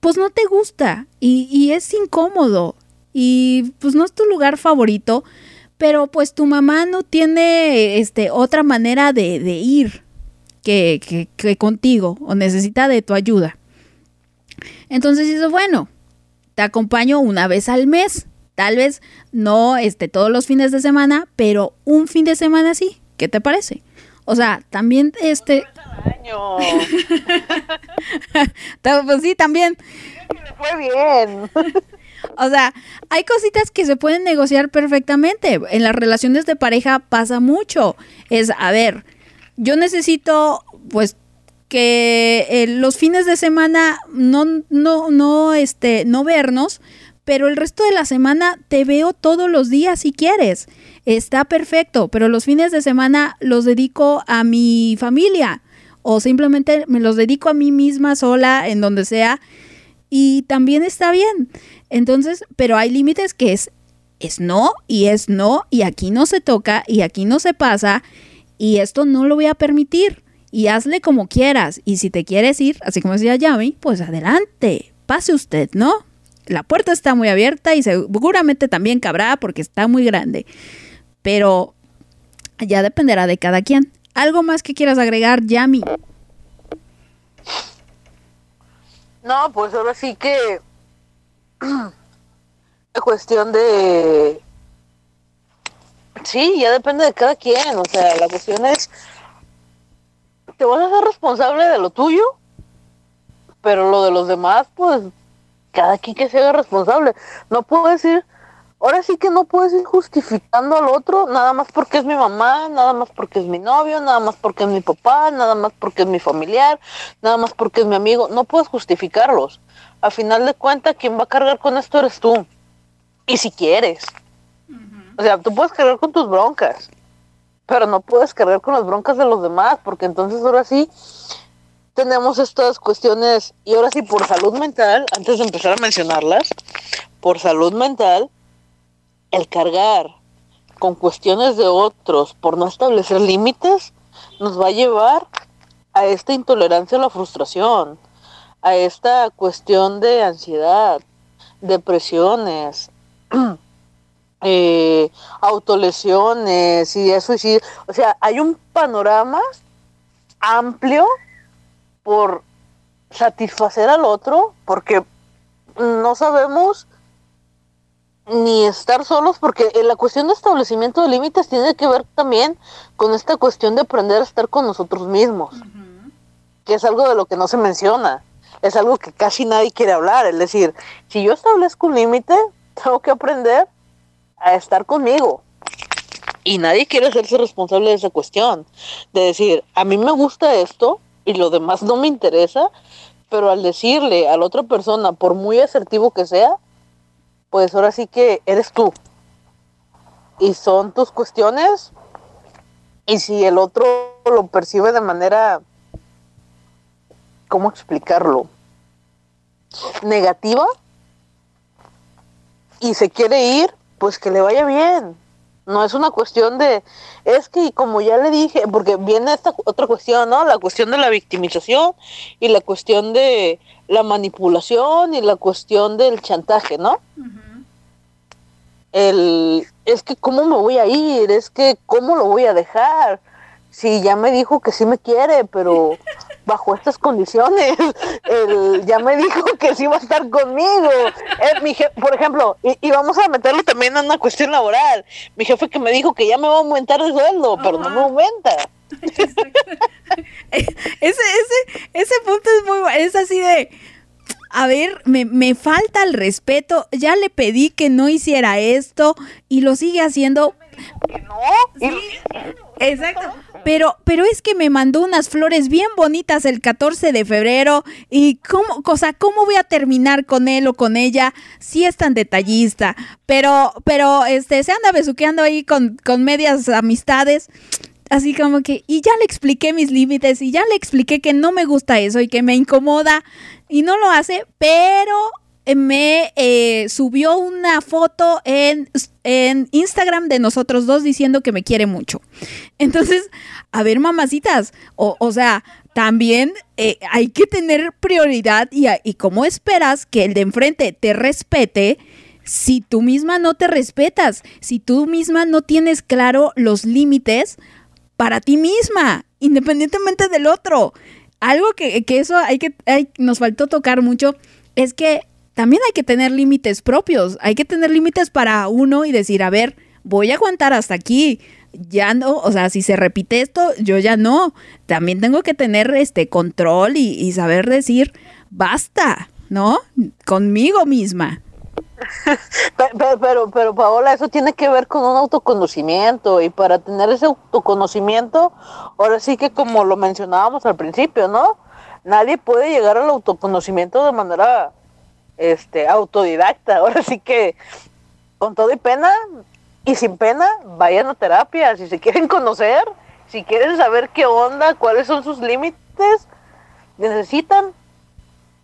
Pues no te gusta y, es incómodo y pues no es tu lugar favorito, pero pues tu mamá no tiene este, otra manera de, de ir que, que, que, contigo o necesita de tu ayuda. Entonces dices, bueno, te acompaño una vez al mes, tal vez no este, todos los fines de semana, pero un fin de semana sí, ¿qué te parece? O sea, también este... pues sí, también. Fue bien. O sea, hay cositas que se pueden negociar perfectamente. En las relaciones de pareja pasa mucho. Es, a ver, yo necesito, pues, que eh, los fines de semana no, no, no, este, no vernos, pero el resto de la semana te veo todos los días si quieres. Está perfecto, pero los fines de semana los dedico a mi familia o simplemente me los dedico a mí misma sola en donde sea y también está bien. Entonces, pero hay límites que es es no y es no y aquí no se toca y aquí no se pasa y esto no lo voy a permitir y hazle como quieras y si te quieres ir, así como decía Yami, pues adelante, pase usted, ¿no? La puerta está muy abierta y seguramente también cabrá porque está muy grande. Pero ya dependerá de cada quien. ¿Algo más que quieras agregar, Yami? No, pues ahora sí que es cuestión de sí, ya depende de cada quien, o sea, la cuestión es te vas a ser responsable de lo tuyo, pero lo de los demás, pues cada quien que se haga responsable. No puedo decir, ahora sí que no puedes ir justificando al otro, nada más porque es mi mamá, nada más porque es mi novio, nada más porque es mi papá, nada más porque es mi familiar, nada más porque es mi amigo. No puedes justificarlos. A final de cuentas, quien va a cargar con esto eres tú. Y si quieres. O sea, tú puedes cargar con tus broncas, pero no puedes cargar con las broncas de los demás, porque entonces ahora sí tenemos estas cuestiones, y ahora sí, por salud mental, antes de empezar a mencionarlas, por salud mental, el cargar con cuestiones de otros por no establecer límites nos va a llevar a esta intolerancia a la frustración, a esta cuestión de ansiedad, depresiones, eh, autolesiones y eso. Y, o sea, hay un panorama amplio por satisfacer al otro, porque no sabemos ni estar solos, porque la cuestión de establecimiento de límites tiene que ver también con esta cuestión de aprender a estar con nosotros mismos, que es algo de lo que no se menciona, es algo que casi nadie quiere hablar, es decir, si yo establezco un límite, tengo que aprender a estar conmigo. Y nadie quiere hacerse responsable de esa cuestión, de decir, a mí me gusta esto, y lo demás no me interesa, pero al decirle a la otra persona, por muy asertivo que sea, pues ahora sí que eres tú. Y son tus cuestiones. Y si el otro lo percibe de manera, ¿cómo explicarlo? Negativa. Y se quiere ir, pues que le vaya bien. No es una cuestión de, es que como ya le dije, porque viene esta otra cuestión, ¿no? La cuestión de la victimización y la cuestión de la manipulación y la cuestión del chantaje, ¿no? El, es que cómo me voy a ir, es que cómo lo voy a dejar. Si ya me dijo que sí me quiere, pero bajo estas condiciones, él ya me dijo que sí va a estar conmigo. Eh, mi je- por ejemplo, y, y vamos a meterlo también en una cuestión laboral. Mi jefe que me dijo que ya me va a aumentar el sueldo, pero no me aumenta. ese, ese, ese punto es muy bueno. Es así de. A ver, me, me falta el respeto. Ya le pedí que no hiciera esto y lo sigue haciendo. No, y- Exacto. Pero, pero es que me mandó unas flores bien bonitas el 14 de febrero. Y cómo, cosa, ¿cómo voy a terminar con él o con ella si es tan detallista? Pero, pero este, se anda besuqueando ahí con, con medias amistades. Así como que, y ya le expliqué mis límites, y ya le expliqué que no me gusta eso y que me incomoda, y no lo hace, pero me eh, subió una foto en, en Instagram de nosotros dos diciendo que me quiere mucho. Entonces, a ver, mamacitas, o, o sea, también eh, hay que tener prioridad y, y cómo esperas que el de enfrente te respete si tú misma no te respetas, si tú misma no tienes claro los límites para ti misma, independientemente del otro. Algo que, que eso hay que, hay- nos faltó tocar mucho es que también hay que tener límites propios, hay que tener límites para uno y decir, a ver, voy a aguantar hasta aquí. Ya no, o sea, si se repite esto, yo ya no. También tengo que tener este control y, y saber decir, basta, ¿no? Conmigo misma. Pe- pe- Pero, pero, Paola, eso tiene que ver con un autoconocimiento y para tener ese autoconocimiento, ahora sí que como lo mencionábamos al principio, ¿no? Nadie puede llegar al autoconocimiento de manera este, autodidacta. Ahora sí que con todo y pena y sin pena, vayan a terapia. Si se quieren conocer, si quieren saber qué onda, cuáles son sus límites, necesitan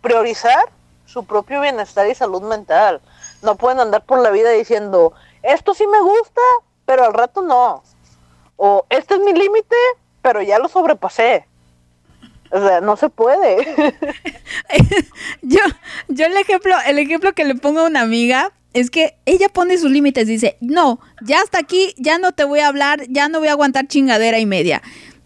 priorizar su propio bienestar y salud mental. No pueden andar por la vida diciendo, esto sí me gusta, pero al rato no. O este es mi límite, pero ya lo sobrepasé. O sea, no se puede. yo, yo el ejemplo, el ejemplo que le pongo a una amiga es que ella pone sus límites, dice, no, ya hasta aquí, ya no te voy a hablar, ya no voy a aguantar chingadera y media.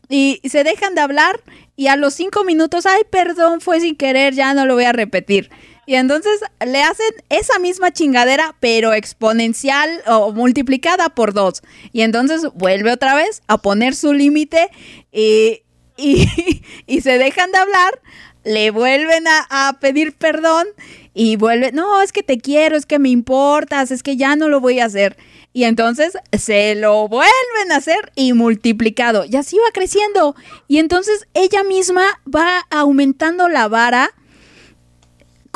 Y se dejan de hablar y a los cinco minutos, ay, perdón, fue sin querer, ya no lo voy a repetir. Y entonces le hacen esa misma chingadera, pero exponencial o multiplicada por dos. Y entonces vuelve otra vez a poner su límite y, y, y se dejan de hablar, le vuelven a, a pedir perdón y vuelve, no, es que te quiero, es que me importas, es que ya no lo voy a hacer. Y entonces se lo vuelven a hacer y multiplicado. Y así va creciendo. Y entonces ella misma va aumentando la vara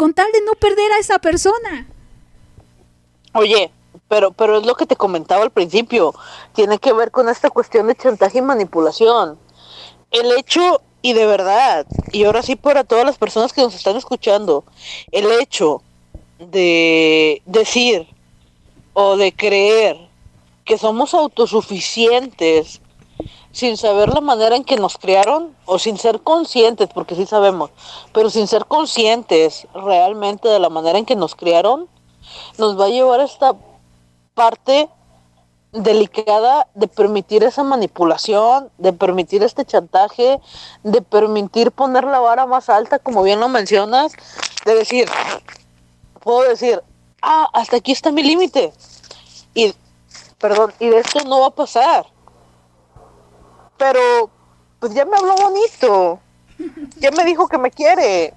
con tal de no perder a esa persona. Oye, pero, pero es lo que te comentaba al principio. Tiene que ver con esta cuestión de chantaje y manipulación. El hecho, y de verdad, y ahora sí para todas las personas que nos están escuchando, el hecho de decir o de creer que somos autosuficientes sin saber la manera en que nos criaron o sin ser conscientes, porque sí sabemos, pero sin ser conscientes realmente de la manera en que nos criaron, nos va a llevar a esta parte delicada de permitir esa manipulación, de permitir este chantaje, de permitir poner la vara más alta, como bien lo mencionas, de decir, puedo decir, ah, hasta aquí está mi límite. Y, perdón, y de esto no va a pasar. Pero, pues ya me habló bonito. Ya me dijo que me quiere.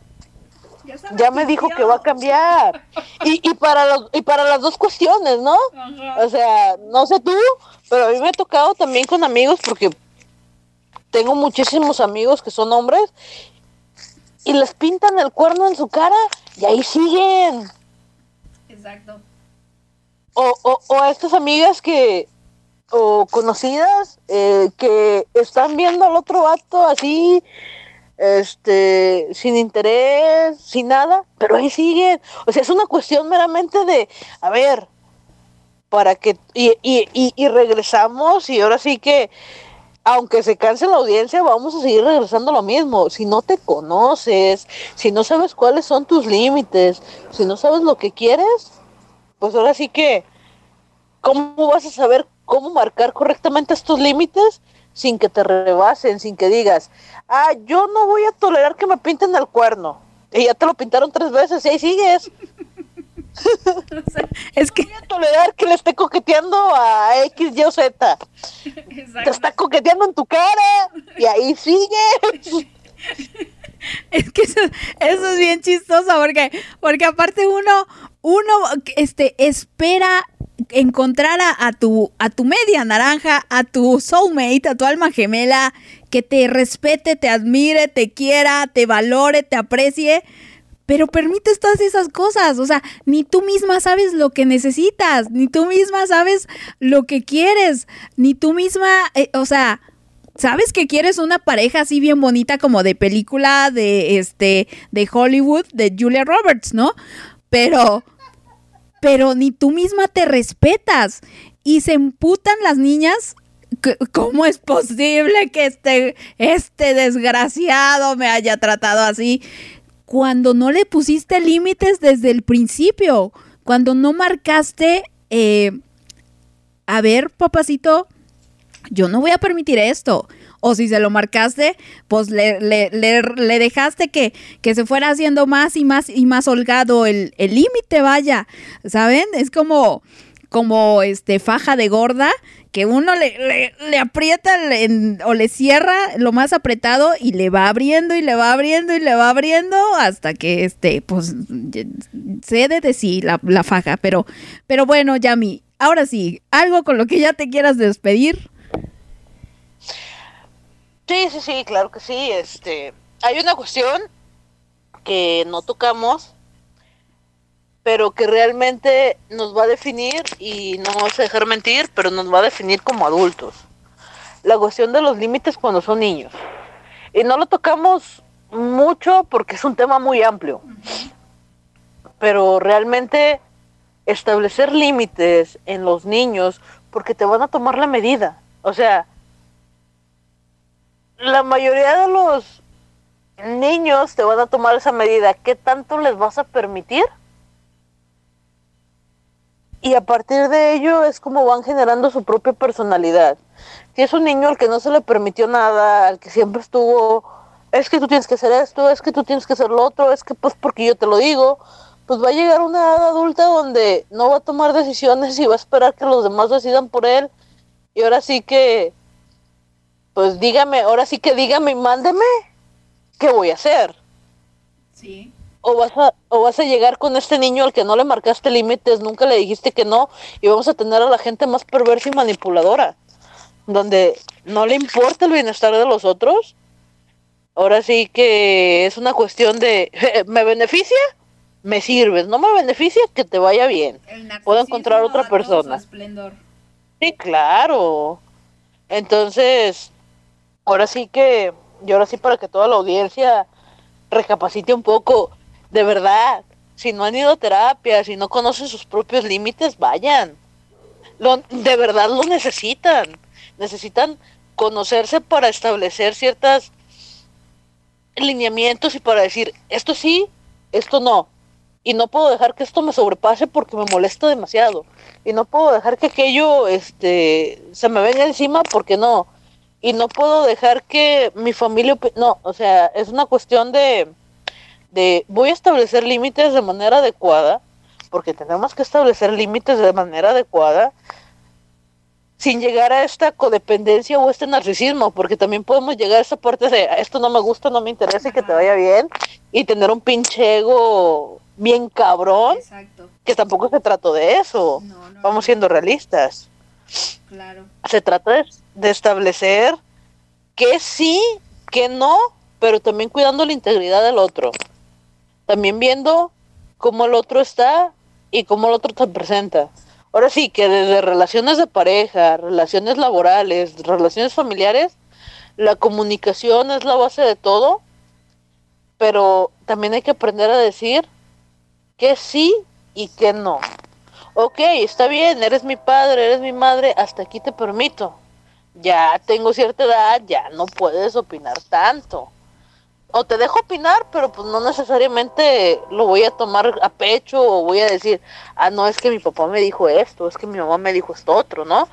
Ya me dijo que va a cambiar. Y, y, para los, y para las dos cuestiones, ¿no? O sea, no sé tú, pero a mí me ha tocado también con amigos porque tengo muchísimos amigos que son hombres y les pintan el cuerno en su cara y ahí siguen. Exacto. O, o, o a estas amigas que, o conocidas, eh, que están viendo al otro vato así, este, sin interés, sin nada, pero ahí siguen. O sea, es una cuestión meramente de, a ver, para que y, y, y, regresamos y ahora sí que aunque se canse la audiencia, vamos a seguir regresando lo mismo. Si no te conoces, si no sabes cuáles son tus límites, si no sabes lo que quieres, pues ahora sí que, ¿cómo vas a saber cómo marcar correctamente estos límites sin que te rebasen, sin que digas, ah, yo no voy a tolerar que me pinten el cuerno? Y ya te lo pintaron tres veces y ahí sigues. Es que Voy a tolerar que le esté coqueteando a X, Y o Z. Te está coqueteando en tu cara y ahí sigues. Es que eso, eso es bien chistoso porque, porque aparte uno, uno este, espera encontrar a, a tu, a tu media naranja, a tu soulmate, a tu alma gemela, que te respete, te admire, te quiera, te valore, te aprecie. Pero permites todas esas cosas, o sea, ni tú misma sabes lo que necesitas, ni tú misma sabes lo que quieres, ni tú misma, eh, o sea, sabes que quieres una pareja así bien bonita como de película de este de Hollywood de Julia Roberts, ¿no? Pero pero ni tú misma te respetas y se emputan las niñas ¿Cómo es posible que este, este desgraciado me haya tratado así? Cuando no le pusiste límites desde el principio, cuando no marcaste, eh, a ver, papacito, yo no voy a permitir esto. O si se lo marcaste, pues le, le- le- le dejaste que, que se fuera haciendo más y más y más holgado el límite, vaya. ¿Saben? Es como, como este faja de gorda que uno le, le- le aprieta o le cierra lo más apretado y le va abriendo y le va abriendo y le va abriendo hasta que este pues cede de sí la, la faja. Pero, pero bueno, Yami, ahora sí, algo con lo que ya te quieras despedir. Sí, sí, sí, claro que sí. Este, hay una cuestión que no tocamos, pero que realmente nos va a definir y no vamos a dejar mentir, pero nos va a definir como adultos. La cuestión de los límites cuando son niños. Y no lo tocamos mucho porque es un tema muy amplio. Pero realmente establecer límites en los niños porque te van a tomar la medida. O sea, la mayoría de los niños te van a tomar esa medida. ¿Qué tanto les vas a permitir? Y a partir de ello es como van generando su propia personalidad. Si es un niño al que no se le permitió nada, al que siempre estuvo, es que tú tienes que hacer esto, es que tú tienes que hacer lo otro, es que pues porque yo te lo digo, pues va a llegar una edad adulta donde no va a tomar decisiones y va a esperar que los demás decidan por él. Y ahora sí que pues dígame, ahora sí que dígame y mándeme, ¿qué voy a hacer? Sí. O vas, a, o vas a llegar con este niño al que no le marcaste límites, nunca le dijiste que no, y vamos a tener a la gente más perversa y manipuladora, donde no le importa el bienestar de los otros. Ahora sí que es una cuestión de, ¿me beneficia? Me sirves, no me beneficia, que te vaya bien. Puedo encontrar otra persona. Sí, claro. Entonces, ahora sí que, y ahora sí para que toda la audiencia recapacite un poco, de verdad, si no han ido a terapia, si no conocen sus propios límites, vayan. Lo, de verdad lo necesitan. Necesitan conocerse para establecer ciertos lineamientos y para decir, esto sí, esto no. Y no puedo dejar que esto me sobrepase porque me molesta demasiado. Y no puedo dejar que aquello este, se me venga encima porque no. Y no puedo dejar que mi familia... No, o sea, es una cuestión de, de... Voy a establecer límites de manera adecuada, porque tenemos que establecer límites de manera adecuada, sin llegar a esta codependencia o este narcisismo, porque también podemos llegar a esa parte de esto no me gusta, no me interesa y que te vaya bien, y tener un pinche ego bien cabrón, Exacto. que tampoco se trató de eso. No, no, Vamos siendo realistas. Claro. Se trata de, establecer que sí, que no, pero también cuidando la integridad del otro. También viendo cómo el otro está y cómo el otro te presenta. Ahora sí, que desde relaciones de pareja, relaciones laborales, relaciones familiares, la comunicación es la base de todo, pero también hay que aprender a decir que sí y que no. Ok, está bien, eres mi padre, eres mi madre, hasta aquí te permito. Ya tengo cierta edad, ya no puedes opinar tanto. O te dejo opinar, pero pues no necesariamente lo voy a tomar a pecho o voy a decir, ah, no, es que mi papá me dijo esto, es que mi mamá me dijo esto otro, ¿no?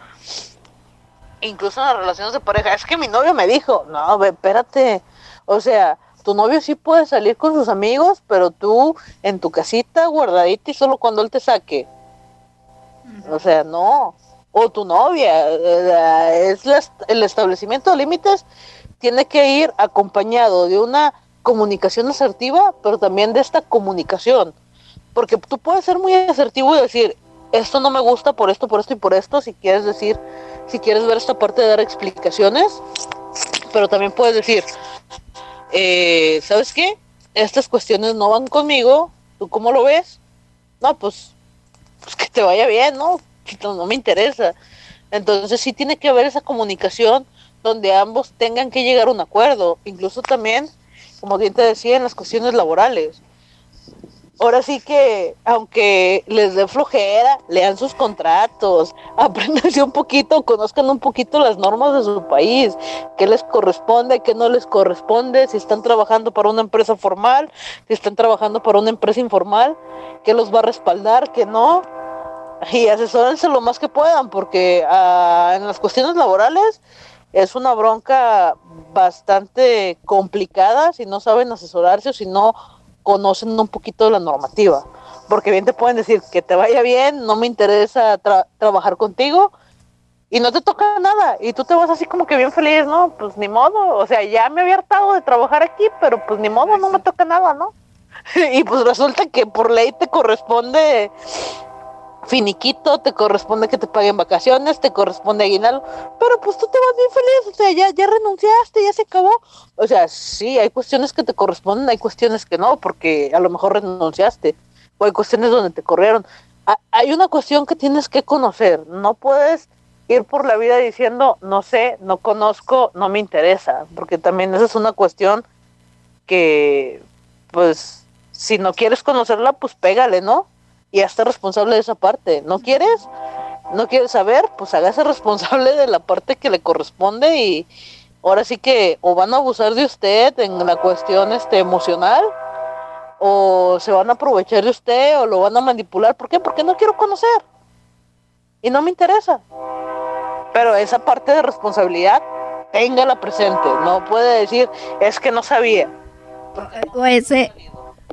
Incluso en las relaciones de pareja, es que mi novio me dijo, no, espérate, o sea, tu novio sí puede salir con sus amigos, pero tú en tu casita guardadita y solo cuando él te saque. O sea, no. O tu novia. eh, Es la- el establecimiento de límites tiene que ir acompañado de una comunicación asertiva, pero también de esta comunicación. Porque tú puedes ser muy asertivo y decir, esto no me gusta por esto, por esto y por esto, si quieres decir, si quieres ver esta parte de dar explicaciones, pero también puedes decir, eh, ¿sabes qué? Estas cuestiones no van conmigo, ¿tú cómo lo ves? No, pues, pues que te vaya bien, ¿no? No, me interesa. Entonces sí tiene que haber esa comunicación donde ambos tengan que llegar a un acuerdo, incluso también, como bien te decía, en las cuestiones laborales. Ahora sí que, aunque les dé flojera, lean sus contratos, aprendanse un poquito, conozcan un poquito las normas de su país, qué les corresponde, qué no les corresponde, si están trabajando para una empresa formal, si están trabajando para una empresa informal, qué los va a respaldar, qué no. Y asesórense lo más que puedan, porque ah, en las cuestiones laborales es una bronca bastante complicada si no saben asesorarse o si no conocen un poquito de la normativa. Porque bien te pueden decir que te vaya bien, no me interesa tra- trabajar contigo y no te toca nada. Y tú te vas así como que bien feliz, ¿no? Pues ni modo. O sea, ya me había hartado de trabajar aquí, pero pues ni modo, no me toca nada, ¿no? y pues resulta que por ley te corresponde finiquito, te corresponde que te paguen vacaciones, te corresponde aguinaldo, pero pues tú te vas bien feliz, o sea, ya, ya renunciaste, ya se acabó. O sea, sí, hay cuestiones que te corresponden, hay cuestiones que no, porque a lo mejor renunciaste, o hay cuestiones donde te corrieron. Ha- hay una cuestión que tienes que conocer, no puedes ir por la vida diciendo, no sé, no conozco, no me interesa, porque también esa es una cuestión que, pues, si no quieres conocerla, pues pégale, ¿no? Y hazte responsable de esa parte. ¿No quieres? ¿No quieres saber? Pues hágase responsable de la parte que le corresponde y ahora sí que o van a abusar de usted en la cuestión este emocional o se van a aprovechar de usted o lo van a manipular. ¿Por qué? Porque no quiero conocer. Y no me interesa. Pero esa parte de responsabilidad, téngala presente. No puede decir, es que no sabía. O ese,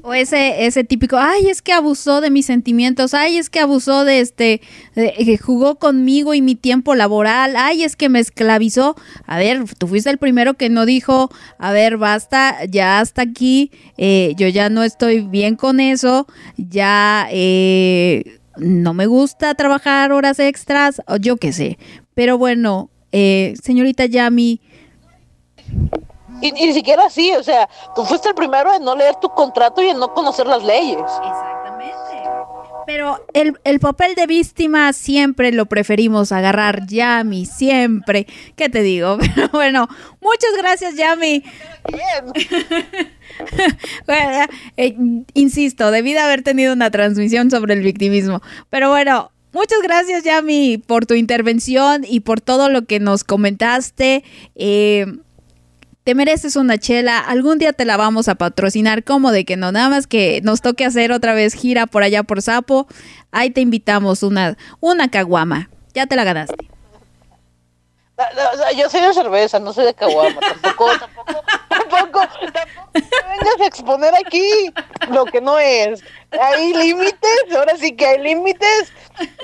o ese, ese típico, ay, es que abusó de mis sentimientos, ay, es que abusó de este, que jugó conmigo y mi tiempo laboral, ay, es que me esclavizó. A ver, tú fuiste el primero que no dijo, a ver, basta, ya hasta aquí, eh, yo ya no estoy bien con eso, ya eh, no me gusta trabajar horas extras, o yo qué sé. Pero bueno, eh, señorita Yami, Y, y ni siquiera así, o sea, tú fuiste el primero en no leer tu contrato y en no conocer las leyes. Exactamente. Pero el, el papel de víctima siempre lo preferimos agarrar, Yami, siempre. ¿Qué te digo? Pero bueno, muchas gracias, Yami. Bien. Bueno, eh, insisto, debí de haber tenido una transmisión sobre el victimismo. Pero bueno, muchas gracias, Yami, por tu intervención y por todo lo que nos comentaste. Eh, te mereces una chela, algún día te la vamos a patrocinar, como de que no, nada más que nos toque hacer otra vez gira por allá por Sapo, ahí te invitamos una, una caguama, ya te la ganaste. Yo soy de cerveza, no soy de caguama. Tampoco, tampoco, tampoco, tampoco te vengas a exponer aquí lo que no es. Hay límites, ahora sí que hay límites.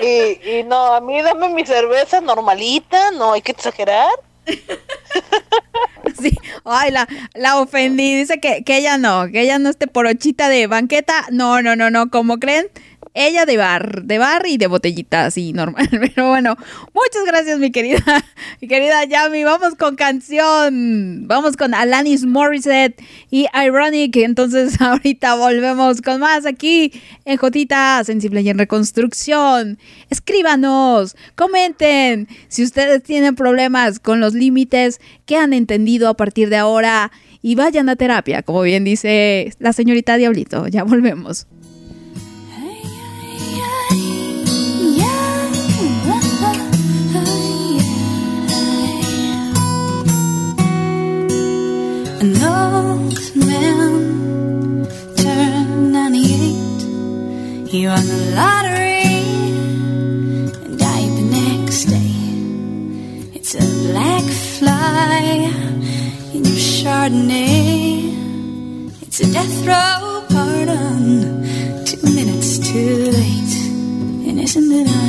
Y, y no, a mí dame mi cerveza normalita, no hay que exagerar. Sí, ay, la, la ofendí, dice que, que ella no, que ella no esté porochita de banqueta, no, no, no, no, como creen, ella de bar, de bar y de botellita, así, normal, pero bueno, muchas gracias mi querida, mi querida Yami, vamos con canción, vamos con Alanis Morissette y Ironic, entonces ahorita volvemos con más aquí en Jotita Sensible y en Reconstrucción, escríbanos, comenten, si ustedes tienen problemas con los límites, que han entendido a partir de ahora y vayan a terapia, como bien dice la señorita Diablito. Ya volvemos. An old man turned 98. He won the lottery and died the next day. It's a black fly in your Chardonnay. It's a death row pardon, two minutes too late. And isn't it?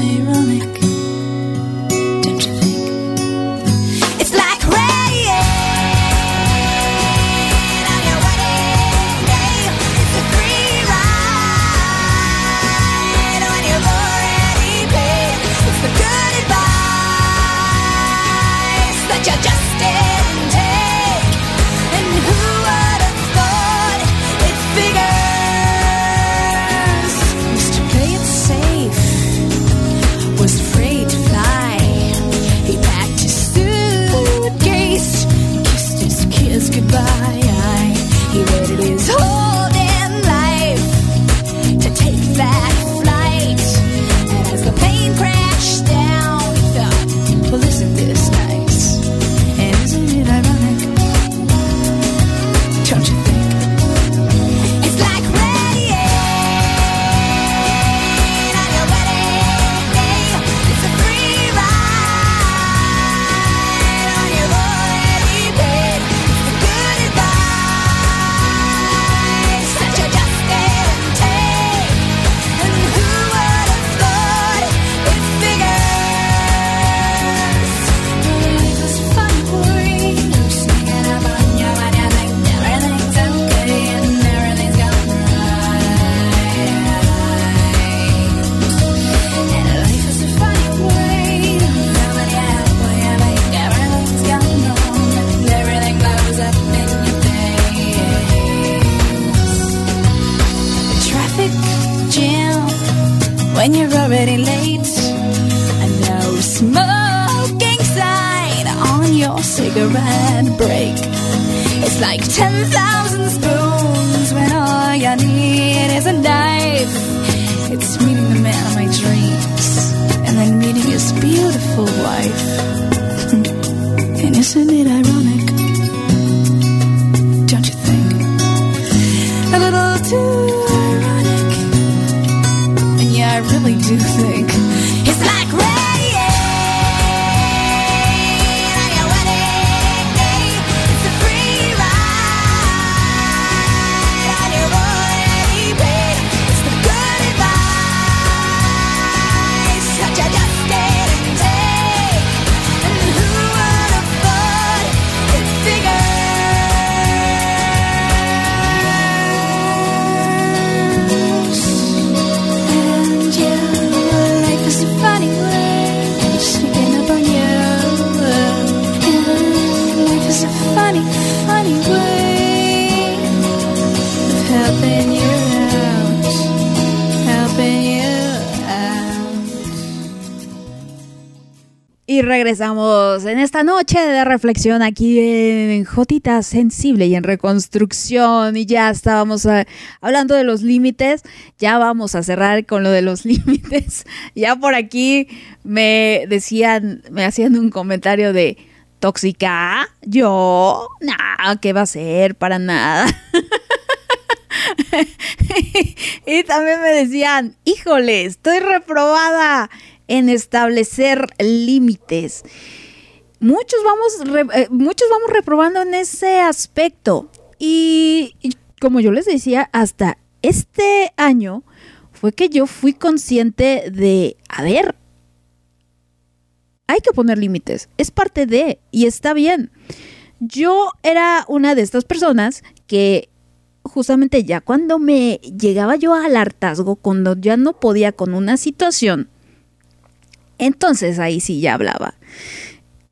Regresamos en esta noche de reflexión aquí en Jotita Sensible y en Reconstrucción. Y ya estábamos eh, hablando de los límites. Ya vamos a cerrar con lo de los límites. Ya por aquí me decían, me hacían un comentario de tóxica. Yo, nada, ¿qué va a ser? Para nada. y también me decían, híjole, estoy reprobada en establecer límites. Muchos vamos, re- eh, muchos vamos reprobando en ese aspecto. Y, y como yo les decía, hasta este año fue que yo fui consciente de, a ver, hay que poner límites. Es parte de, y está bien. Yo era una de estas personas que justamente ya cuando me llegaba yo al hartazgo, cuando ya no podía con una situación, entonces ahí sí ya hablaba.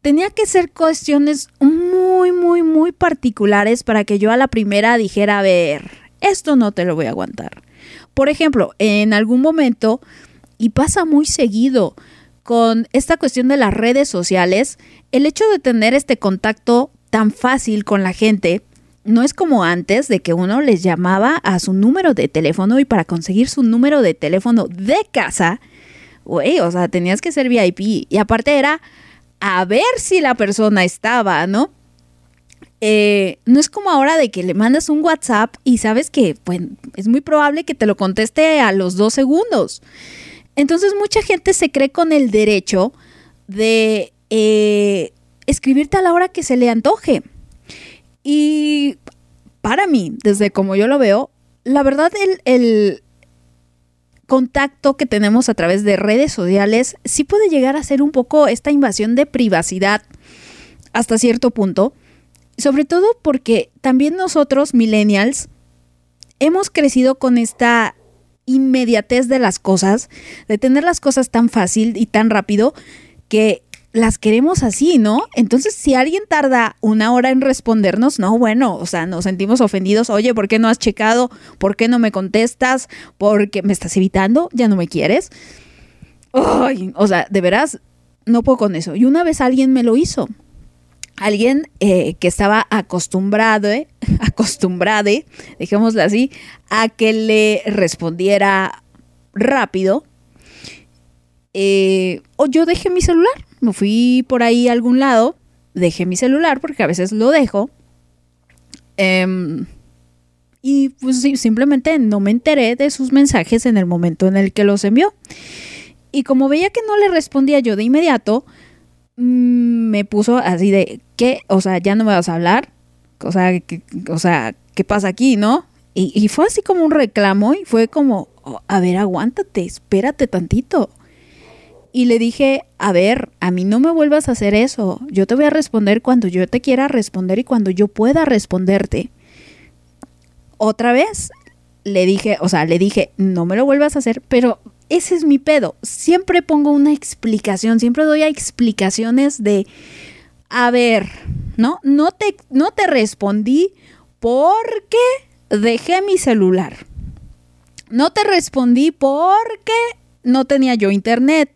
Tenía que ser cuestiones muy, muy, muy particulares para que yo a la primera dijera, a ver, esto no te lo voy a aguantar. Por ejemplo, en algún momento, y pasa muy seguido con esta cuestión de las redes sociales, el hecho de tener este contacto tan fácil con la gente, no es como antes de que uno les llamaba a su número de teléfono y para conseguir su número de teléfono de casa, güey, o sea, tenías que ser VIP. Y aparte era a ver si la persona estaba, ¿no? eh, no es como ahora de que le mandas un WhatsApp y sabes que pues, es muy probable que te lo conteste a los dos segundos. Entonces mucha gente se cree con el derecho de eh, escribirte a la hora que se le antoje. Y para mí, desde como yo lo veo, la verdad el, el contacto que tenemos a través de redes sociales sí puede llegar a ser un poco esta invasión de privacidad hasta cierto punto sobre todo porque también nosotros, millennials, hemos crecido con esta inmediatez de las cosas, de tener las cosas tan fácil y tan rápido que las queremos así, ¿no? Entonces, si alguien tarda una hora en respondernos, no, bueno, o sea, nos sentimos ofendidos, oye, ¿por qué no has checado? ¿Por qué no me contestas? ¿Por qué me estás evitando? ¿Ya no me quieres? O sea, de veras, no puedo con eso. Y una vez alguien me lo hizo alguien eh, que estaba acostumbrado, eh, acostumbrado, dejémoslo así, a que le respondiera rápido. Eh, o yo dejé mi celular, me fui por ahí a algún lado, dejé mi celular porque a veces lo dejo. Em, y pues simplemente no me enteré de sus mensajes en el momento en el que los envió. Y como veía que no le respondía yo de inmediato, Mm, me puso así de, ¿qué? O sea, ya no me vas a hablar. O sea, ¿qué, o sea, ¿qué pasa aquí, no? Y, fue así como un reclamo y fue como, oh, a ver, aguántate, espérate tantito. Y le dije, a ver, a mí no me vuelvas a hacer eso. Yo te voy a responder cuando yo te quiera responder y cuando yo pueda responderte. Otra vez le dije, o sea, le dije, no me lo vuelvas a hacer, pero ese es mi pedo. Siempre pongo una explicación, siempre doy explicaciones de, a ver, ¿no? No te, no te respondí porque dejé mi celular. No te respondí porque no tenía yo internet.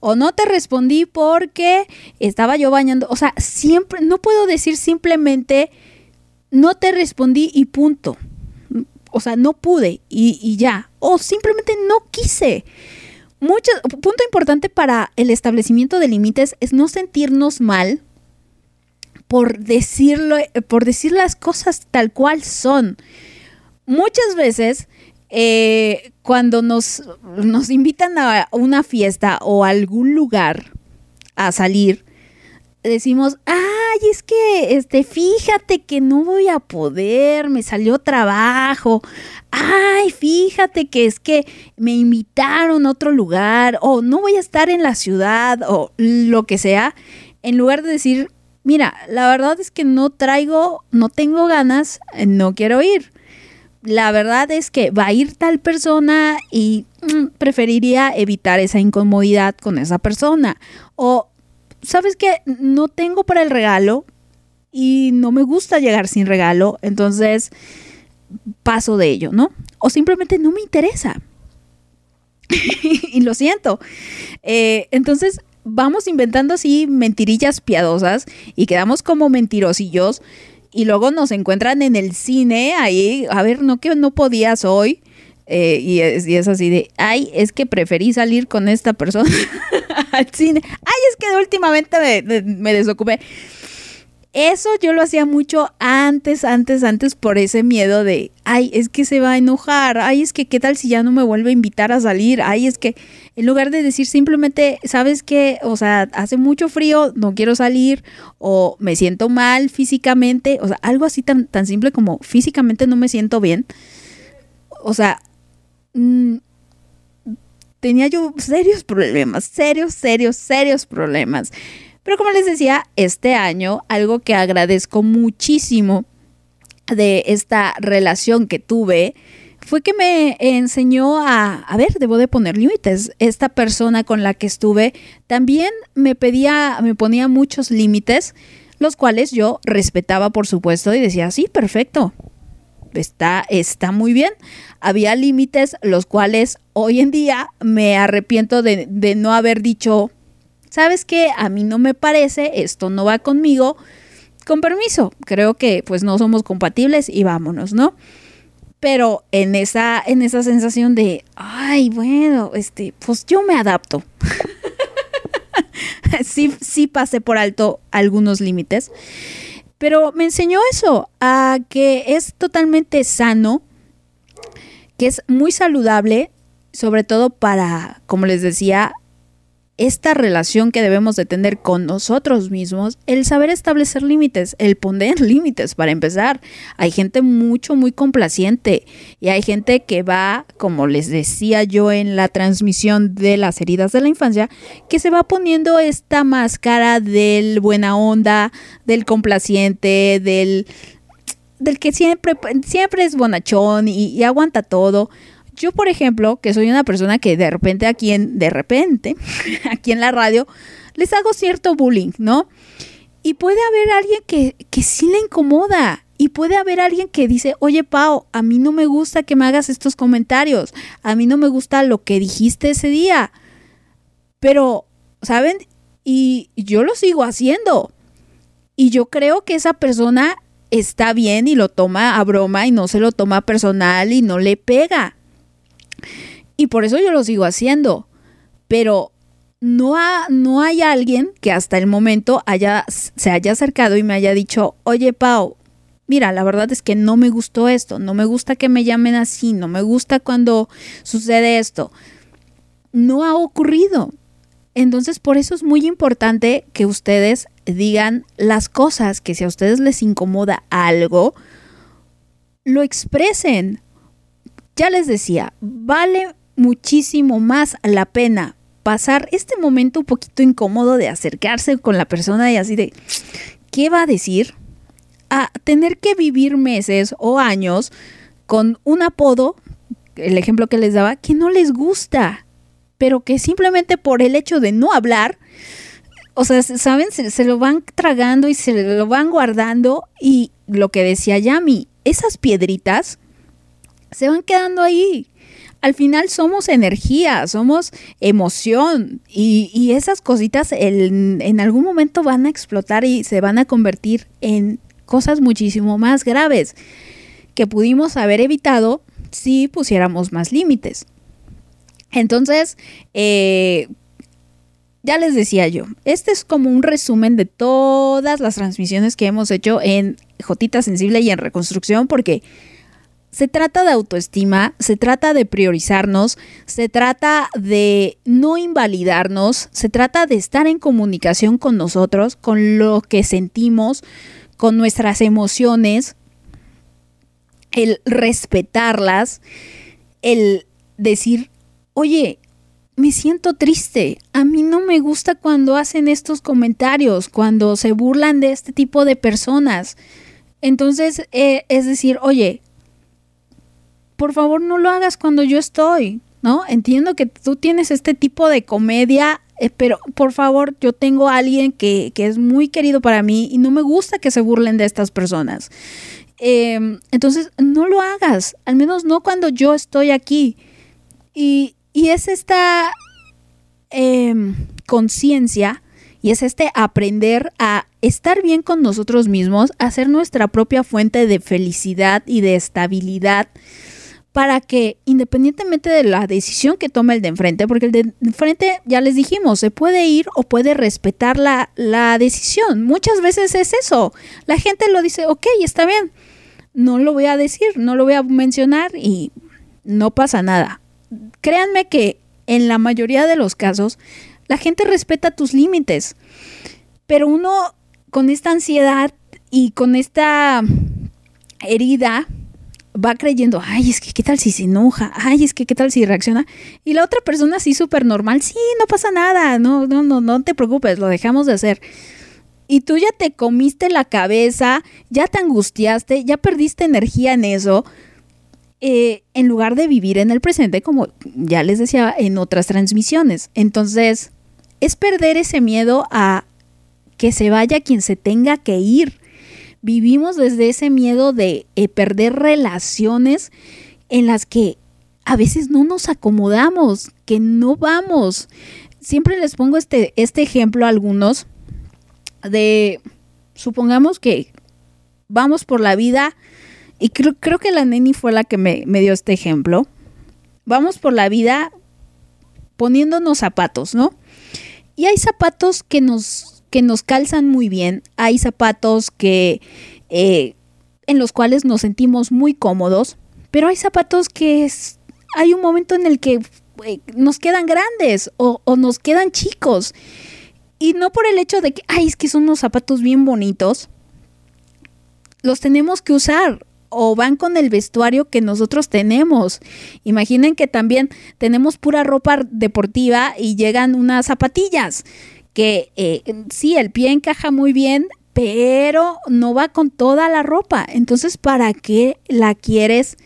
O no te respondí porque estaba yo bañando. O sea, siempre, no puedo decir simplemente, no te respondí y punto o sea, no pude y, ya, o simplemente no quise. Mucho, punto importante para el establecimiento de límites es no sentirnos mal por decirlo, por decir las cosas tal cual son. Muchas veces eh, cuando nos, nos invitan a una fiesta o a algún lugar a salir, decimos, ay, es que, este, fíjate que no voy a poder, me salió trabajo, ay, fíjate que es que me invitaron a otro lugar, o no voy a estar en la ciudad, o lo que sea, en lugar de decir, mira, la verdad es que no traigo, no tengo ganas, no quiero ir. La verdad es que va a ir tal persona y mm, preferiría evitar esa incomodidad con esa persona. O ¿sabes qué? No tengo para el regalo y no me gusta llegar sin regalo, entonces paso de ello, ¿no? O simplemente no me interesa. y lo siento. Eh, entonces vamos inventando así mentirillas piadosas y quedamos como mentirosillos y luego nos encuentran en el cine ahí, a ver, no que no podías hoy. Eh, y, es, y, es, así de, ay, es que preferí salir con esta persona al cine. Ay, es que últimamente me, me, desocupé. Eso yo lo hacía mucho antes, antes, antes por ese miedo de, ay, es que se va a enojar, ay, es que qué tal si ya no me vuelve a invitar a salir, ay, es que en lugar de decir simplemente, sabes que, o sea, hace mucho frío, no quiero salir, o me siento mal físicamente, o sea, algo así tan, tan simple como físicamente no me siento bien. O sea, Mm, tenía yo serios problemas, serios, serios, serios problemas. Pero como les decía, este año algo que agradezco muchísimo de esta relación que tuve fue que me enseñó a, a ver, debo de poner límites. Esta persona con la que estuve también me pedía, me ponía muchos límites, los cuales yo respetaba, por supuesto, y decía, sí, perfecto, está, está muy bien. Había límites los cuales hoy en día me arrepiento de, no haber dicho, ¿sabes qué? A mí no me parece, esto no va conmigo. Con permiso, creo que pues no somos compatibles y vámonos, ¿no? Pero en esa, en esa sensación de, ay, bueno, este, pues yo me adapto. sí, sí pasé por alto algunos límites. Pero me enseñó eso, a que es totalmente sano, que es muy saludable, sobre todo para, como les decía, esta relación que debemos de tener con nosotros mismos, el saber establecer límites, el poner límites para empezar. Hay gente mucho, muy complaciente y hay gente que va, como les decía yo en la transmisión de las heridas de la infancia, que se va poniendo esta máscara del buena onda, del complaciente, del, del que siempre, siempre es bonachón y, y aguanta todo. Yo, por ejemplo, que soy una persona que de repente aquí en, de repente, aquí en la radio, les hago cierto bullying, ¿no? Y puede haber alguien que, que sí le incomoda. Y puede haber alguien que dice, oye Pau, a mí no me gusta que me hagas estos comentarios. A mí no me gusta lo que dijiste ese día. Pero, ¿saben? Y yo lo sigo haciendo. Y yo creo que esa persona está bien y lo toma a broma y no se lo toma personal y no le pega. Y por eso yo lo sigo haciendo. Pero no, ha, no hay alguien que hasta el momento haya, se haya acercado y me haya dicho, oye Pau, mira, la verdad es que no me gustó esto, no me gusta que me llamen así, no me gusta cuando sucede esto. No ha ocurrido. Entonces, por eso es muy importante que ustedes digan las cosas, que si a ustedes les incomoda algo, lo expresen. Ya les decía, vale muchísimo más la pena pasar este momento un poquito incómodo de acercarse con la persona y así de, ¿qué va a decir? A tener que vivir meses o años con un apodo, el ejemplo que les daba, que no les gusta, pero que simplemente por el hecho de no hablar, o sea, ¿saben? Se, lo van tragando y se lo van guardando y lo que decía Yami, esas piedritas se van quedando ahí. Al final somos energía, somos emoción y, y esas cositas el, en algún momento van a explotar y se van a convertir en cosas muchísimo más graves que pudimos haber evitado si pusiéramos más límites. Entonces, eh, ya les decía yo, este es como un resumen de todas las transmisiones que hemos hecho en Jotita Sensible y en Reconstrucción, porque se trata de autoestima, se trata de priorizarnos, se trata de no invalidarnos, se trata de estar en comunicación con nosotros, con lo que sentimos, con nuestras emociones, el respetarlas, el decir, oye, me siento triste. A mí no me gusta cuando hacen estos comentarios, cuando se burlan de este tipo de personas. Entonces, eh, es decir, oye, por favor no lo hagas cuando yo estoy, ¿no? Entiendo que tú tienes este tipo de comedia, eh, pero por favor, yo tengo a alguien que, que, es muy querido para mí y no me gusta que se burlen de estas personas. Eh, entonces, no lo hagas, al menos no cuando yo estoy aquí. Y, y es esta eh, conciencia y es este aprender a estar bien con nosotros mismos, a ser nuestra propia fuente de felicidad y de estabilidad para que independientemente de la decisión que tome el de enfrente, porque el de enfrente ya les dijimos, se puede ir o puede respetar la, la decisión. Muchas veces es eso. La gente lo dice, ok, está bien, no lo voy a decir, no lo voy a mencionar y no pasa nada. Créanme que en la mayoría de los casos la gente respeta tus límites, pero uno con esta ansiedad y con esta herida va creyendo, ay, es que qué tal si se enoja, ay, es que qué tal si reacciona. Y la otra persona así súper normal, sí, no pasa nada, no, no, no, no te preocupes, lo dejamos de hacer. Y tú ya te comiste la cabeza, ya te angustiaste, ya perdiste energía en eso, eh, en lugar de vivir en el presente, como ya les decía en otras transmisiones. Entonces, es perder ese miedo a que se vaya quien se tenga que ir vivimos desde ese miedo de eh, perder relaciones en las que a veces no nos acomodamos, que no vamos. Siempre les pongo este, este ejemplo a algunos de, supongamos que vamos por la vida, y creo, creo que la neni fue la que me, me dio este ejemplo, vamos por la vida poniéndonos zapatos, ¿no? Y hay zapatos que nos que nos calzan muy bien, hay zapatos que eh, en los cuales nos sentimos muy cómodos, pero hay zapatos que es, hay un momento en el que eh, nos quedan grandes o, o nos quedan chicos. Y no por el hecho de que, ay, es que son unos zapatos bien bonitos, los tenemos que usar o van con el vestuario que nosotros tenemos. Imaginen que también tenemos pura ropa deportiva y llegan unas zapatillas que eh, sí, el pie encaja muy bien, pero no va con toda la ropa. Entonces, ¿para qué la quieres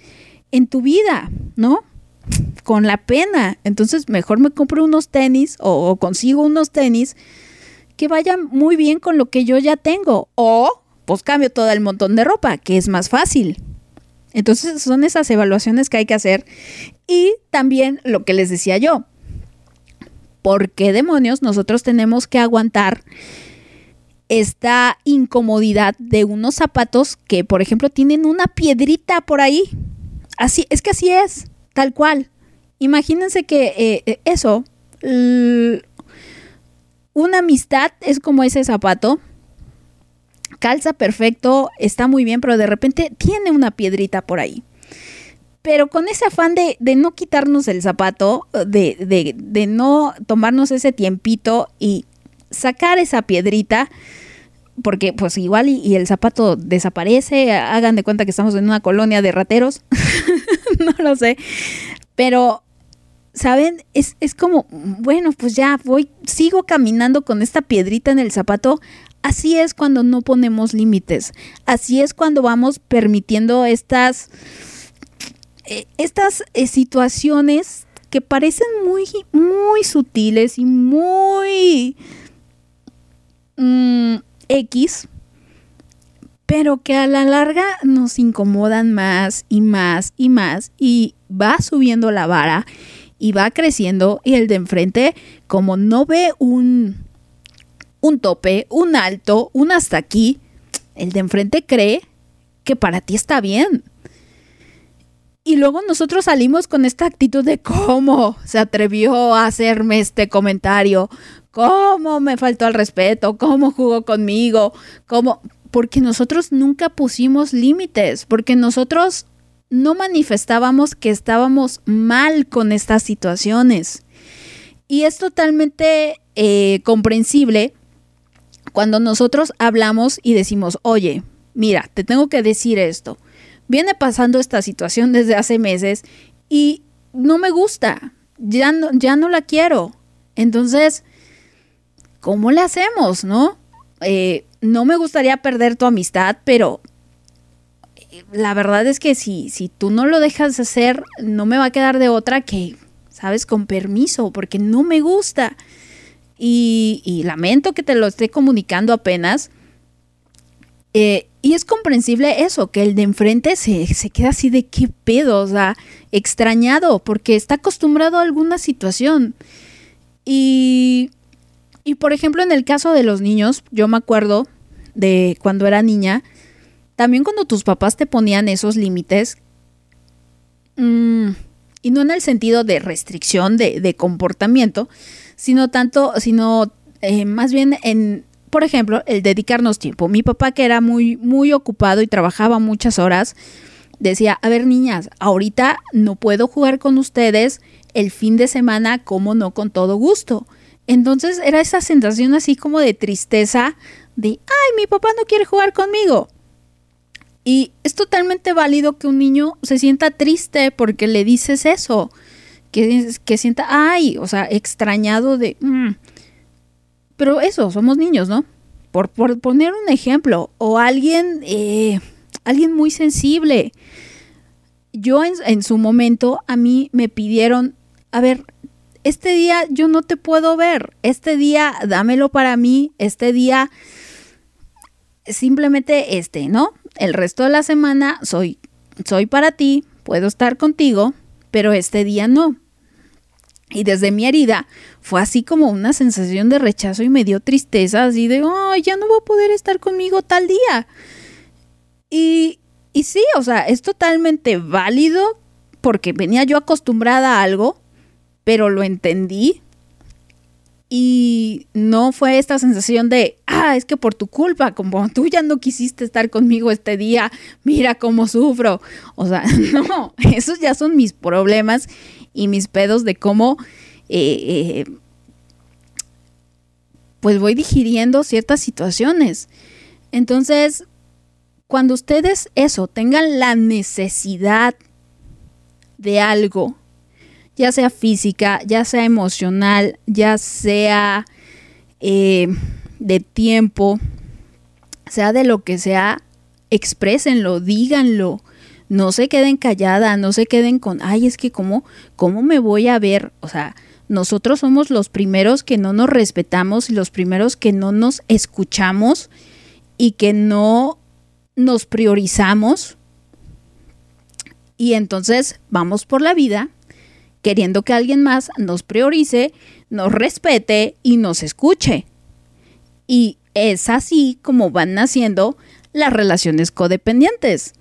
en tu vida? ¿No? Con la pena. Entonces, mejor me compro unos tenis o, o consigo unos tenis que vayan muy bien con lo que yo ya tengo. O pues cambio todo el montón de ropa, que es más fácil. Entonces son esas evaluaciones que hay que hacer. Y también lo que les decía yo, ¿por qué demonios nosotros tenemos que aguantar esta incomodidad de unos zapatos que, por ejemplo, tienen una piedrita por ahí? Así, es que así es, tal cual. Imagínense que eh, eh eso, una amistad es como ese zapato calza perfecto, está muy bien, pero de repente tiene una piedrita por ahí. Pero con ese afán de, no quitarnos el zapato, de, de, no tomarnos ese tiempito y sacar esa piedrita, porque pues igual y, el zapato desaparece, hagan de cuenta que estamos en una colonia de rateros, no lo sé, pero ¿saben? Es, es, como, bueno, pues ya voy, sigo caminando con esta piedrita en el zapato Así es cuando no ponemos límites. Así es cuando vamos permitiendo estas, eh, estas eh, situaciones que parecen muy, muy sutiles y muy mm, X, pero que a la larga nos incomodan más y más y más y va subiendo la vara y va creciendo y el de enfrente como no ve un un tope, un alto, un hasta aquí, el de enfrente cree que para ti está bien. Y luego nosotros salimos con esta actitud de cómo se atrevió a hacerme este comentario, cómo me faltó al respeto, cómo jugó conmigo, cómo... Porque nosotros nunca pusimos límites, porque nosotros no manifestábamos que estábamos mal con estas situaciones. Y es totalmente eh, comprensible cuando nosotros hablamos y decimos, oye, mira, te tengo que decir esto, viene pasando esta situación desde hace meses y no me gusta, ya no, ya no la quiero. Entonces, ¿cómo le hacemos, no? Eh, no me gustaría perder tu amistad, pero eh, la verdad es que si, si tú no lo dejas hacer, no me va a quedar de otra que, sabes, con permiso, porque no me gusta y, lamento que te lo esté comunicando apenas. Eh, y es comprensible eso, que el de enfrente se, queda así de qué pedo, o sea, extrañado, porque está acostumbrado a alguna situación. Y, y por ejemplo, en el caso de los niños, yo me acuerdo de cuando era niña, también cuando tus papás te ponían esos límites, mm, y no en el sentido de restricción de, de comportamiento, sino tanto, sino eh, más bien en, por ejemplo, el dedicarnos tiempo. Mi papá, que era muy, muy ocupado y trabajaba muchas horas, decía, a ver niñas, ahorita no puedo jugar con ustedes el fin de semana, como no, con todo gusto. Entonces era esa sensación así como de tristeza, de, ay, mi papá no quiere jugar conmigo. Y es totalmente válido que un niño se sienta triste porque le dices eso que, sienta, ay, o sea, extrañado de... Mm". Pero eso, somos niños, ¿no? Por, por poner un ejemplo, o alguien, eh, alguien muy sensible. Yo en, en su momento, a mí me pidieron, a ver, este día yo no te puedo ver, este día dámelo para mí, este día simplemente este, ¿no? El resto de la semana soy, soy para ti, puedo estar contigo, pero este día no. Y desde mi herida fue así como una sensación de rechazo y me dio tristeza, así de, oh, ya no va a poder estar conmigo tal día. Y, y sí, o sea, es totalmente válido porque venía yo acostumbrada a algo, pero lo entendí. Y no fue esta sensación de, ah, es que por tu culpa, como tú ya no quisiste estar conmigo este día, mira cómo sufro. O sea, no, esos ya son mis problemas y mis pedos de cómo, eh, eh, pues voy digiriendo ciertas situaciones. Entonces, cuando ustedes eso, tengan la necesidad de algo, ya sea física, ya sea emocional, ya sea eh, de tiempo, sea de lo que sea, exprésenlo, díganlo. No se queden calladas, no se queden con, ay, es que cómo, cómo me voy a ver. O sea, nosotros somos los primeros que no nos respetamos y los primeros que no nos escuchamos y que no nos priorizamos. Y entonces vamos por la vida queriendo que alguien más nos priorice, nos respete y nos escuche. Y es así como van naciendo las relaciones codependientes.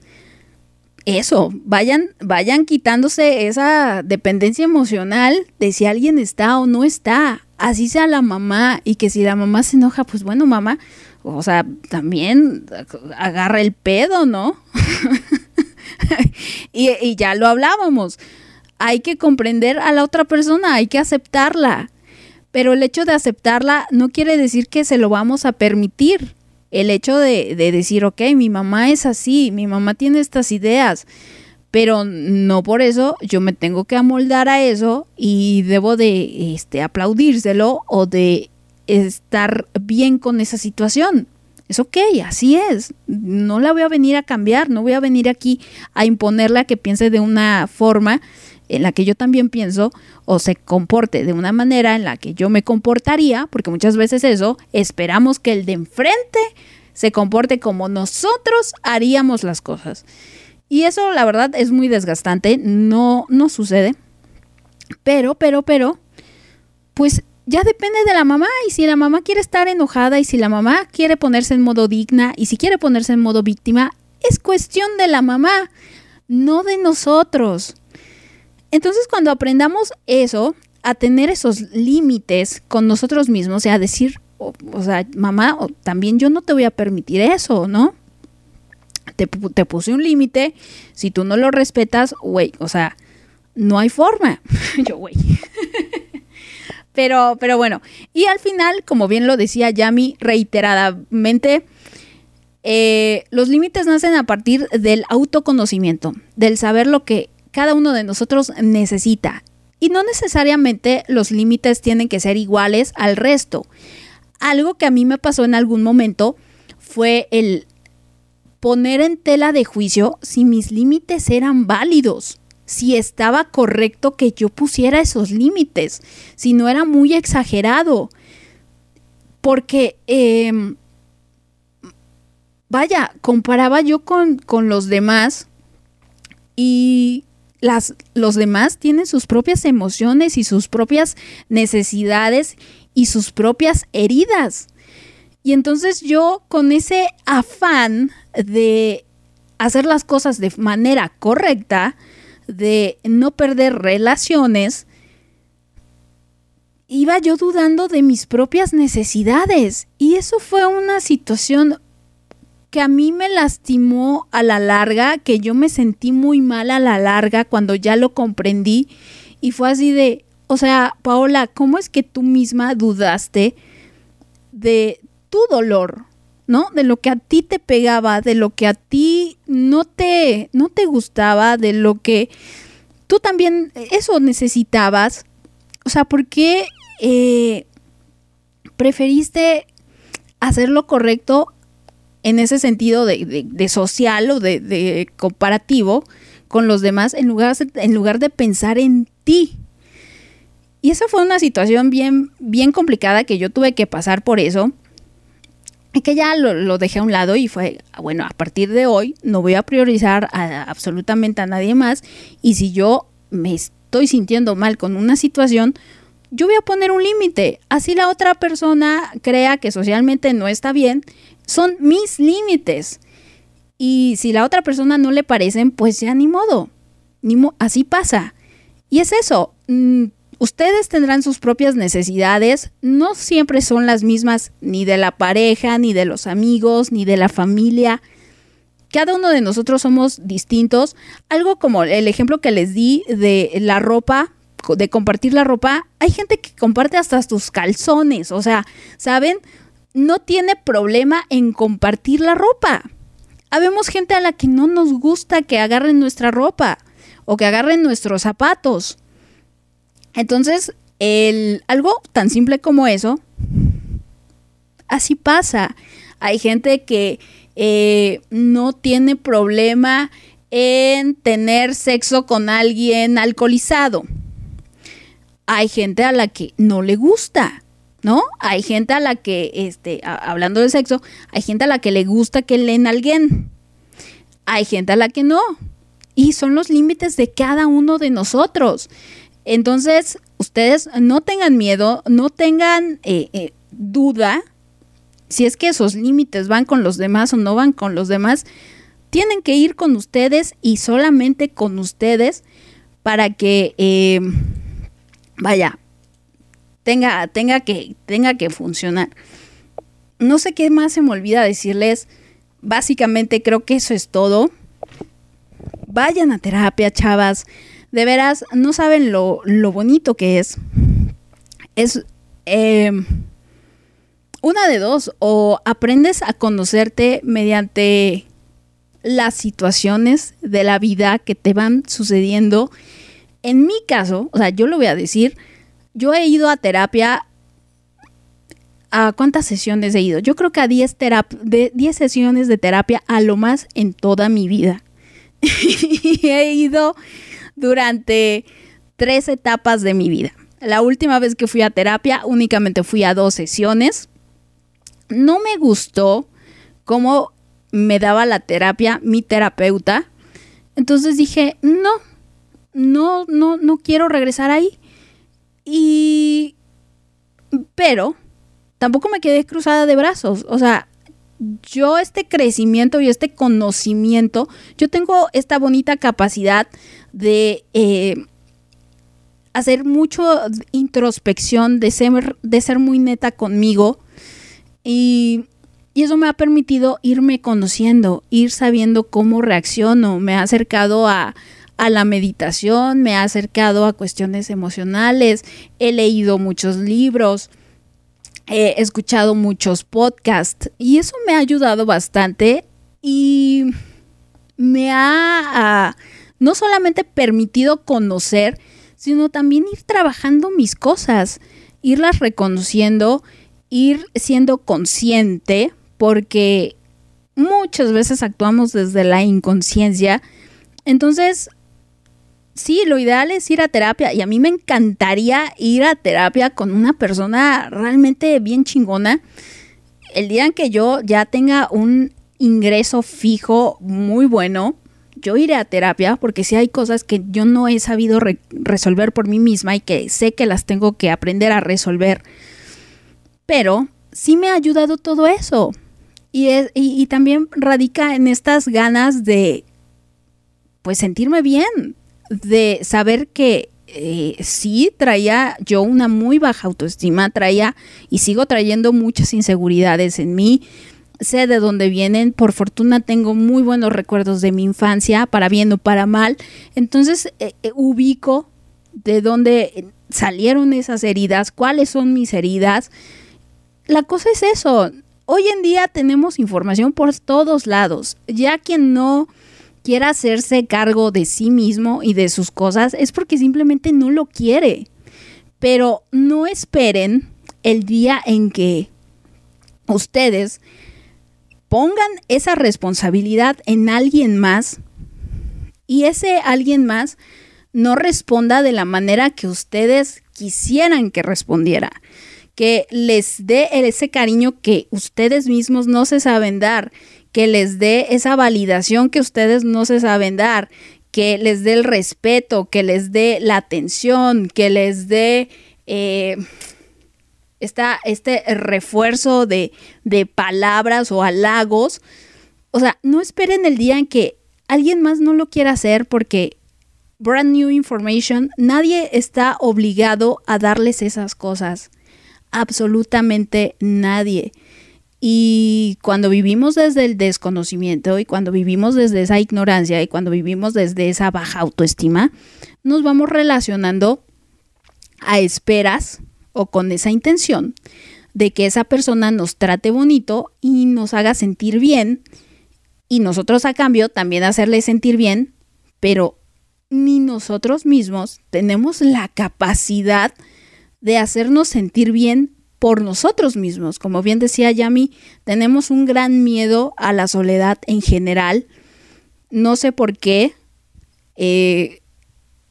Eso, vayan, vayan quitándose esa dependencia emocional de si alguien está o no está. Así sea la mamá y que si la mamá se enoja, pues bueno, mamá, o sea, también agarra el pedo, ¿no? y, y ya lo hablábamos hay que comprender a la otra persona, hay que aceptarla. Pero el hecho de aceptarla no quiere decir que se lo vamos a permitir. El hecho de, decir, ok, mi mamá es así, mi mamá tiene estas ideas, pero no por eso yo me tengo que amoldar a eso y debo de este, aplaudírselo o de estar bien con esa situación. Es ok, así es. No la voy a venir a cambiar, no voy a venir aquí a imponerla que piense de una forma en la que yo también pienso o se comporte de una manera en la que yo me comportaría, porque muchas veces eso, esperamos que el de enfrente se comporte como nosotros haríamos las cosas. Y eso la verdad es muy desgastante, no, no sucede. Pero, pero, pero, pues ya depende de la mamá y si la mamá quiere estar enojada y si la mamá quiere ponerse en modo digna y si quiere ponerse en modo víctima, es cuestión de la mamá, no de nosotros. Entonces cuando aprendamos eso, a tener esos límites con nosotros mismos, o sea, decir, o, sea, mamá, también yo no te voy a permitir eso, ¿no? Te, te puse un límite, si tú no lo respetas, güey, o sea, no hay forma. yo, güey. pero, pero bueno, y al final, como bien lo decía Yami reiteradamente, eh, los límites nacen a partir del autoconocimiento, del saber lo que cada uno de nosotros necesita. Y no necesariamente los límites tienen que ser iguales al resto. Algo que a mí me pasó en algún momento fue el poner en tela de juicio si mis límites eran válidos, si estaba correcto que yo pusiera esos límites, si no era muy exagerado. Porque, em, vaya, comparaba yo con, con los demás y las, los demás tienen sus propias emociones y sus propias necesidades y sus propias heridas. Y entonces yo con ese afán de hacer las cosas de manera correcta, de no perder relaciones, iba yo dudando de mis propias necesidades. Y eso fue una situación que a mí me lastimó a la larga, que yo me sentí muy mal a la larga cuando ya lo comprendí y fue así de, o sea, Paola, ¿cómo es que tú misma dudaste de tu dolor? ¿No? De lo que a ti te pegaba, de lo que a ti no te, no te gustaba, de lo que tú también eso necesitabas. O sea, ¿por qué eh, preferiste hacer lo correcto en ese sentido de, social o de, comparativo con los demás en lugar, en lugar de pensar en ti. Y esa fue una situación bien, bien complicada que yo tuve que pasar por eso. Y que ya lo, dejé a un lado y fue, bueno, a partir de hoy no voy a priorizar absolutamente a nadie más. Y si yo me estoy sintiendo mal con una situación, yo voy a poner un límite. Así la otra persona crea que socialmente no está bien, son mis límites. Y si la otra persona no le parecen, pues ya ni modo. Ni así pasa. Y es eso. Mm, ustedes tendrán sus propias necesidades, no siempre son las mismas ni de la pareja, ni de los amigos, ni de la familia. Cada uno de nosotros somos distintos. Algo como el ejemplo que les di de la ropa, de compartir la ropa, hay gente que comparte hasta sus calzones, o sea, ¿saben? No tiene problema en compartir la ropa. Habemos gente a la que no nos gusta que agarren nuestra ropa o que agarren nuestros zapatos. Entonces, el, algo tan simple como eso, así pasa. Hay gente que eh, no tiene problema en tener sexo con alguien alcoholizado. Hay gente a la que no le gusta, ¿no? Hay gente a la que, este, hablando de sexo, hay gente a la que le gusta que leen a alguien. Hay gente a la que no. Y son los límites de cada uno de nosotros. Entonces, ustedes no tengan miedo, no tengan eh, eh, duda si es que esos límites van con los demás o no van con los demás. Tienen que ir con ustedes y solamente con ustedes para que eh, vaya, tenga, tenga, que, tenga que funcionar. No sé qué más se me olvida decirles. Básicamente creo que eso es todo. Vayan a terapia, chavas. De veras, no saben lo, bonito que es. Es em, una de dos. O aprendes a conocerte mediante las situaciones de la vida que te van sucediendo en mi caso, o sea, yo lo voy a decir, yo he ido a terapia. ¿A cuántas sesiones he ido? Yo creo que a 10, de 10 sesiones de terapia a lo más en toda mi vida. y he ido durante tres etapas de mi vida. La última vez que fui a terapia únicamente fui a dos sesiones. No me gustó cómo me daba la terapia mi terapeuta. Entonces dije, no, no, no, no quiero regresar ahí. Y... Pero tampoco me quedé cruzada de brazos. O sea, yo este crecimiento y este conocimiento, yo tengo esta bonita capacidad de eh, hacer mucho introspección, de ser, de ser muy neta conmigo. Y, y, eso me ha permitido irme conociendo, ir sabiendo cómo reacciono. Me ha acercado a, a la meditación, me ha acercado a cuestiones emocionales, he leído muchos libros, he escuchado muchos podcasts y eso me ha ayudado bastante y me ha no solamente permitido conocer, sino también ir trabajando mis cosas, irlas reconociendo, ir siendo consciente, porque muchas veces actuamos desde la inconsciencia. Entonces, sí, lo ideal es ir a terapia y a mí me encantaría ir a terapia con una persona realmente bien chingona. El día en que yo ya tenga un ingreso fijo muy bueno, yo iré a terapia porque sí hay cosas que yo no he sabido resolver por mí misma y que sé que las tengo que aprender a resolver. Pero sí me ha ayudado todo eso. Y, y también radica en estas ganas de pues sentirme bien, de saber que eh, sí traía yo una muy baja autoestima, traía y sigo trayendo muchas inseguridades en mí. Sé de dónde vienen, por fortuna tengo muy buenos recuerdos de mi infancia, para bien o para mal. Entonces eh, eh, ubico de dónde salieron esas heridas, cuáles son mis heridas. La cosa es eso. Hoy en día tenemos información por todos lados. Ya quien no quiera hacerse cargo de sí mismo y de sus cosas es porque simplemente no lo quiere. Pero no esperen el día en que ustedes pongan esa responsabilidad en alguien más y ese alguien más no responda de la manera que ustedes quisieran que respondiera, que les dé ese cariño que ustedes mismos no se saben dar, que les dé esa validación que ustedes no se saben dar, que les dé el respeto, que les dé la atención, que les dé eh, este refuerzo de, de palabras o halagos. O sea, no esperen el día en que alguien más no lo quiera hacer porque brand new information, nadie está obligado a darles esas cosas. Absolutamente nadie. Y cuando vivimos desde el desconocimiento y cuando vivimos desde esa ignorancia y cuando vivimos desde esa baja autoestima, nos vamos relacionando a esperas o con esa intención de que esa persona nos trate bonito y nos haga sentir bien y nosotros a cambio también hacerle sentir bien, pero ni nosotros mismos tenemos la capacidad de hacernos sentir bien por nosotros mismos. Como bien decía Yami, tenemos un gran miedo a la soledad en general. No sé por qué. Eh,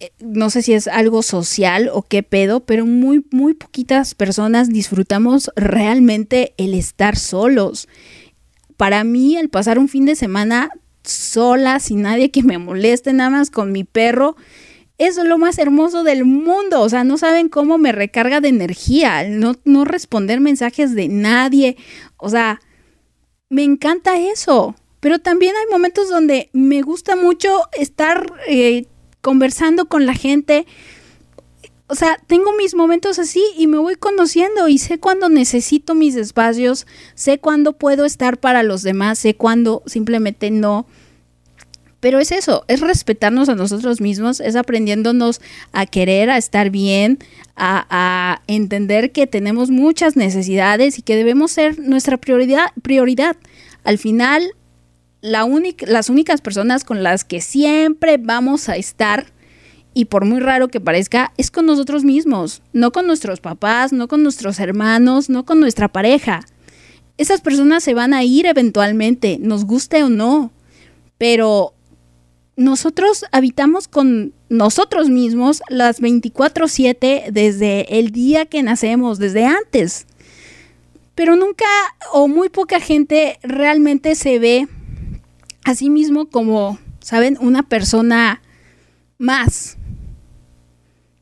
eh, no sé si es algo social o qué pedo, pero muy, muy poquitas personas disfrutamos realmente el estar solos. Para mí, el pasar un fin de semana sola, sin nadie que me moleste, nada más con mi perro, es lo más hermoso del mundo. O sea, no saben cómo me recarga de energía, no, no responder mensajes de nadie. O sea, me encanta eso. Pero también hay momentos donde me gusta mucho estar eh, conversando con la gente. O sea, tengo mis momentos así y me voy conociendo y sé cuándo necesito mis espacios, sé cuándo puedo estar para los demás, sé cuándo simplemente no. Pero es eso, es respetarnos a nosotros mismos, es aprendiéndonos a querer, a estar bien, a, entender que tenemos muchas necesidades y que debemos ser nuestra prioridad. prioridad. Al final, la las únicas personas con las que siempre vamos a estar, y por muy raro que parezca, es con nosotros mismos, no con nuestros papás, no con nuestros hermanos, no con nuestra pareja. Esas personas se van a ir eventualmente, nos guste o no, pero nosotros habitamos con nosotros mismos las 24/7 desde el día que nacemos, desde antes. Pero nunca o muy poca gente realmente se ve a sí mismo como, ¿saben? Una persona más.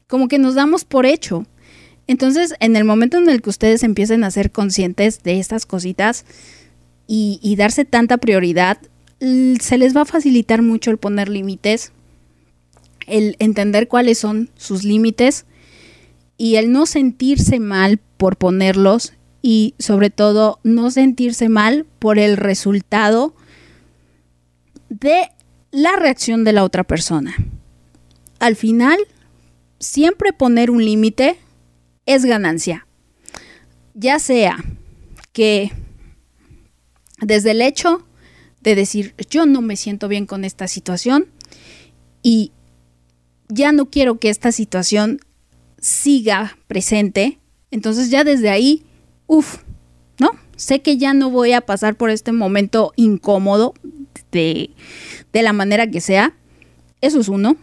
Como que nos damos por hecho. Entonces, en el momento en el que ustedes empiecen a ser conscientes de estas cositas y, y darse tanta prioridad, se les va a facilitar mucho el poner límites, el entender cuáles son sus límites y el no sentirse mal por ponerlos y sobre todo no sentirse mal por el resultado de la reacción de la otra persona. Al final, siempre poner un límite es ganancia. Ya sea que desde el hecho de decir, yo no me siento bien con esta situación y ya no quiero que esta situación siga presente. Entonces ya desde ahí, uff, ¿no? Sé que ya no voy a pasar por este momento incómodo de, de la manera que sea. Eso es uno.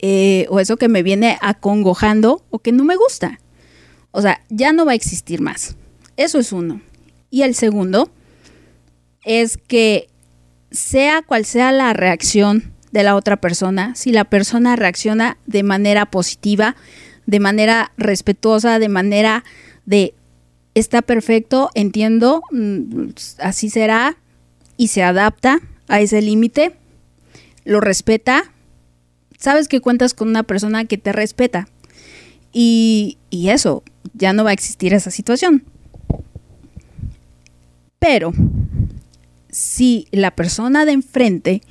Eh, o eso que me viene acongojando o que no me gusta. O sea, ya no va a existir más. Eso es uno. Y el segundo es que sea cual sea la reacción de la otra persona, si la persona reacciona de manera positiva, de manera respetuosa, de manera de está perfecto, entiendo, mm, así será y se adapta a ese límite, lo respeta, sabes que cuentas con una persona que te respeta y, y eso, ya no va a existir esa situación. Pero si la persona de enfrente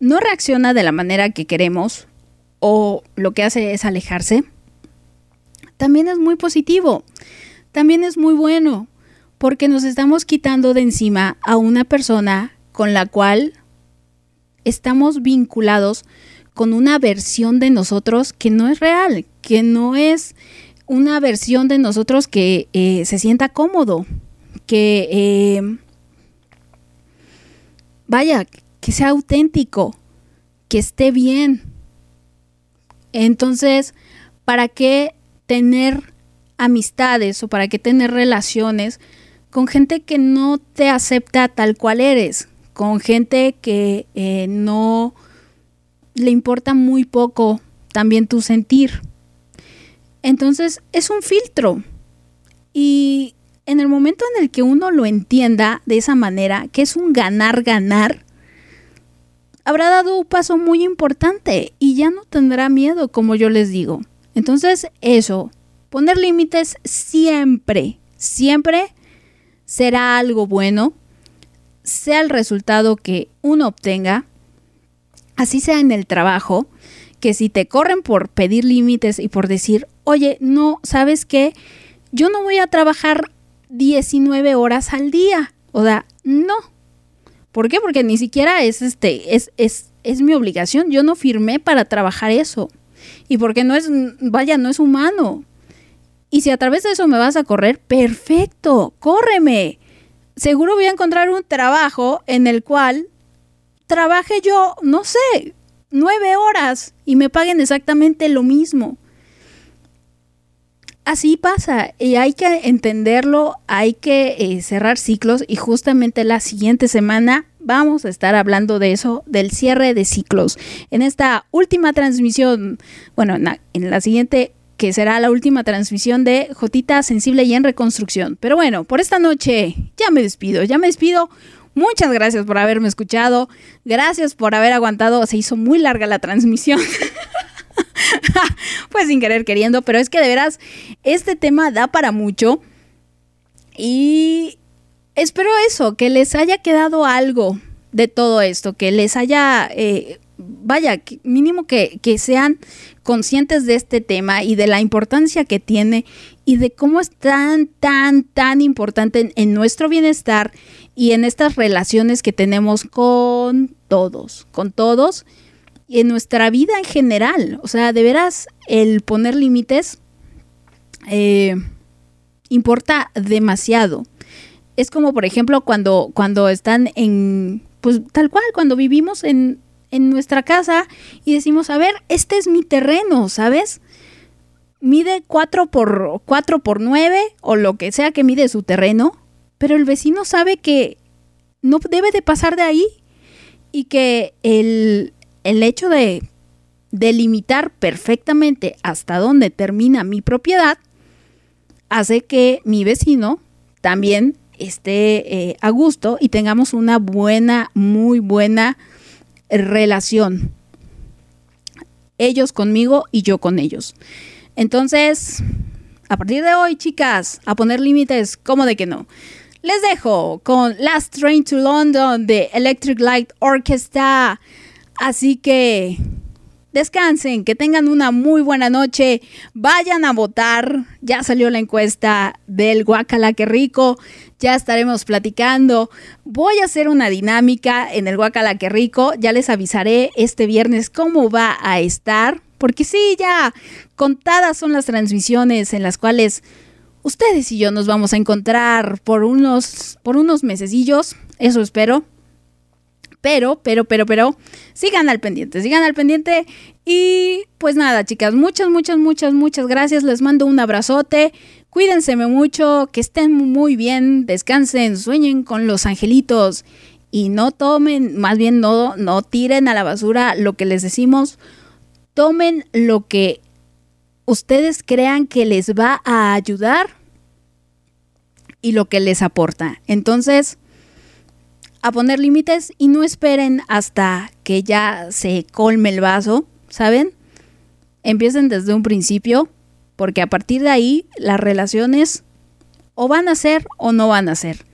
no reacciona de la manera que queremos o lo que hace es alejarse, también es muy positivo, también es muy bueno, porque nos estamos quitando de encima a una persona con la cual estamos vinculados con una versión de nosotros que no es real, que no es una versión de nosotros que eh, se sienta cómodo, que eh, vaya, que sea auténtico, que esté bien. Entonces, ¿para qué tener amistades o para qué tener relaciones con gente que no te acepta tal cual eres? Con gente que eh, no le importa muy poco también tu sentir. Entonces, es un filtro. Y en el momento en el que uno lo entienda de esa manera, que es un ganar-ganar, habrá dado un paso muy importante y ya no tendrá miedo, como yo les digo. Entonces, eso, poner límites siempre, siempre será algo bueno, sea el resultado que uno obtenga, así sea en el trabajo, que si te corren por pedir límites y por decir, oye, no, ¿sabes qué? Yo no voy a trabajar 19 horas al día. O sea, no. ¿Por qué? Porque ni siquiera es este, es, es, es mi obligación. Yo no firmé para trabajar eso. Y porque no es, vaya, no es humano. Y si a través de eso me vas a correr, perfecto, córreme. Seguro voy a encontrar un trabajo en el cual trabaje yo, no sé, nueve horas y me paguen exactamente lo mismo así pasa y hay que entenderlo, hay que eh, cerrar ciclos y justamente la siguiente semana vamos a estar hablando de eso, del cierre de ciclos. En esta última transmisión, bueno, en la, siguiente que será la última transmisión de Jotita Sensible y en Reconstrucción. Pero bueno, por esta noche ya me despido, ya me despido. Muchas gracias por haberme escuchado, gracias por haber aguantado, se hizo muy larga la transmisión. pues sin querer queriendo, pero es que de veras este tema da para mucho. Y espero eso, que les haya quedado algo de todo esto, que les haya, eh, vaya, mínimo que, sean conscientes de este tema y de la importancia que tiene y de cómo es tan, tan, tan importante en nuestro bienestar y en estas relaciones que tenemos con todos, con todos en nuestra vida en general. O sea, de veras, el poner límites eh, importa demasiado. Es como, por ejemplo, cuando, cuando están en, pues tal cual, cuando vivimos en, en nuestra casa y decimos, a ver, este es mi terreno, ¿sabes? Mide 4 por, 4 por 9 o lo que sea que mide su terreno, pero el vecino sabe que no debe de pasar de ahí y que el, el hecho de delimitar perfectamente hasta dónde termina mi propiedad hace que mi vecino también esté eh, a gusto y tengamos una buena, muy buena relación. Ellos conmigo y yo con ellos. Entonces, a partir de hoy, chicas, a poner límites, ¿cómo de que no? Les dejo con Last Train to London de Electric Light Orchestra. Así que descansen, que tengan una muy buena noche, vayan a votar, ya salió la encuesta del Guacala, rico, ya estaremos platicando, voy a hacer una dinámica en el Guacala, rico, ya les avisaré este viernes cómo va a estar, porque sí, ya contadas son las transmisiones en las cuales ustedes y yo nos vamos a encontrar por unos, por unos mesecillos, eso espero. Pero, pero, pero, pero, sigan al pendiente, sigan al pendiente. Y pues nada, chicas, muchas, muchas, muchas, muchas gracias. Les mando un abrazote. Cuídense mucho, que estén muy bien, descansen, sueñen con los angelitos y no tomen, más bien no, no tiren a la basura lo que les decimos. Tomen lo que ustedes crean que les va a ayudar y lo que les aporta. Entonces, a poner límites y no esperen hasta que ya se colme el vaso, ¿saben? Empiecen desde un principio, porque a partir de ahí las relaciones o van a ser o no van a ser.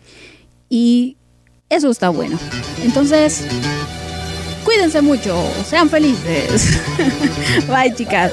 Y eso está bueno. Entonces, cuídense mucho, sean felices. Bye, chicas.